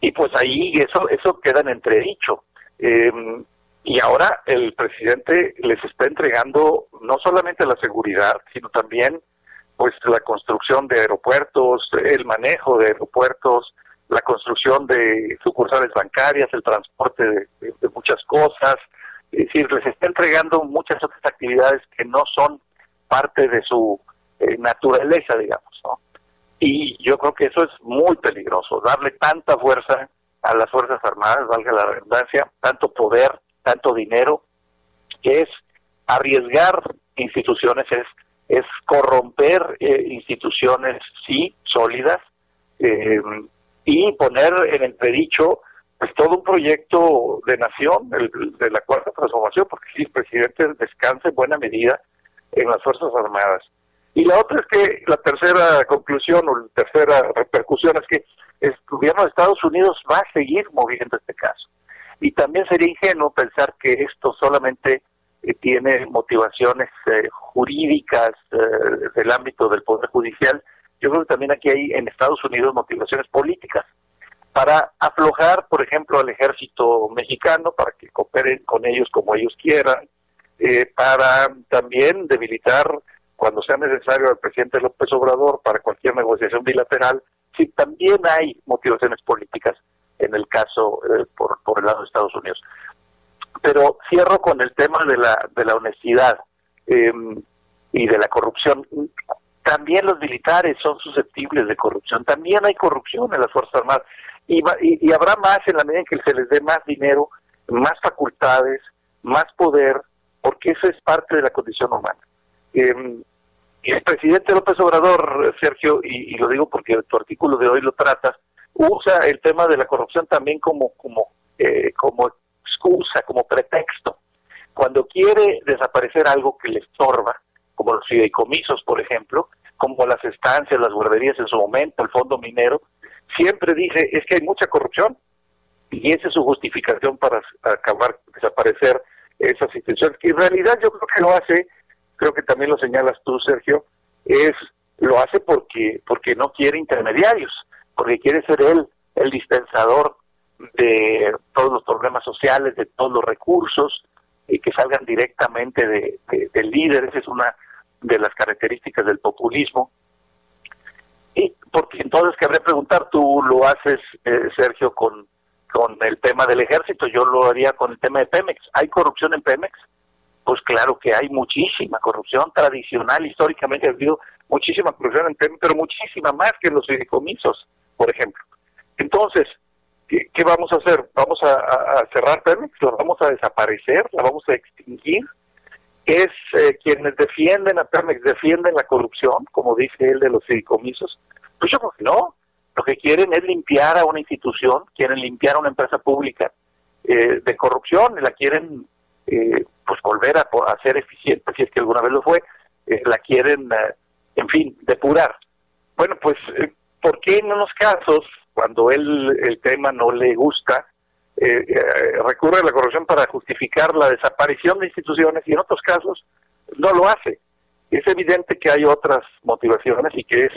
Y pues ahí eso eso queda en entredicho. Eh, Y ahora el presidente les está entregando no solamente la seguridad, sino también pues la construcción de aeropuertos, el manejo de aeropuertos, la construcción de sucursales bancarias, el transporte de, muchas cosas. Es decir, les está entregando muchas otras actividades que no son parte de su eh, naturaleza, digamos, ¿no? Y yo creo que eso es muy peligroso, darle tanta fuerza a las Fuerzas Armadas, valga la redundancia, tanto poder, tanto dinero, que es arriesgar instituciones, es, es corromper eh, instituciones, sí, sólidas, eh, y poner en entredicho pues todo un proyecto de nación, el, de la cuarta transformación, porque sí, el presidente descansa en buena medida en las Fuerzas Armadas. Y la otra es que la tercera conclusión o la tercera repercusión es que el gobierno de Estados Unidos va a seguir moviendo este caso. Y también sería ingenuo pensar que esto solamente eh, tiene motivaciones eh, jurídicas eh, del ámbito del Poder Judicial. Yo creo que también aquí hay en Estados Unidos motivaciones políticas para aflojar, por ejemplo, al ejército mexicano, para que cooperen con ellos como ellos quieran, eh, para también debilitar cuando sea necesario al presidente López Obrador para cualquier negociación bilateral, sí, también hay motivaciones políticas en el caso eh, por, por el lado de Estados Unidos. Pero cierro con el tema de la, de la honestidad eh, y de la corrupción. También los militares son susceptibles de corrupción, también hay corrupción en las Fuerzas Armadas y habrá más en la medida en que se les dé más dinero, más facultades, más poder, porque eso es parte de la condición humana. Eh, el presidente López Obrador, Sergio, y, y lo digo porque tu artículo de hoy lo tratas, usa el tema de la corrupción también como, como, eh, como excusa, como pretexto. Cuando quiere desaparecer algo que le estorba, como los fideicomisos, por ejemplo, como las estancias, las guarderías en su momento, el fondo minero, siempre dice, es que hay mucha corrupción, y esa es su justificación para acabar, desaparecer esas instituciones, que en realidad yo creo que lo hace, creo que también lo señalas tú, Sergio, es lo hace porque porque no quiere intermediarios, porque quiere ser él el dispensador de todos los problemas sociales, de todos los recursos, y que salgan directamente de, de- del líder, esa es una de las características del populismo. Y porque entonces cabría preguntar, tú lo haces, eh, Sergio, con, con el tema del ejército, yo lo haría con el tema de Pemex. ¿Hay corrupción en Pemex? Pues claro que hay muchísima corrupción tradicional, históricamente ha habido muchísima corrupción pero muchísima más que los fideicomisos, por ejemplo. Entonces, ¿qué, vamos a hacer? ¿Vamos a cerrar Pemex? ¿La vamos a desaparecer? ¿La vamos a extinguir? ¿Es eh, quienes defienden a Pemex, defienden la corrupción, como dice él de los fideicomisos? Pues yo creo que no. Lo que quieren es limpiar a una institución, quieren limpiar a una empresa pública eh, de corrupción, y la quieren eh, pues volver a, a ser eficiente, si es que alguna vez lo fue, eh, la quieren, eh, en fin, depurar. Bueno, pues, eh, ¿por qué en unos casos, cuando él el tema no le gusta, recurre a la corrupción para justificar la desaparición de instituciones y en otros casos no lo hace? Es evidente que hay otras motivaciones y que es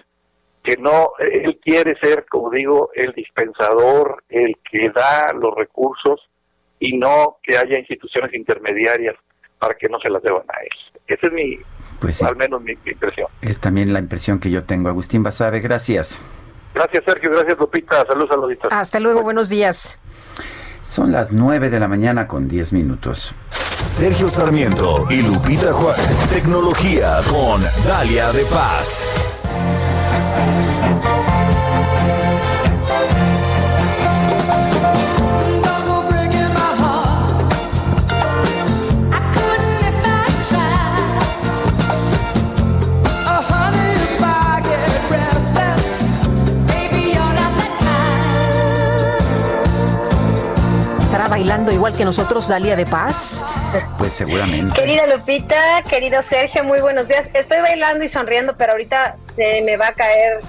que no, él quiere ser, como digo, el dispensador, el que da los recursos y no que haya instituciones intermediarias para que no se las deban a él. Esa es mi, Pues sí. al menos mi, mi impresión. Es también la impresión que yo tengo. Agustín Basabe, gracias. Gracias Sergio, gracias Lupita, saludos a los auditores. Hasta luego, buenos días. Son las 9 de la mañana con 10 minutos. Sergio Sarmiento y Lupita Juárez. Tecnología con Dalia de Paz. ¿Estará bailando igual que nosotros Dalia de Paz? Pues seguramente. Querida Lupita, querido Sergio, muy buenos días. Estoy bailando y sonriendo, pero ahorita se me va a caer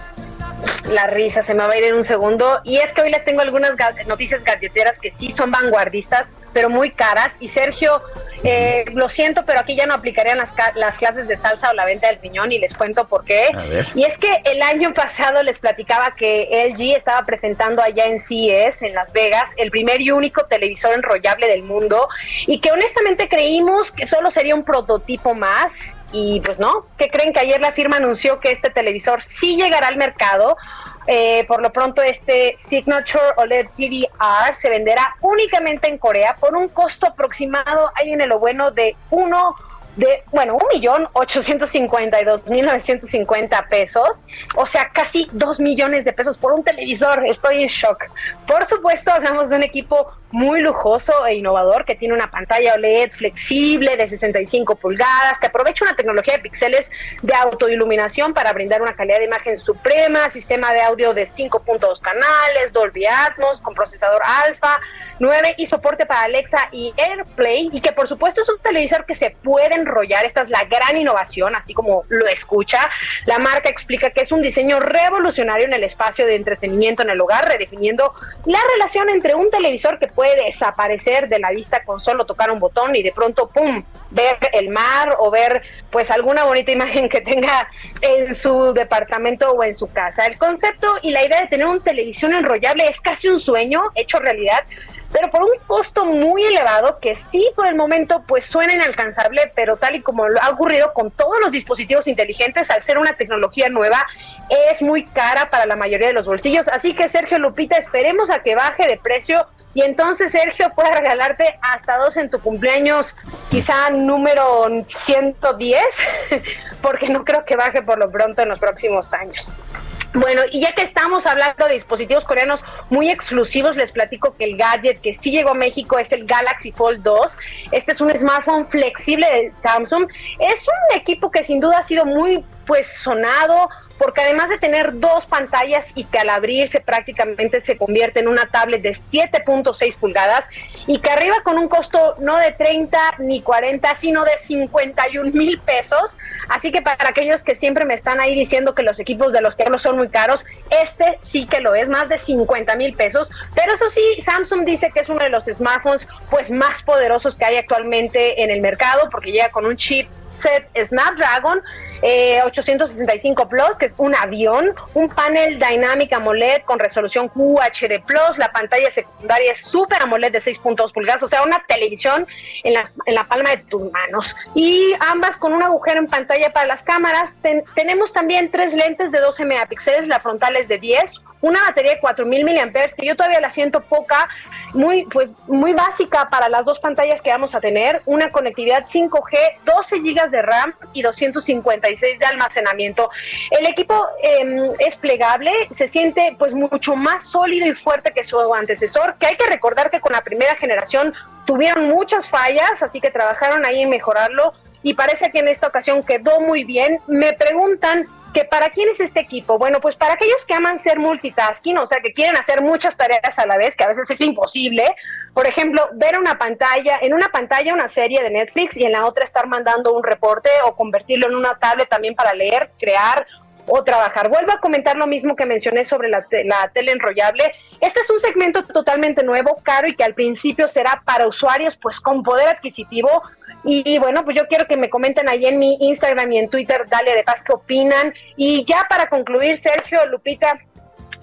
la risa se me va a ir en un segundo. Y es que hoy les tengo algunas ga- noticias galleteras que sí son vanguardistas, pero muy caras. Y Sergio, eh, lo siento, pero aquí ya no aplicarían las, las clases de salsa o la venta del piñón y les cuento por qué. Y es que el año pasado les platicaba que LG estaba presentando allá en CES, en Las Vegas, el primer y único televisor enrollable del mundo y que honestamente creímos que solo sería un prototipo más y pues no, que creen que ayer la firma anunció que este televisor sí llegará al mercado. Eh, por lo pronto este Signature OLED TV R se venderá únicamente en Corea por un costo aproximado, ahí viene lo bueno, de uno de, bueno, un millón ochocientos cincuenta y dos mil novecientos cincuenta pesos, o sea, casi dos millones de pesos por un televisor. Estoy en shock. Por supuesto, hablamos de un equipo muy lujoso e innovador que tiene una pantalla OLED flexible de 65 pulgadas, que aprovecha una tecnología de píxeles de autoiluminación para brindar una calidad de imagen suprema, sistema de audio de 5.2 canales, Dolby Atmos con procesador Alpha 9 y soporte para Alexa y AirPlay y que por supuesto es un televisor que se puede enrollar, esta es la gran innovación, así como lo escucha. La marca explica que es un diseño revolucionario en el espacio de entretenimiento en el hogar, redefiniendo la relación entre un televisor que puede desaparecer de la vista con solo tocar un botón y de pronto, ¡pum!, ver el mar o ver pues alguna bonita imagen que tenga en su departamento o en su casa. El concepto y la idea de tener un televisión enrollable es casi un sueño hecho realidad, pero por un costo muy elevado que sí por el momento pues suena inalcanzable, pero tal y como lo ha ocurrido con todos los dispositivos inteligentes, al ser una tecnología nueva, es muy cara para la mayoría de los bolsillos. Así que Sergio Lupita, esperemos a que baje de precio y entonces Sergio pueda regalarte hasta dos en tu cumpleaños, quizá número 110, porque no creo que baje por lo pronto en los próximos años. Bueno, y ya que estamos hablando de dispositivos coreanos muy exclusivos, les platico que el gadget que sí llegó a México es el Galaxy Fold 2. Este es un smartphone flexible de Samsung. Es un equipo que sin duda ha sido muy pues sonado porque además de tener dos pantallas y que al abrirse prácticamente se convierte en una tablet de 7.6 pulgadas y que arriba con un costo no de 30 ni 40, sino de 51 mil pesos. Así que para aquellos que siempre me están ahí diciendo que los equipos de los que hablo son muy caros, este sí que lo es, más de 50 mil pesos. Pero eso sí, Samsung dice que es uno de los smartphones pues más poderosos que hay actualmente en el mercado porque llega con un chip set Snapdragon eh, 865 Plus, que es un avión, un panel Dynamic AMOLED con resolución QHD Plus, la pantalla secundaria es Super AMOLED de 6.2 pulgadas, o sea, una televisión en la, en la palma de tus manos. Y ambas con un agujero en pantalla para las cámaras. Ten- tenemos también tres lentes de 12 megapíxeles, la frontal es de 10, una batería de 4000 miliamperes que yo todavía la siento poca, muy pues muy básica para las dos pantallas que vamos a tener, una conectividad 5G, 12 GB de RAM y 256 de almacenamiento. El equipo eh, es plegable, se siente pues mucho más sólido y fuerte que su antecesor, que hay que recordar que con la primera generación tuvieron muchas fallas, así que trabajaron ahí en mejorarlo y parece que en esta ocasión quedó muy bien. Me preguntan que para quién es este equipo. Bueno, pues para aquellos que aman ser multitasking, o sea, que quieren hacer muchas tareas a la vez, que a veces es imposible. Por ejemplo, ver una pantalla, en una pantalla una serie de Netflix y en la otra estar mandando un reporte o convertirlo en una tablet también para leer, crear o trabajar. Vuelvo a comentar lo mismo que mencioné sobre la, la tele enrollable. Este es un segmento totalmente nuevo, caro y que al principio será para usuarios pues con poder adquisitivo. Y, bueno, pues yo quiero que me comenten ahí en mi Instagram y en Twitter, dale de paz qué opinan. Y ya para concluir, Sergio, Lupita,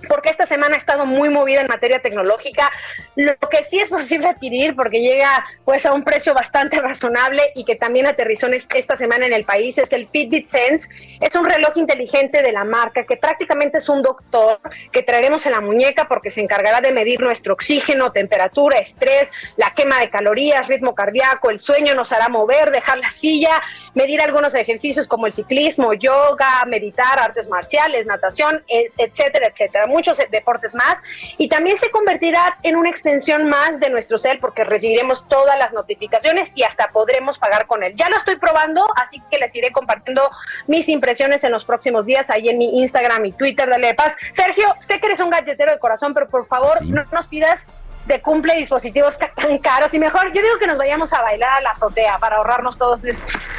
porque esta semana ha estado muy movida en materia tecnológica. Lo que sí es posible adquirir, porque llega pues a un precio bastante razonable y que también aterrizó esta semana en el país, es el Fitbit Sense. Es un reloj inteligente de la marca que prácticamente es un doctor que traeremos en la muñeca porque se encargará de medir nuestro oxígeno, temperatura, estrés, la quema de calorías, ritmo cardíaco, el sueño nos hará mover, dejar la silla, medir algunos ejercicios como el ciclismo, yoga, meditar, artes marciales, natación, e- etcétera, Muchos deportes más. Y también se convertirá en una extensión más de nuestro cel porque recibiremos todas las notificaciones y hasta podremos pagar con él. Ya lo estoy probando, así que les iré compartiendo mis impresiones en los próximos días ahí en mi Instagram y Twitter. Dale de paz. Sergio, sé que eres un galletero de corazón, pero por favor no nos pidas de cumple dispositivos ca- tan caros y mejor yo digo que nos vayamos a bailar a la azotea para ahorrarnos todos estos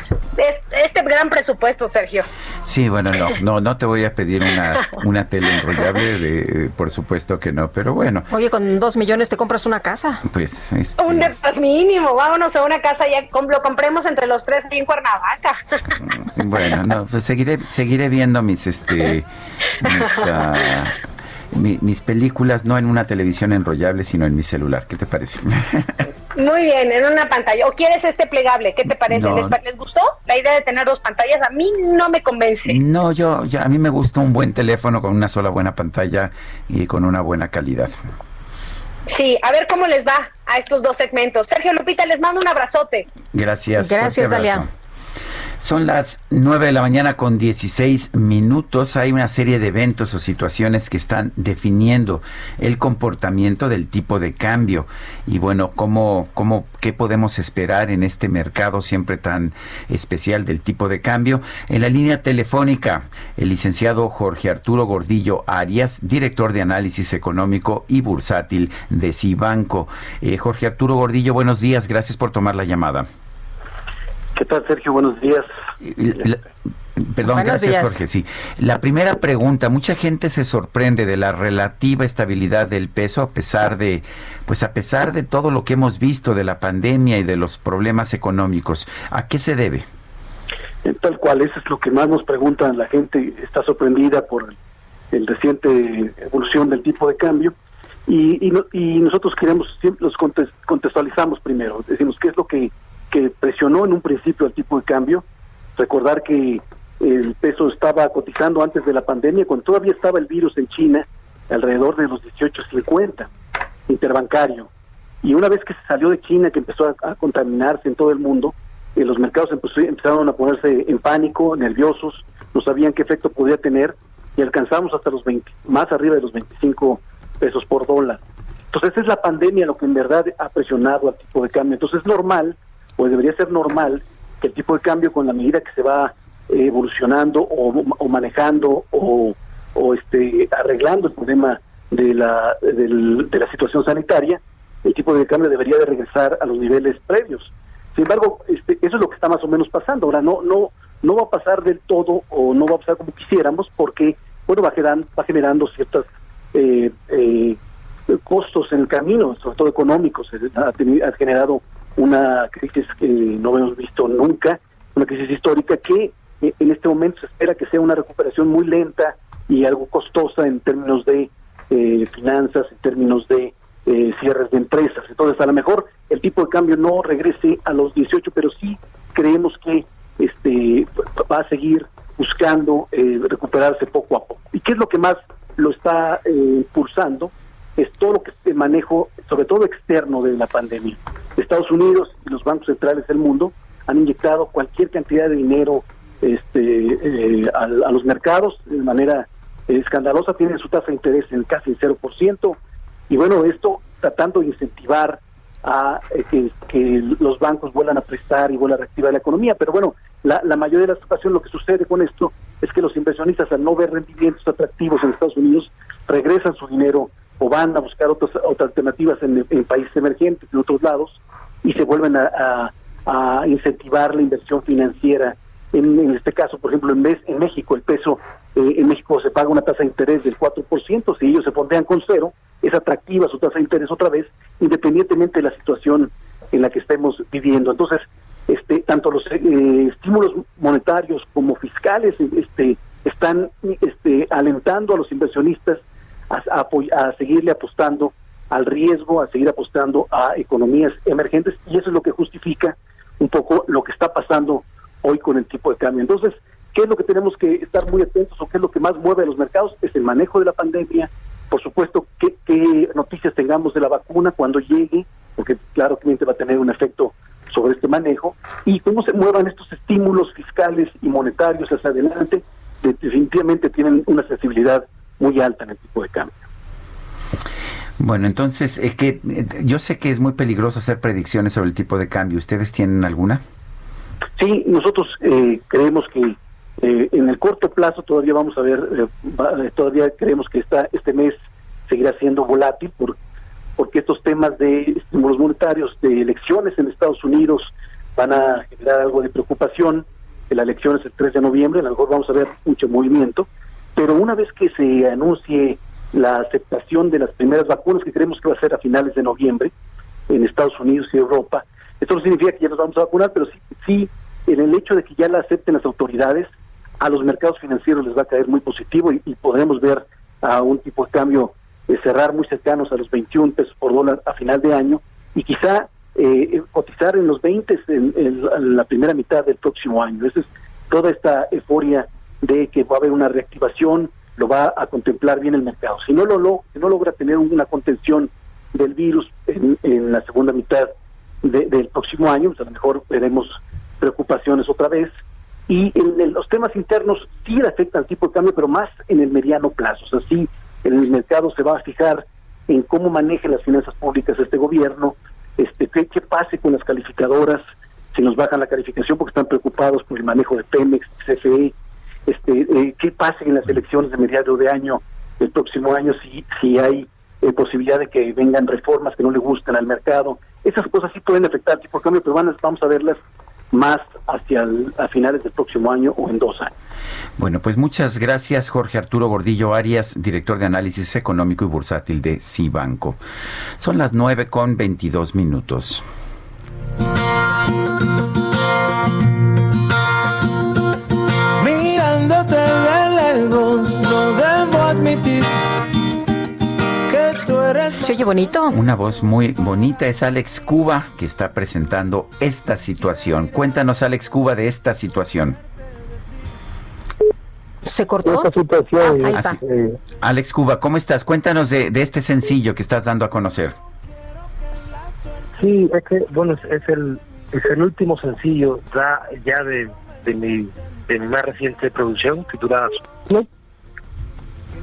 este gran presupuesto, Sergio. Sí, bueno, no, no, no te voy a pedir una, una tele enrollable, de, por supuesto que no, pero bueno, Oye, con dos millones te compras una casa. pues este, Un depas mínimo, vámonos a una casa ya, lo compremos entre los tres ahí en Cuernavaca. bueno, no, pues seguiré, seguiré viendo mis, este, mis, ah, mi- mis películas no en una televisión enrollable, sino en mi celular. ¿Qué te parece? Muy bien, en una pantalla. ¿O quieres este plegable? ¿Qué te parece? No. ¿Les, gustó la idea de tener dos pantallas? A mí no me convence. No, yo, ya, a mí me gusta un buen teléfono con una sola buena pantalla y con una buena calidad. Sí, a ver cómo les va a estos dos segmentos. Sergio Lupita, les mando un abrazote. Gracias. Gracias. Dalia. Son las 9 de la mañana con 16 minutos. Hay una serie de eventos o situaciones que están definiendo el comportamiento del tipo de cambio. Y bueno, ¿cómo, cómo, ¿qué podemos esperar en este mercado siempre tan especial del tipo de cambio? En la línea telefónica, el licenciado Jorge Arturo Gordillo Arias, director de análisis económico y bursátil de Cibanco. Eh, Jorge Arturo Gordillo, buenos días. Gracias por tomar la llamada. ¿Qué tal, Sergio? Buenos días. La- Perdón, Buenos gracias días. Jorge. Sí, la primera pregunta, mucha gente se sorprende de la relativa estabilidad del peso a pesar de, pues a pesar de todo lo que hemos visto de la pandemia y de los problemas económicos. ¿A qué se debe? Eh, Tal cual, eso es lo que más nos preguntan. La gente está sorprendida por el reciente evolución del tipo de cambio. Y, y, no- y nosotros queremos, siempre los contextualizamos primero. Decimos qué es lo que, que presionó en un principio el tipo de cambio. Recordar que el peso estaba cotizando antes de la pandemia, cuando todavía estaba el virus en China, alrededor de los 18.50, interbancario. Y una vez que se salió de China, que empezó a, contaminarse en todo el mundo, eh, los mercados empezaron a ponerse en pánico, nerviosos, no sabían qué efecto podía tener y alcanzamos hasta los 20, más arriba de los 25 pesos por dólar. Entonces es la pandemia lo que en verdad ha presionado al tipo de cambio. Entonces es normal, o debería ser normal, que el tipo de cambio con la medida que se va evolucionando o, manejando o, este arreglando el problema de la, del- de la situación sanitaria, el tipo de cambio debería de regresar a los niveles previos. Sin embargo, este, eso es lo que está más o menos pasando. Ahora no no no va a pasar del todo o no va a pasar como quisiéramos porque bueno va generando, va generando ciertas eh, eh, costos en el camino, sobre todo económicos. Eh, Ha, ha generado una crisis que no hemos visto nunca, una crisis histórica que eh, en este momento se espera que sea una recuperación muy lenta y algo costosa en términos de eh, finanzas, en términos de eh, cierres de empresas. Entonces, a lo mejor el tipo de cambio no regrese a los 18, pero sí creemos que este va a seguir buscando eh, recuperarse poco a poco. ¿Y qué es lo que más lo está eh, impulsando? Es todo lo que el manejo, sobre todo externo de la pandemia. Estados Unidos y los bancos centrales del mundo han inyectado cualquier cantidad de dinero este, eh, a, los mercados de manera escandalosa, tienen su tasa de interés en casi el 0%, y bueno, esto tratando de incentivar a eh, que, los bancos vuelvan a prestar y vuelvan a reactivar la economía. Pero bueno, la, la mayoría de las ocasiones lo que sucede con esto es que los inversionistas al no ver rendimientos atractivos en Estados Unidos regresan su dinero o van a buscar otras, otras alternativas en, países emergentes, en otros lados, y se vuelven a, a- incentivar la inversión financiera. En, en este caso, por ejemplo, en, vez, en México, el peso, eh, en México se paga una tasa de interés del 4%, si ellos se pondrían con cero, es atractiva su tasa de interés otra vez, independientemente de la situación en la que estemos viviendo. Entonces, este, tanto los eh, estímulos monetarios como fiscales este, están este, alentando a los inversionistas a, seguirle apostando al riesgo, a seguir apostando a economías emergentes y eso es lo que justifica un poco lo que está pasando hoy con el tipo de cambio. Entonces, ¿qué es lo que tenemos que estar muy atentos o qué es lo que más mueve a los mercados? Es el manejo de la pandemia, por supuesto, qué, qué noticias tengamos de la vacuna cuando llegue, porque claro que va a tener un efecto sobre este manejo, y cómo se muevan estos estímulos fiscales y monetarios hacia adelante, definitivamente tienen una sensibilidad muy alta en el tipo de cambio. Bueno, entonces, eh, que, eh, yo sé que es muy peligroso hacer predicciones sobre el tipo de cambio. ¿Ustedes tienen alguna? Sí, nosotros eh, creemos que eh, en el corto plazo todavía vamos a ver, eh, todavía creemos que esta, este mes seguirá siendo volátil por, porque estos temas de estímulos monetarios, de elecciones en Estados Unidos van a generar algo de preocupación la elección es el 3 de noviembre, a lo mejor vamos a ver mucho movimiento, pero una vez que se anuncie la aceptación de las primeras vacunas, que creemos que va a ser a finales de noviembre en Estados Unidos y Europa, esto no significa que ya nos vamos a vacunar, pero sí, sí en el hecho de que ya la acepten las autoridades, a los mercados financieros les va a caer muy positivo y, podremos ver a un tipo de cambio eh, cerrar muy cercanos a los 21 pesos por dólar a final de año y quizá eh, cotizar en los 20 en, en la primera mitad del próximo año. Esa es toda esta euforia de que va a haber una reactivación, lo va a contemplar bien el mercado. Si no lo, no logra tener una contención del virus en, en la segunda mitad de- del próximo año, pues a lo mejor veremos preocupaciones otra vez. Y en, los temas internos sí le afectan al tipo de cambio, pero más en el mediano plazo. O sea, sí, el mercado se va a fijar en cómo maneje las finanzas públicas este gobierno, este qué, qué pase con las calificadoras, si nos bajan la calificación porque están preocupados por el manejo de Pemex, CFE, este, eh, qué pase en las elecciones de mediado de año, el próximo año, si, si hay eh, posibilidad de que vengan reformas que no le gusten al mercado. Esas cosas sí pueden afectar tipo de cambio, pero van vamos a verlas más hacia el- a finales del próximo año o en dos años. Bueno, pues muchas gracias Jorge Arturo Gordillo Arias, director de análisis económico y bursátil de Cibanco. Son las 9 con 22 minutos. Oye bonito. Una voz muy bonita es Alex Cuba que está presentando esta situación. Cuéntanos Alex Cuba de esta situación. ¿Se cortó? Esta situación, Ah, ahí está. eh, Alex Cuba, ¿cómo estás? Cuéntanos de, de este sencillo que estás dando a conocer. Sí, es que, bueno, es, es el es el último sencillo ya, ya de, de, mi, de mi más reciente producción, titulada.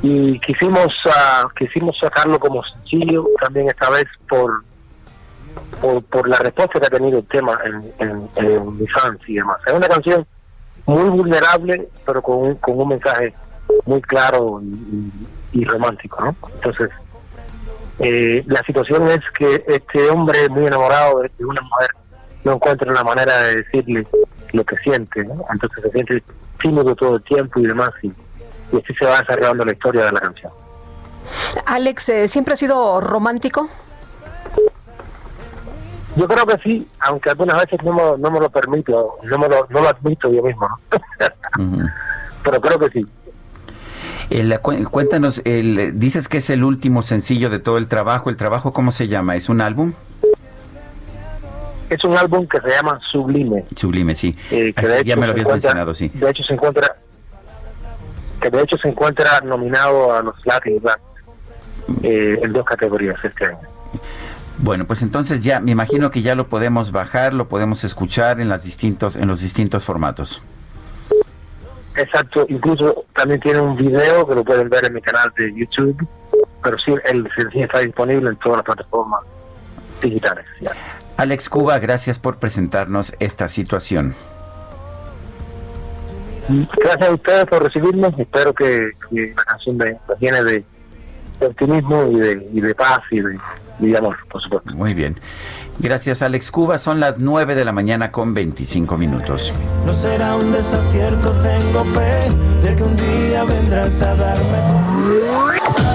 Y quisimos ah, quisimos sacarlo como sencillo, también esta vez por por, por la respuesta que ha tenido el tema en, en, fans y demás. Es una canción muy vulnerable, pero con un, con un mensaje muy claro y, romántico, ¿no? Entonces, eh, la situación es que este hombre muy enamorado de, de una mujer no encuentra una manera de decirle lo que siente, ¿no? Entonces se siente tímido todo el tiempo y demás, y, y así se va desarrollando la historia de la canción. Alex, eh, ¿siempre ha sido romántico? Yo creo que sí, aunque algunas veces no me, no me lo permito, no, me lo, no lo admito yo mismo. Pero creo que sí. El- cu- cuéntanos, el, dices que es el último sencillo de todo el trabajo. ¿El trabajo cómo se llama? ¿Es un álbum? Es un álbum que se llama Sublime. Sublime, sí. eh, que Ah, ya me lo habías mencionado, sí. De hecho se encuentra que de hecho se encuentra nominado a los Latin Grammy, eh, en dos categorías este año. Bueno, pues entonces ya me imagino que ya lo podemos bajar, lo podemos escuchar en las distintos en los distintos formatos. Exacto, incluso también tiene un video que lo pueden ver en mi canal de YouTube, pero sí el sencillo está disponible en todas las plataformas digitales. ya. Alex Cuba, gracias por presentarnos esta situación. Gracias a ustedes por recibirnos. Espero que, que la canción me, me llene de, de optimismo y de, y de paz y de, y de amor, por supuesto. Muy bien. Gracias Alex Cuba, son las 9 de la mañana con 25 minutos. No será un desacierto, tengo fe de que un día vendrás a darme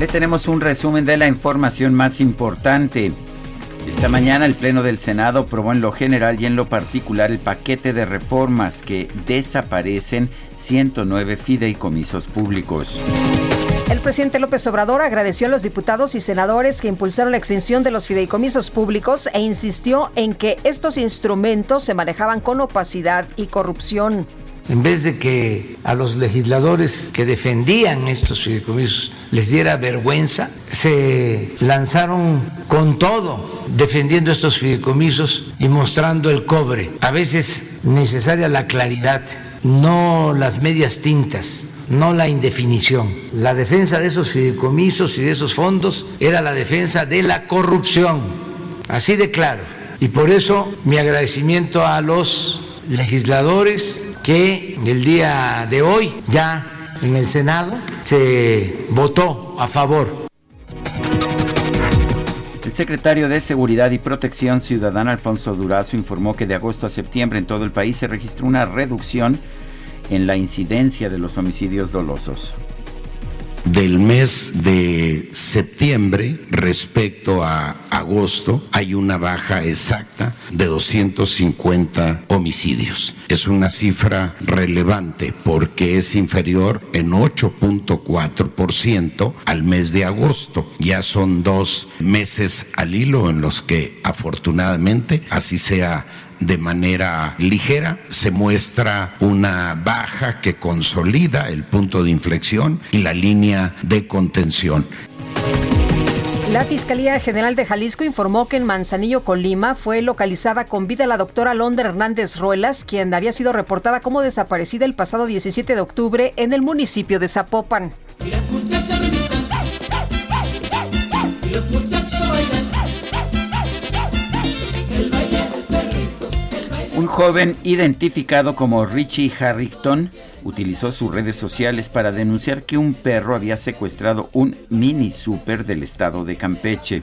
Le tenemos un resumen de la información más importante. Esta mañana el Pleno del Senado aprobó en lo general y en lo particular el paquete de reformas que desaparecen 109 fideicomisos públicos. El presidente López Obrador agradeció a los diputados y senadores que impulsaron la extinción de los fideicomisos públicos e insistió en que estos instrumentos se manejaban con opacidad y corrupción. En vez de que a los legisladores que defendían estos fideicomisos les diera vergüenza, se lanzaron con todo defendiendo estos fideicomisos y mostrando el cobre. A veces necesaria la claridad, no las medias tintas no la indefinición. La defensa de esos fideicomisos y de esos fondos era la defensa de la corrupción, así de claro. Y por eso mi agradecimiento a los legisladores que el día de hoy ya en el Senado se votó a favor. El secretario de Seguridad y Protección Ciudadana, Alfonso Durazo, informó que de agosto a septiembre en todo el país se registró una reducción en la incidencia de los homicidios dolosos del mes de septiembre respecto a agosto hay una baja exacta de 250 homicidios. Es una cifra relevante porque es inferior en 8.4% al mes de agosto. Ya son dos meses al hilo en los que afortunadamente así sea de manera ligera, se muestra una baja que consolida el punto de inflexión y la línea de contención. La Fiscalía General de Jalisco informó que en Manzanillo, Colima, fue localizada con vida la doctora Londra Hernández Ruelas, quien había sido reportada como desaparecida el pasado 17 de octubre en el municipio de Zapopan. Joven identificado como Richie Harrington utilizó sus redes sociales para denunciar que un perro había secuestrado un mini super del estado de Campeche.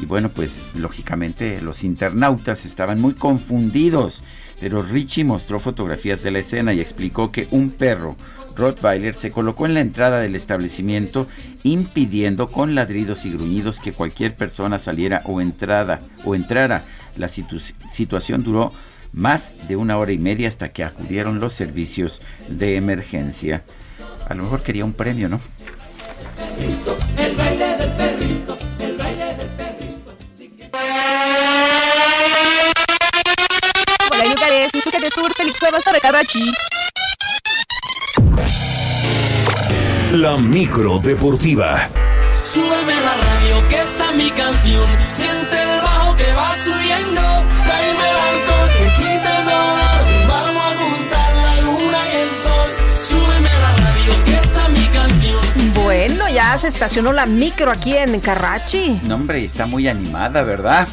Y bueno, pues lógicamente los internautas estaban muy confundidos, pero Richie mostró fotografías de la escena y explicó que un perro Rottweiler se colocó en la entrada del establecimiento impidiendo con ladridos y gruñidos que cualquier persona saliera o entrada o entrara. La situación duró más de una hora y media hasta que acudieron los servicios de emergencia. A lo mejor quería un premio, ¿no? El baile del perrito, el baile del perrito. Hola, Yucares, música de sur, Félix Cuevas. La micro deportiva. Súbeme la radio, que está mi canción. Siente el bajo que va subiendo. Ya se estacionó la micro aquí en Carrachi. No, hombre, está muy animada, ¿verdad?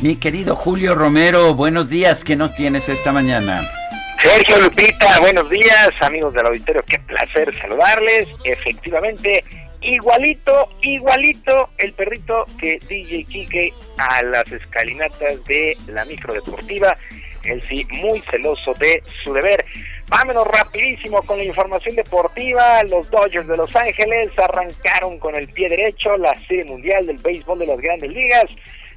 Mi querido Julio Romero, buenos días. ¿Qué nos tienes esta mañana? Sergio Lupita, buenos días, amigos del auditorio, qué placer saludarles. Efectivamente, igualito, igualito el perrito que DJ Kike a las escalinatas de la micro deportiva. Él sí, muy celoso de su deber. Vámonos rapidísimo con la información deportiva. Los Dodgers de Los Ángeles arrancaron con el pie derecho la Serie Mundial del Béisbol de las Grandes Ligas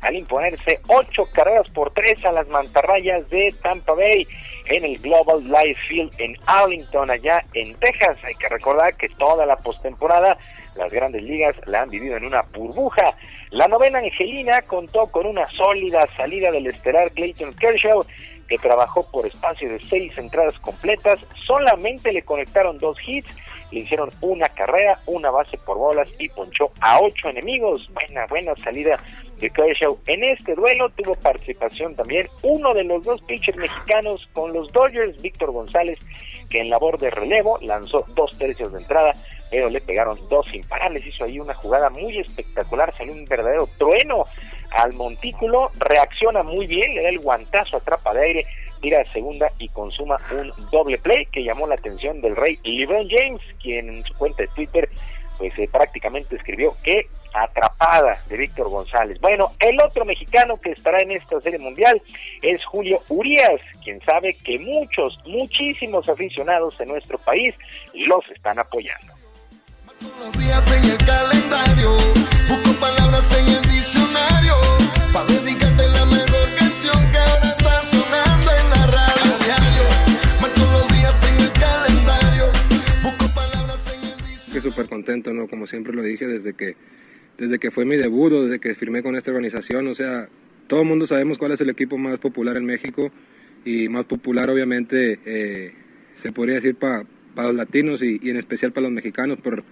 al imponerse ocho carreras por tres a las mantarrayas de Tampa Bay en el Global Life Field en Arlington, allá en Texas. Hay que recordar que toda la postemporada las grandes ligas la han vivido en una burbuja. La novena Angelina contó con una sólida salida del estelar Clayton Kershaw, que trabajó por espacio de seis entradas completas. Solamente le conectaron dos hits, le hicieron una carrera, una base por bolas y ponchó a ocho enemigos. Buena, buena salida de Kershaw. En este duelo tuvo participación también uno de los dos pitchers mexicanos con los Dodgers, Víctor González, que en labor de relevo lanzó dos tercios de entrada pero le pegaron dos imparables, hizo ahí una jugada muy espectacular, salió un verdadero trueno al montículo, reacciona muy bien, le da el guantazo, atrapa de aire, tira a segunda y consuma un doble play que llamó la atención del rey LeBron James, quien en su cuenta de Twitter pues eh, prácticamente escribió que atrapada de Víctor González. Bueno, el otro mexicano que estará en esta serie mundial es Julio Urias, quien sabe que muchos, muchísimos aficionados de nuestro país los están apoyando. Los días en el calendario, busco súper contento, ¿no? Como siempre lo dije desde que, desde que fue mi debut, desde que firmé con esta organización, o sea, todo el mundo sabemos cuál es el equipo más popular en México y más popular obviamente eh, se podría decir, para los latinos y, y en especial para los mexicanos por,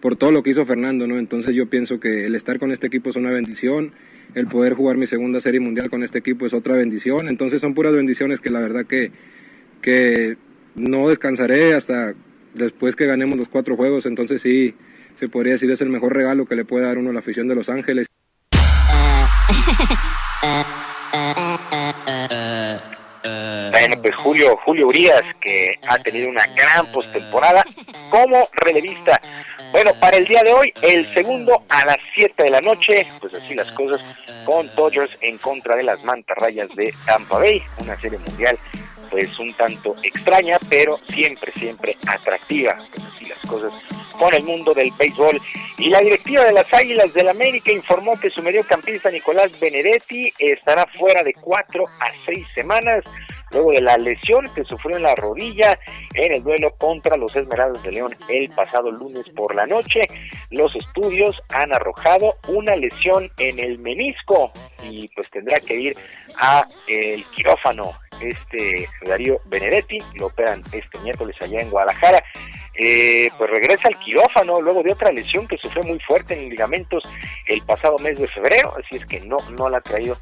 por todo lo que hizo Fernando, ¿no? Entonces yo pienso que el estar con este equipo es una bendición, el poder jugar mi segunda serie mundial con este equipo es otra bendición, entonces son puras bendiciones que la verdad que, que no descansaré hasta después que ganemos los cuatro juegos, entonces sí, se podría decir es el mejor regalo que le puede dar uno a la afición de Los Ángeles. Bueno, pues Julio, Julio Urias, que ha tenido una gran postemporada como relevista. Bueno, para el día de hoy, el segundo a las 7 de la noche, pues así las cosas, con Dodgers en contra de las mantarrayas de Tampa Bay, una serie mundial pues un tanto extraña, pero siempre, siempre atractiva, pues así las cosas con el mundo del béisbol. Y la directiva de las Águilas del América informó que su mediocampista Nicolás Benedetti estará fuera de cuatro a seis semanas luego de la lesión que sufrió en la rodilla en el duelo contra los Esmeraldas de León el pasado lunes por la noche. Los estudios han arrojado una lesión en el menisco y pues tendrá que ir a el quirófano este Darío Benedetti, lo operan este miércoles allá en Guadalajara. Eh, pues regresa al quirófano luego de otra lesión que sufrió muy fuerte en ligamentos el pasado mes de febrero, así es que no, no la ha traído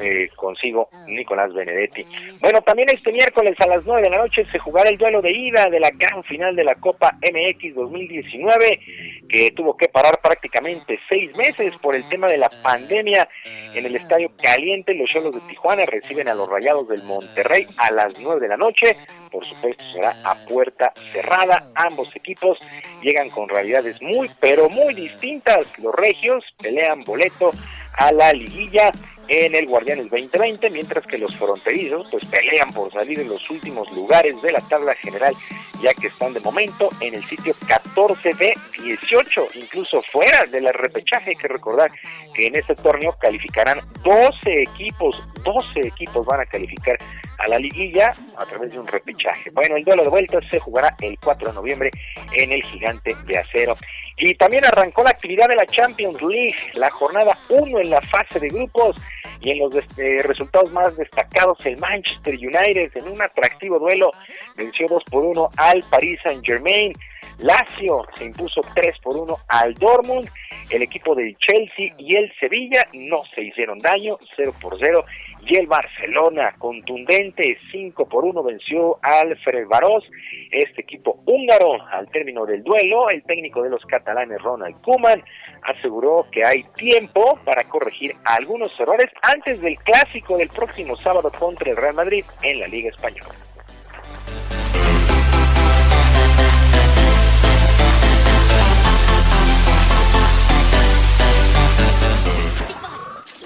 eh, consigo Nicolás Benedetti. Bueno, también este miércoles a las 9 de la noche se jugará el duelo de ida de la gran final de la Copa MX 2019, que tuvo que parar prácticamente seis meses por el tema de la pandemia en el Estadio Caliente. Los Cholos de Tijuana reciben a los Rayados del Monterrey a las 9 de la noche. Por supuesto, será a puerta cerrada. Ambos equipos llegan con realidades muy, pero muy distintas. Los regios pelean boleto a la liguilla en el Guardianes 2020, mientras que los fronterizos pues pelean por salir en los últimos lugares de la tabla general, ya que están de momento en el sitio 14 de 18, incluso fuera del repechaje. Hay que recordar que en este torneo calificarán 12 equipos, 12 equipos van a calificar a la liguilla a través de un repechaje. Bueno, el duelo de vuelta se jugará el 4 de noviembre en el Gigante de Acero. Y también arrancó la actividad de la Champions League, la jornada 1 en la fase de grupos y en los eh, resultados más destacados el Manchester United en un atractivo duelo venció 2 por 1 al Paris Saint Germain. Lazio se impuso 3 por 1 al Dortmund. El equipo de Chelsea y el Sevilla no se hicieron daño, 0 por 0. Y el Barcelona, contundente, 5 por 1, venció al Ferencváros. Este equipo húngaro, al término del duelo, el técnico de los catalanes, Ronald Koeman, aseguró que hay tiempo para corregir algunos errores antes del clásico del próximo sábado contra el Real Madrid en la Liga Española.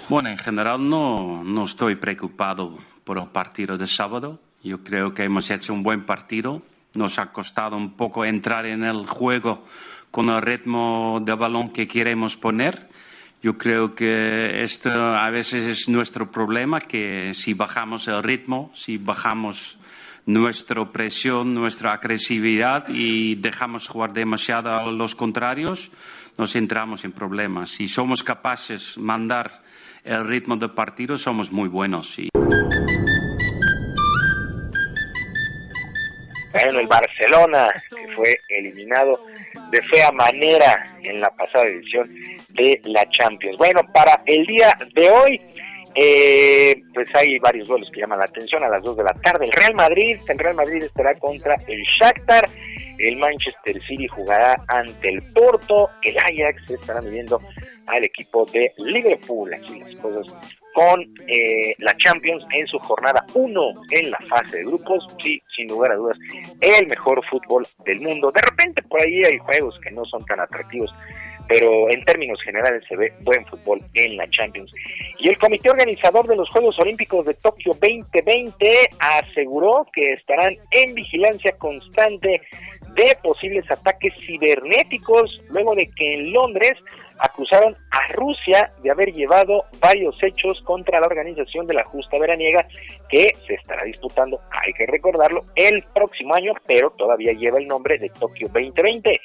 Bueno, en general no, no estoy preocupado por el partido de sábado. Yo creo que hemos hecho un buen partido. Nos ha costado un poco entrar en el juego con el ritmo de balón que queremos poner. Yo creo que esto a veces es nuestro problema, que si bajamos el ritmo, si bajamos nuestra presión, nuestra agresividad y dejamos jugar demasiado a los contrarios, nos entramos en problemas. Si somos capaces de mandar el ritmo del partido, somos muy buenos. Y... Bueno, el Barcelona, que fue eliminado de fea manera en la pasada edición de la Champions. Bueno, para el día de hoy, eh, pues hay varios duelos que llaman la atención a las 2 de la tarde. El Real Madrid, el Real Madrid estará contra el Shakhtar, el Manchester City jugará ante el Porto, el Ajax estará midiendo al equipo de Liverpool. Aquí las cosas con eh, la Champions en su jornada 1 en la fase de grupos. Sí, sin lugar a dudas, el mejor fútbol del mundo. De repente por ahí hay juegos que no son tan atractivos, pero en términos generales se ve buen fútbol en la Champions. Y el comité organizador de los Juegos Olímpicos de Tokio 2020 aseguró que estarán en vigilancia constante de posibles ataques cibernéticos luego de que en Londres acusaron a Rusia de haber llevado varios hechos contra la organización de la justa veraniega que se estará disputando, hay que recordarlo, el próximo año, pero todavía lleva el nombre de Tokio 2020.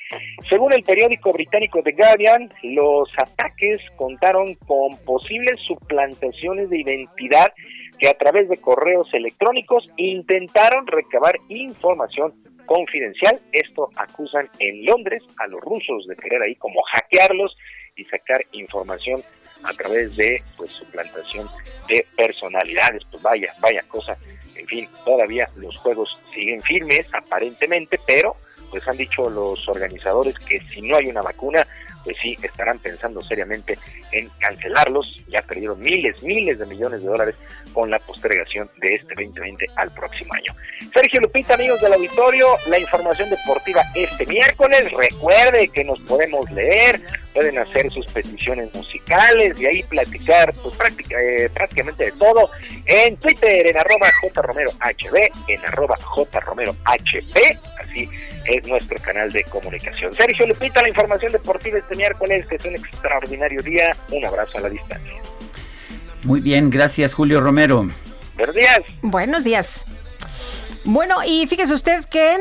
Según el periódico británico The Guardian, los ataques contaron con posibles suplantaciones de identidad que a través de correos electrónicos intentaron recabar información confidencial. Esto acusan en Londres a los rusos de querer ahí como hackearlos y sacar información a través de pues suplantación de personalidades. Pues vaya, vaya cosa. En fin, todavía los juegos siguen firmes aparentemente, pero pues han dicho los organizadores que si no hay una vacuna, pues sí estarán pensando seriamente en cancelarlos. Ya perdieron miles, miles de millones de dólares con la postergación de este 2020 al próximo año. Sergio Lupita, amigos del auditorio, la información deportiva este miércoles. Recuerde que nos podemos leer, pueden hacer sus peticiones musicales y ahí platicar pues, eh, prácticamente de todo en Twitter, en arroba jromerohb, en arroba jromerohb, así es nuestro canal de comunicación. Sergio Lupita, la información deportiva este miércoles, que es un extraordinario día. Un abrazo a la distancia. Muy bien, gracias Julio Romero. Buenos días. Buenos días. Bueno, y fíjese usted que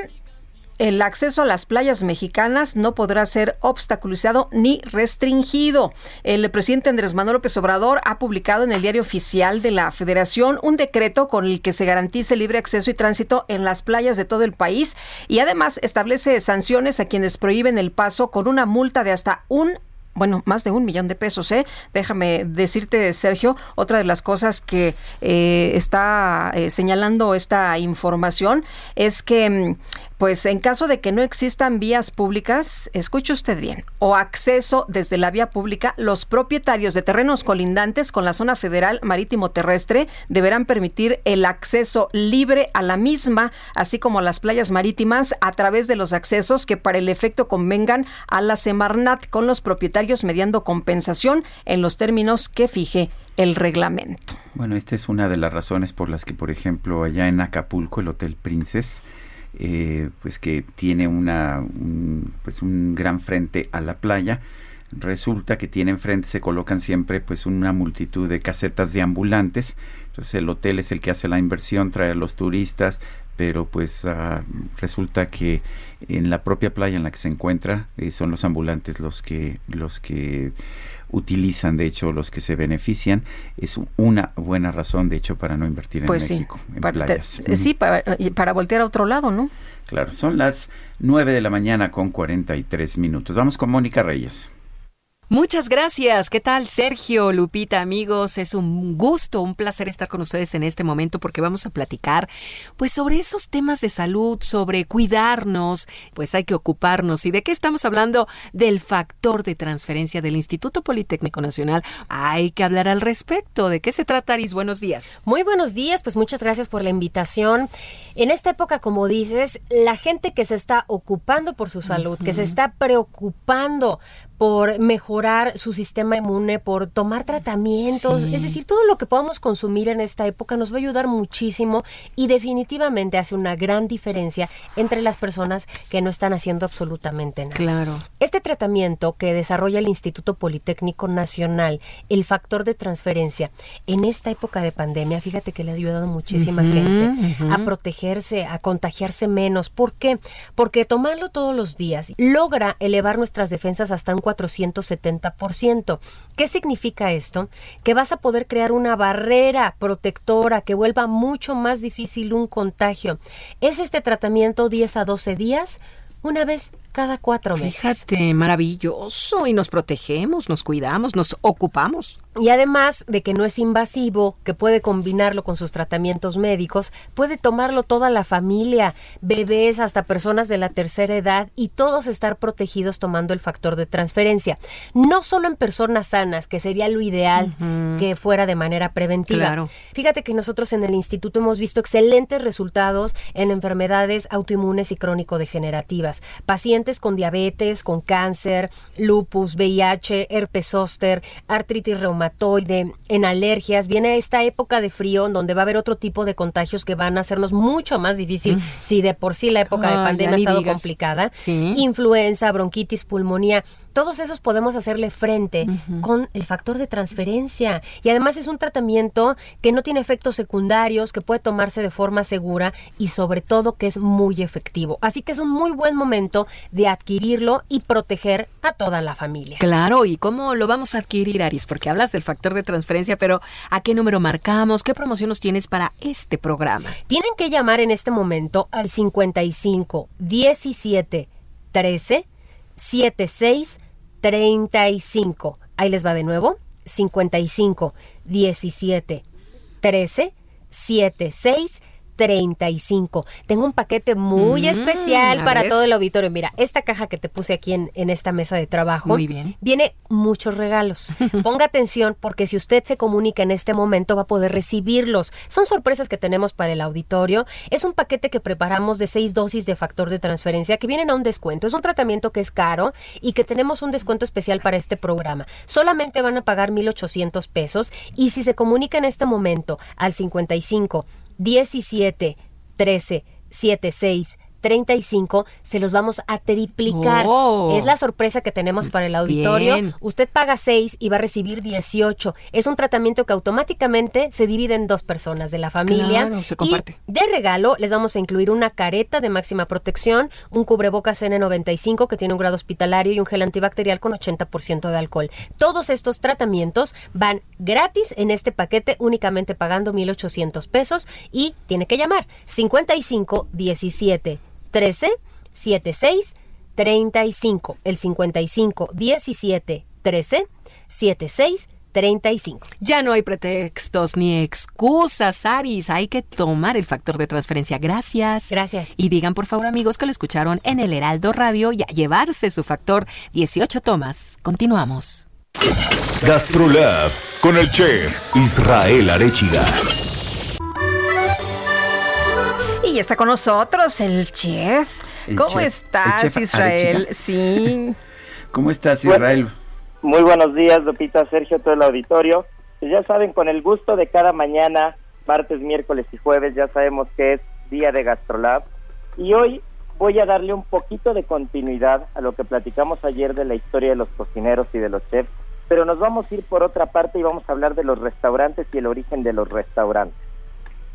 el acceso a las playas mexicanas no podrá ser obstaculizado ni restringido. El presidente Andrés Manuel López Obrador ha publicado en el diario oficial de la Federación un decreto con el que se garantice libre acceso y tránsito en las playas de todo el país y además establece sanciones a quienes prohíben el paso con una multa de hasta un bueno, más de un millón de pesos, ¿eh? Déjame decirte, Sergio, otra de las cosas que eh, está eh, señalando esta información es que, mm, pues en caso de que no existan vías públicas, escuche usted bien, o acceso desde la vía pública, los propietarios de terrenos colindantes con la zona federal marítimo terrestre deberán permitir el acceso libre a la misma, así como a las playas marítimas a través de los accesos que para el efecto convengan a la Semarnat con los propietarios mediando compensación en los términos que fije el reglamento. Bueno, esta es una de las razones por las que, por ejemplo, allá en Acapulco, el Hotel Princess, eh, pues que tiene una, un, pues un gran frente a la playa, resulta que tiene enfrente, se colocan siempre pues una multitud de casetas de ambulantes, entonces el hotel es el que hace la inversión, trae a los turistas, pero pues ah, resulta que en la propia playa en la que se encuentra eh, son los ambulantes los que los que utilizan de hecho los que se benefician es una buena razón de hecho para no invertir en Pues sí, México en para, playas. te- sí, para, para voltear a otro lado, ¿no? claro son las 9 de la mañana con 43 minutos. Vamos con Mónica Reyes Muchas gracias. ¿Qué tal, Sergio, Lupita, amigos? Es un gusto, un placer estar con ustedes en este momento porque vamos a platicar pues sobre esos temas de salud, sobre cuidarnos, pues hay que ocuparnos. ¿Y de qué estamos hablando? Del factor de transferencia del Instituto Politécnico Nacional. Hay que hablar al respecto. ¿De qué se trata, Aris? Buenos días. Muy buenos días, pues muchas gracias por la invitación. En esta época, como dices, la gente que se está ocupando por su salud, que se está preocupando por mejorar su sistema inmune, por tomar tratamientos, Sí. es decir, todo lo que podamos consumir en esta época nos va a ayudar muchísimo y definitivamente hace una gran diferencia entre las personas que no están haciendo absolutamente nada. Claro. Este tratamiento que desarrolla el Instituto Politécnico Nacional, el factor de transferencia, en esta época de pandemia, fíjate que le ha ayudado muchísima gente a protegerse, a contagiarse menos. ¿Por qué? Porque tomarlo todos los días logra elevar nuestras defensas hasta un 470%. ¿Qué significa esto? Que vas a poder crear una barrera protectora que vuelva mucho más difícil un contagio. ¿Es este tratamiento 10 a 12 días? Una vez cada cuatro meses. Fíjate, maravilloso. Y nos protegemos, nos cuidamos, nos ocupamos. Y además de que no es invasivo, que puede combinarlo con sus tratamientos médicos, puede tomarlo toda la familia, bebés hasta personas de la tercera edad y todos estar protegidos tomando el factor de transferencia. No solo en personas sanas, que sería lo ideal que fuera de manera preventiva. Claro. Fíjate que nosotros en el instituto hemos visto excelentes resultados en enfermedades autoinmunes y crónico-degenerativas. Pacientes con diabetes, con cáncer, lupus, VIH, herpes zóster, artritis reumatoide, en alergias. Viene esta época de frío en donde va a haber otro tipo de contagios que van a hacernos mucho más difícil si de por sí la época de pandemia ha estado digas. complicada. Sí. Influenza, bronquitis, pulmonía, todos esos podemos hacerle frente con el factor de transferencia. Y además es un tratamiento que no tiene efectos secundarios, que puede tomarse de forma segura y sobre todo que es muy efectivo. Así que es un muy buen momento de adquirirlo y proteger a toda la familia. Claro, ¿y cómo lo vamos a adquirir, Aris? Porque hablas del factor de transferencia, pero ¿a qué número marcamos? ¿Qué promoción nos tienes para este programa? Tienen que llamar en este momento al 55 17 13 76 35. Ahí les va de nuevo. 55 17 13 76 35. Tengo un paquete muy Mm, especial para ver. todo el auditorio. Mira, esta caja que te puse aquí en, en esta mesa de trabajo. Muy bien. Viene muchos regalos. Ponga atención porque si usted se comunica en este momento va a poder recibirlos. Son sorpresas que tenemos para el auditorio. Es un paquete que preparamos de seis dosis de factor de transferencia que vienen a un descuento. Es un tratamiento que es caro y que tenemos un descuento especial para este programa. Solamente van a pagar 1,800 pesos y si se comunica en este momento al 55 17 13 76 35 se los vamos a triplicar. Oh. Es la sorpresa que tenemos para el auditorio. Bien. Usted paga 6 y va a recibir 18. Es un tratamiento que automáticamente se divide en dos personas de la familia. Claro, se Y comparte. de regalo les vamos a incluir una careta de máxima protección, un cubrebocas N95 que tiene un grado hospitalario y un gel antibacterial con 80% de alcohol. Todos estos tratamientos van gratis en este paquete únicamente pagando 1,800 pesos y tiene que llamar 55 17 13 76 35. El 55 17 13 76 35. Ya no hay pretextos ni excusas, Aris. Hay que tomar el factor de transferencia. Gracias. Gracias. Y digan, por favor, amigos, que lo escucharon en el Heraldo Radio y a llevarse su factor 18 tomas. Continuamos. Gastrolab con el chef Israel Arechiga. Y ya está con nosotros el chef. El ¿Cómo chef- estás, el chef Israel? Sí. ¿Cómo estás, Bueno. Israel? Muy buenos días, Lupita, Sergio, todo el auditorio. Pues ya saben, con el gusto de cada mañana, martes, miércoles y jueves, ya sabemos que es día de Gastrolab. Y hoy voy a darle un poquito de continuidad a lo que platicamos ayer de la historia de los cocineros y de los chefs, pero nos vamos a ir por otra parte y vamos a hablar de los restaurantes y el origen de los restaurantes.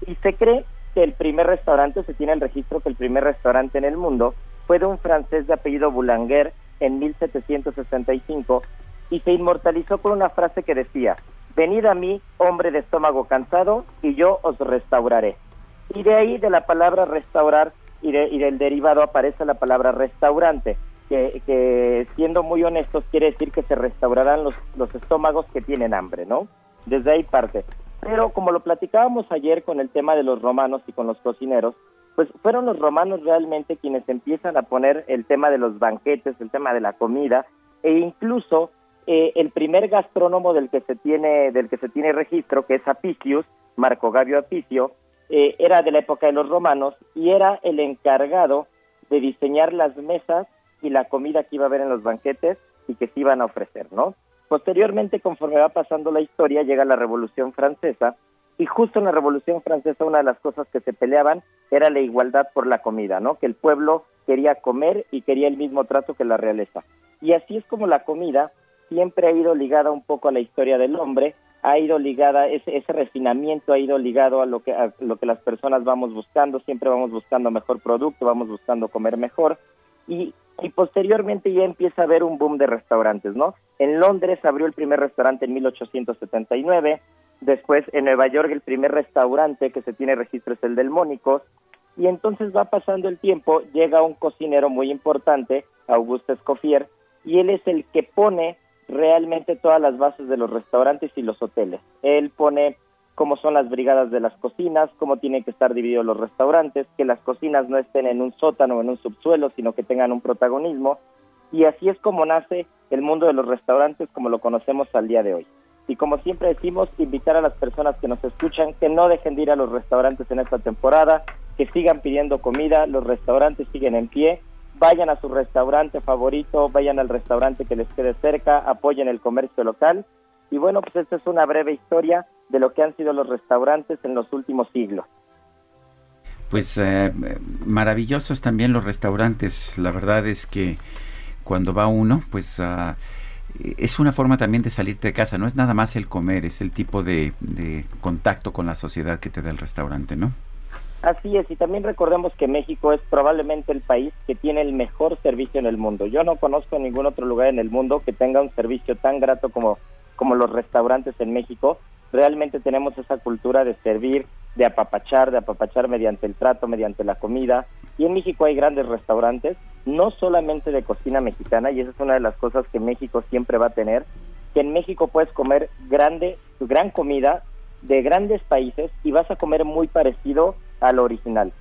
Y se cree que el primer restaurante, se tiene el registro que el primer restaurante en el mundo fue de un francés de apellido Boulanger en 1765 y se inmortalizó con una frase que decía, venid a mí, hombre de estómago cansado, y yo os restauraré. Y de ahí, de la palabra restaurar y, de- y del derivado aparece la palabra restaurante, que, que siendo muy honestos quiere decir que se restaurarán los, los estómagos que tienen hambre, ¿no? Desde ahí parte. Pero como lo platicábamos ayer con el tema de los romanos y con los cocineros, pues fueron los romanos realmente quienes empiezan a poner el tema de los banquetes, el tema de la comida, e incluso eh, el primer gastrónomo del que se tiene del que se tiene registro, que es Apicius, Marco Gabio Apicio, eh, era de la época de los romanos y era el encargado de diseñar las mesas y la comida que iba a haber en los banquetes y que se iban a ofrecer, ¿no? Posteriormente, conforme va pasando la historia, llega la Revolución Francesa y justo en la Revolución Francesa una de las cosas que se peleaban era la igualdad por la comida, ¿no? Que el pueblo quería comer y quería el mismo trato que la realeza. Y así es como la comida siempre ha ido ligada un poco a la historia del hombre, ha ido ligada, ese, ese refinamiento ha ido ligado a lo, que, a lo que las personas vamos buscando, siempre vamos buscando mejor producto, vamos buscando comer mejor, y, y posteriormente ya empieza a haber un boom de restaurantes, ¿no? En Londres abrió el primer restaurante en 1879, después en Nueva York el primer restaurante que se tiene registro es el del Mónicos, y entonces va pasando el tiempo, llega un cocinero muy importante, Augusto Escoffier, y él es el que pone realmente todas las bases de los restaurantes y los hoteles. Él pone cómo son las brigadas de las cocinas, cómo tienen que estar divididos los restaurantes, que las cocinas no estén en un sótano o en un subsuelo, sino que tengan un protagonismo. Y así es como nace el mundo de los restaurantes como lo conocemos al día de hoy. Y como siempre decimos, invitar a las personas que nos escuchan que no dejen de ir a los restaurantes en esta temporada, que sigan pidiendo comida, los restaurantes siguen en pie, vayan a su restaurante favorito, vayan al restaurante que les quede cerca, apoyen el comercio local. Y bueno, pues esta es una breve historia de lo que han sido los restaurantes en los últimos siglos. Pues eh, maravillosos también los restaurantes. La verdad es que cuando va uno, pues ah, es una forma también de salirte de casa. No es nada más el comer, es el tipo de, de contacto con la sociedad que te da el restaurante, ¿no? Así es, y también recordemos que México es probablemente el país que tiene el mejor servicio en el mundo. Yo no conozco ningún otro lugar en el mundo que tenga un servicio tan grato como, como los restaurantes en México. Realmente tenemos esa cultura de servir, de apapachar, de apapachar mediante el trato, mediante la comida. Y en México hay grandes restaurantes, no solamente de cocina mexicana, y esa es una de las cosas que México siempre va a tener, que en México puedes comer grande, gran comida de grandes países y vas a comer muy parecido al original.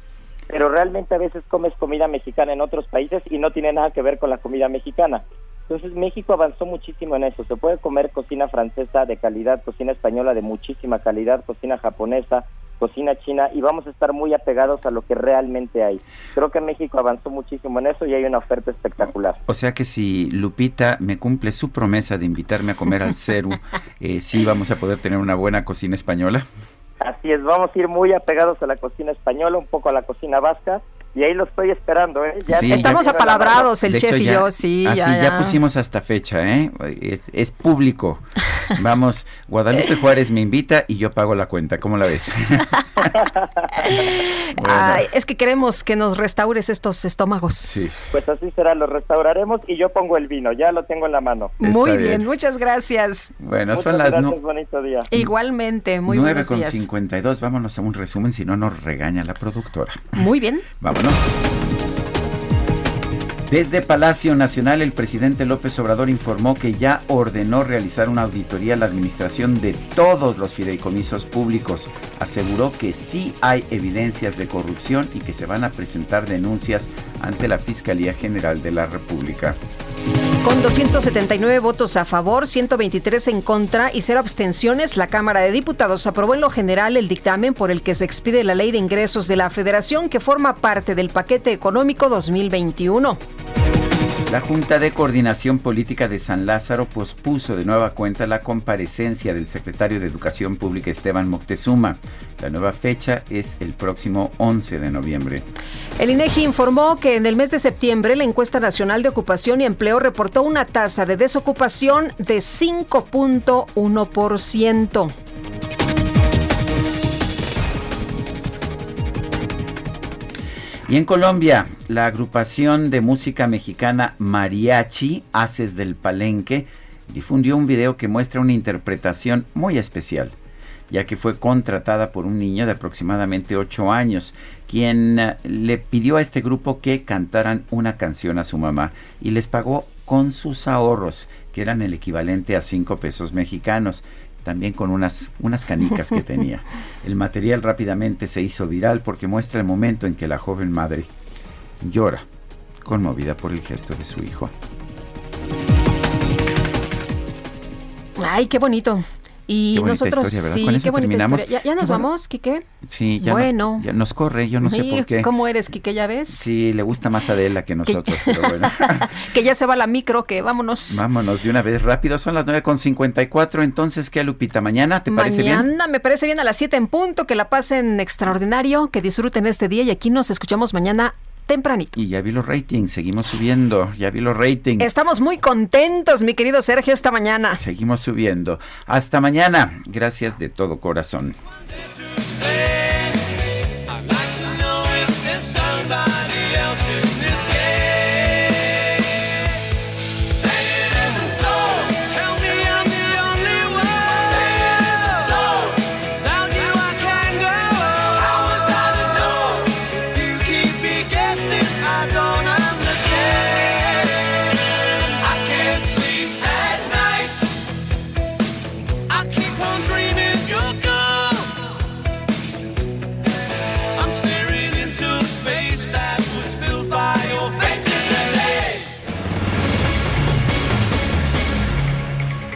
Pero realmente a veces comes comida mexicana en otros países y no tiene nada que ver con la comida mexicana. Entonces México avanzó muchísimo en eso. Se puede comer cocina francesa de calidad, cocina española de muchísima calidad, cocina japonesa, cocina china y vamos a estar muy apegados a lo que realmente hay. Creo que México avanzó muchísimo en eso y hay una oferta espectacular. O sea que si Lupita me cumple su promesa de invitarme a comer al Ceru, eh, sí vamos a poder tener una buena cocina española. Así es, vamos a ir muy apegados a la cocina española, un poco a la cocina vasca. Y ahí lo estoy esperando, ¿eh? Ya Sí, tengo Estamos apalabrados, el De chef hecho, y ya- yo, sí, ah, ya, sí, ya ya. pusimos hasta fecha, ¿eh? Es, es público. Vamos, Guadalupe Juárez me invita y yo pago la cuenta. ¿Cómo la ves? Ay, es que queremos que nos restaures estos estómagos. Sí. Pues así será, lo restauraremos y yo pongo el vino, ya lo tengo en la mano. Muy bien, bien. muchas gracias. Bueno, Muchas son las gracias, bonito día. Igualmente, muy 9 buenos con días. 52. Vámonos a un resumen, si no nos regaña la productora. Muy bien. Desde Palacio Nacional, el presidente López Obrador informó que ya ordenó realizar una auditoría a la administración de todos los fideicomisos públicos. Aseguró que sí hay evidencias de corrupción y que se van a presentar denuncias ante la Fiscalía General de la República. Con 279 votos a favor, 123 en contra y cero abstenciones, la Cámara de Diputados aprobó en lo general el dictamen por el que se expide la Ley de Ingresos de la Federación que forma parte del paquete económico 2021. La Junta de Coordinación Política de San Lázaro pospuso de nueva cuenta la comparecencia del secretario de Educación Pública Esteban Moctezuma. La nueva fecha es el próximo 11 de noviembre. El INEGI informó que en el mes de septiembre la encuesta nacional de ocupación y empleo reportó una tasa de desocupación de 5.1%. Y en Colombia, la agrupación de música mexicana Mariachi, Haces del Palenque, difundió un video que muestra una interpretación muy especial, ya que fue contratada por un niño de aproximadamente 8 años, quien eh, le pidió a este grupo que cantaran una canción a su mamá y les pagó con sus ahorros, que eran el equivalente a 5 pesos mexicanos también con unas, unas canicas que tenía. El material rápidamente se hizo viral porque muestra el momento en que la joven madre llora, conmovida por el gesto de su hijo. Ay, qué bonito. Y Qué nosotros, historia, ¿verdad? sí, Con qué bonita terminamos. historia. ¿Ya, ya nos bueno, vamos, Quique? Sí, ya, Bueno. nos, ya nos corre, yo no sé por qué. ¿Cómo eres, Quique? ¿Ya ves? Sí, le gusta más a Adela que nosotros, pero bueno. Que ya se va la micro, que vámonos. Vámonos de una vez rápido, son las 9.54, entonces, ¿qué, Lupita? ¿Mañana? ¿Te parece bien? Mañana me parece bien a las 7 en punto, que la pasen extraordinario, que disfruten este día y aquí nos escuchamos mañana tempranito. Y ya vi los ratings, seguimos subiendo, ya vi los ratings. Estamos muy contentos, mi querido Sergio, esta mañana. Seguimos subiendo. Hasta mañana. Gracias de todo corazón.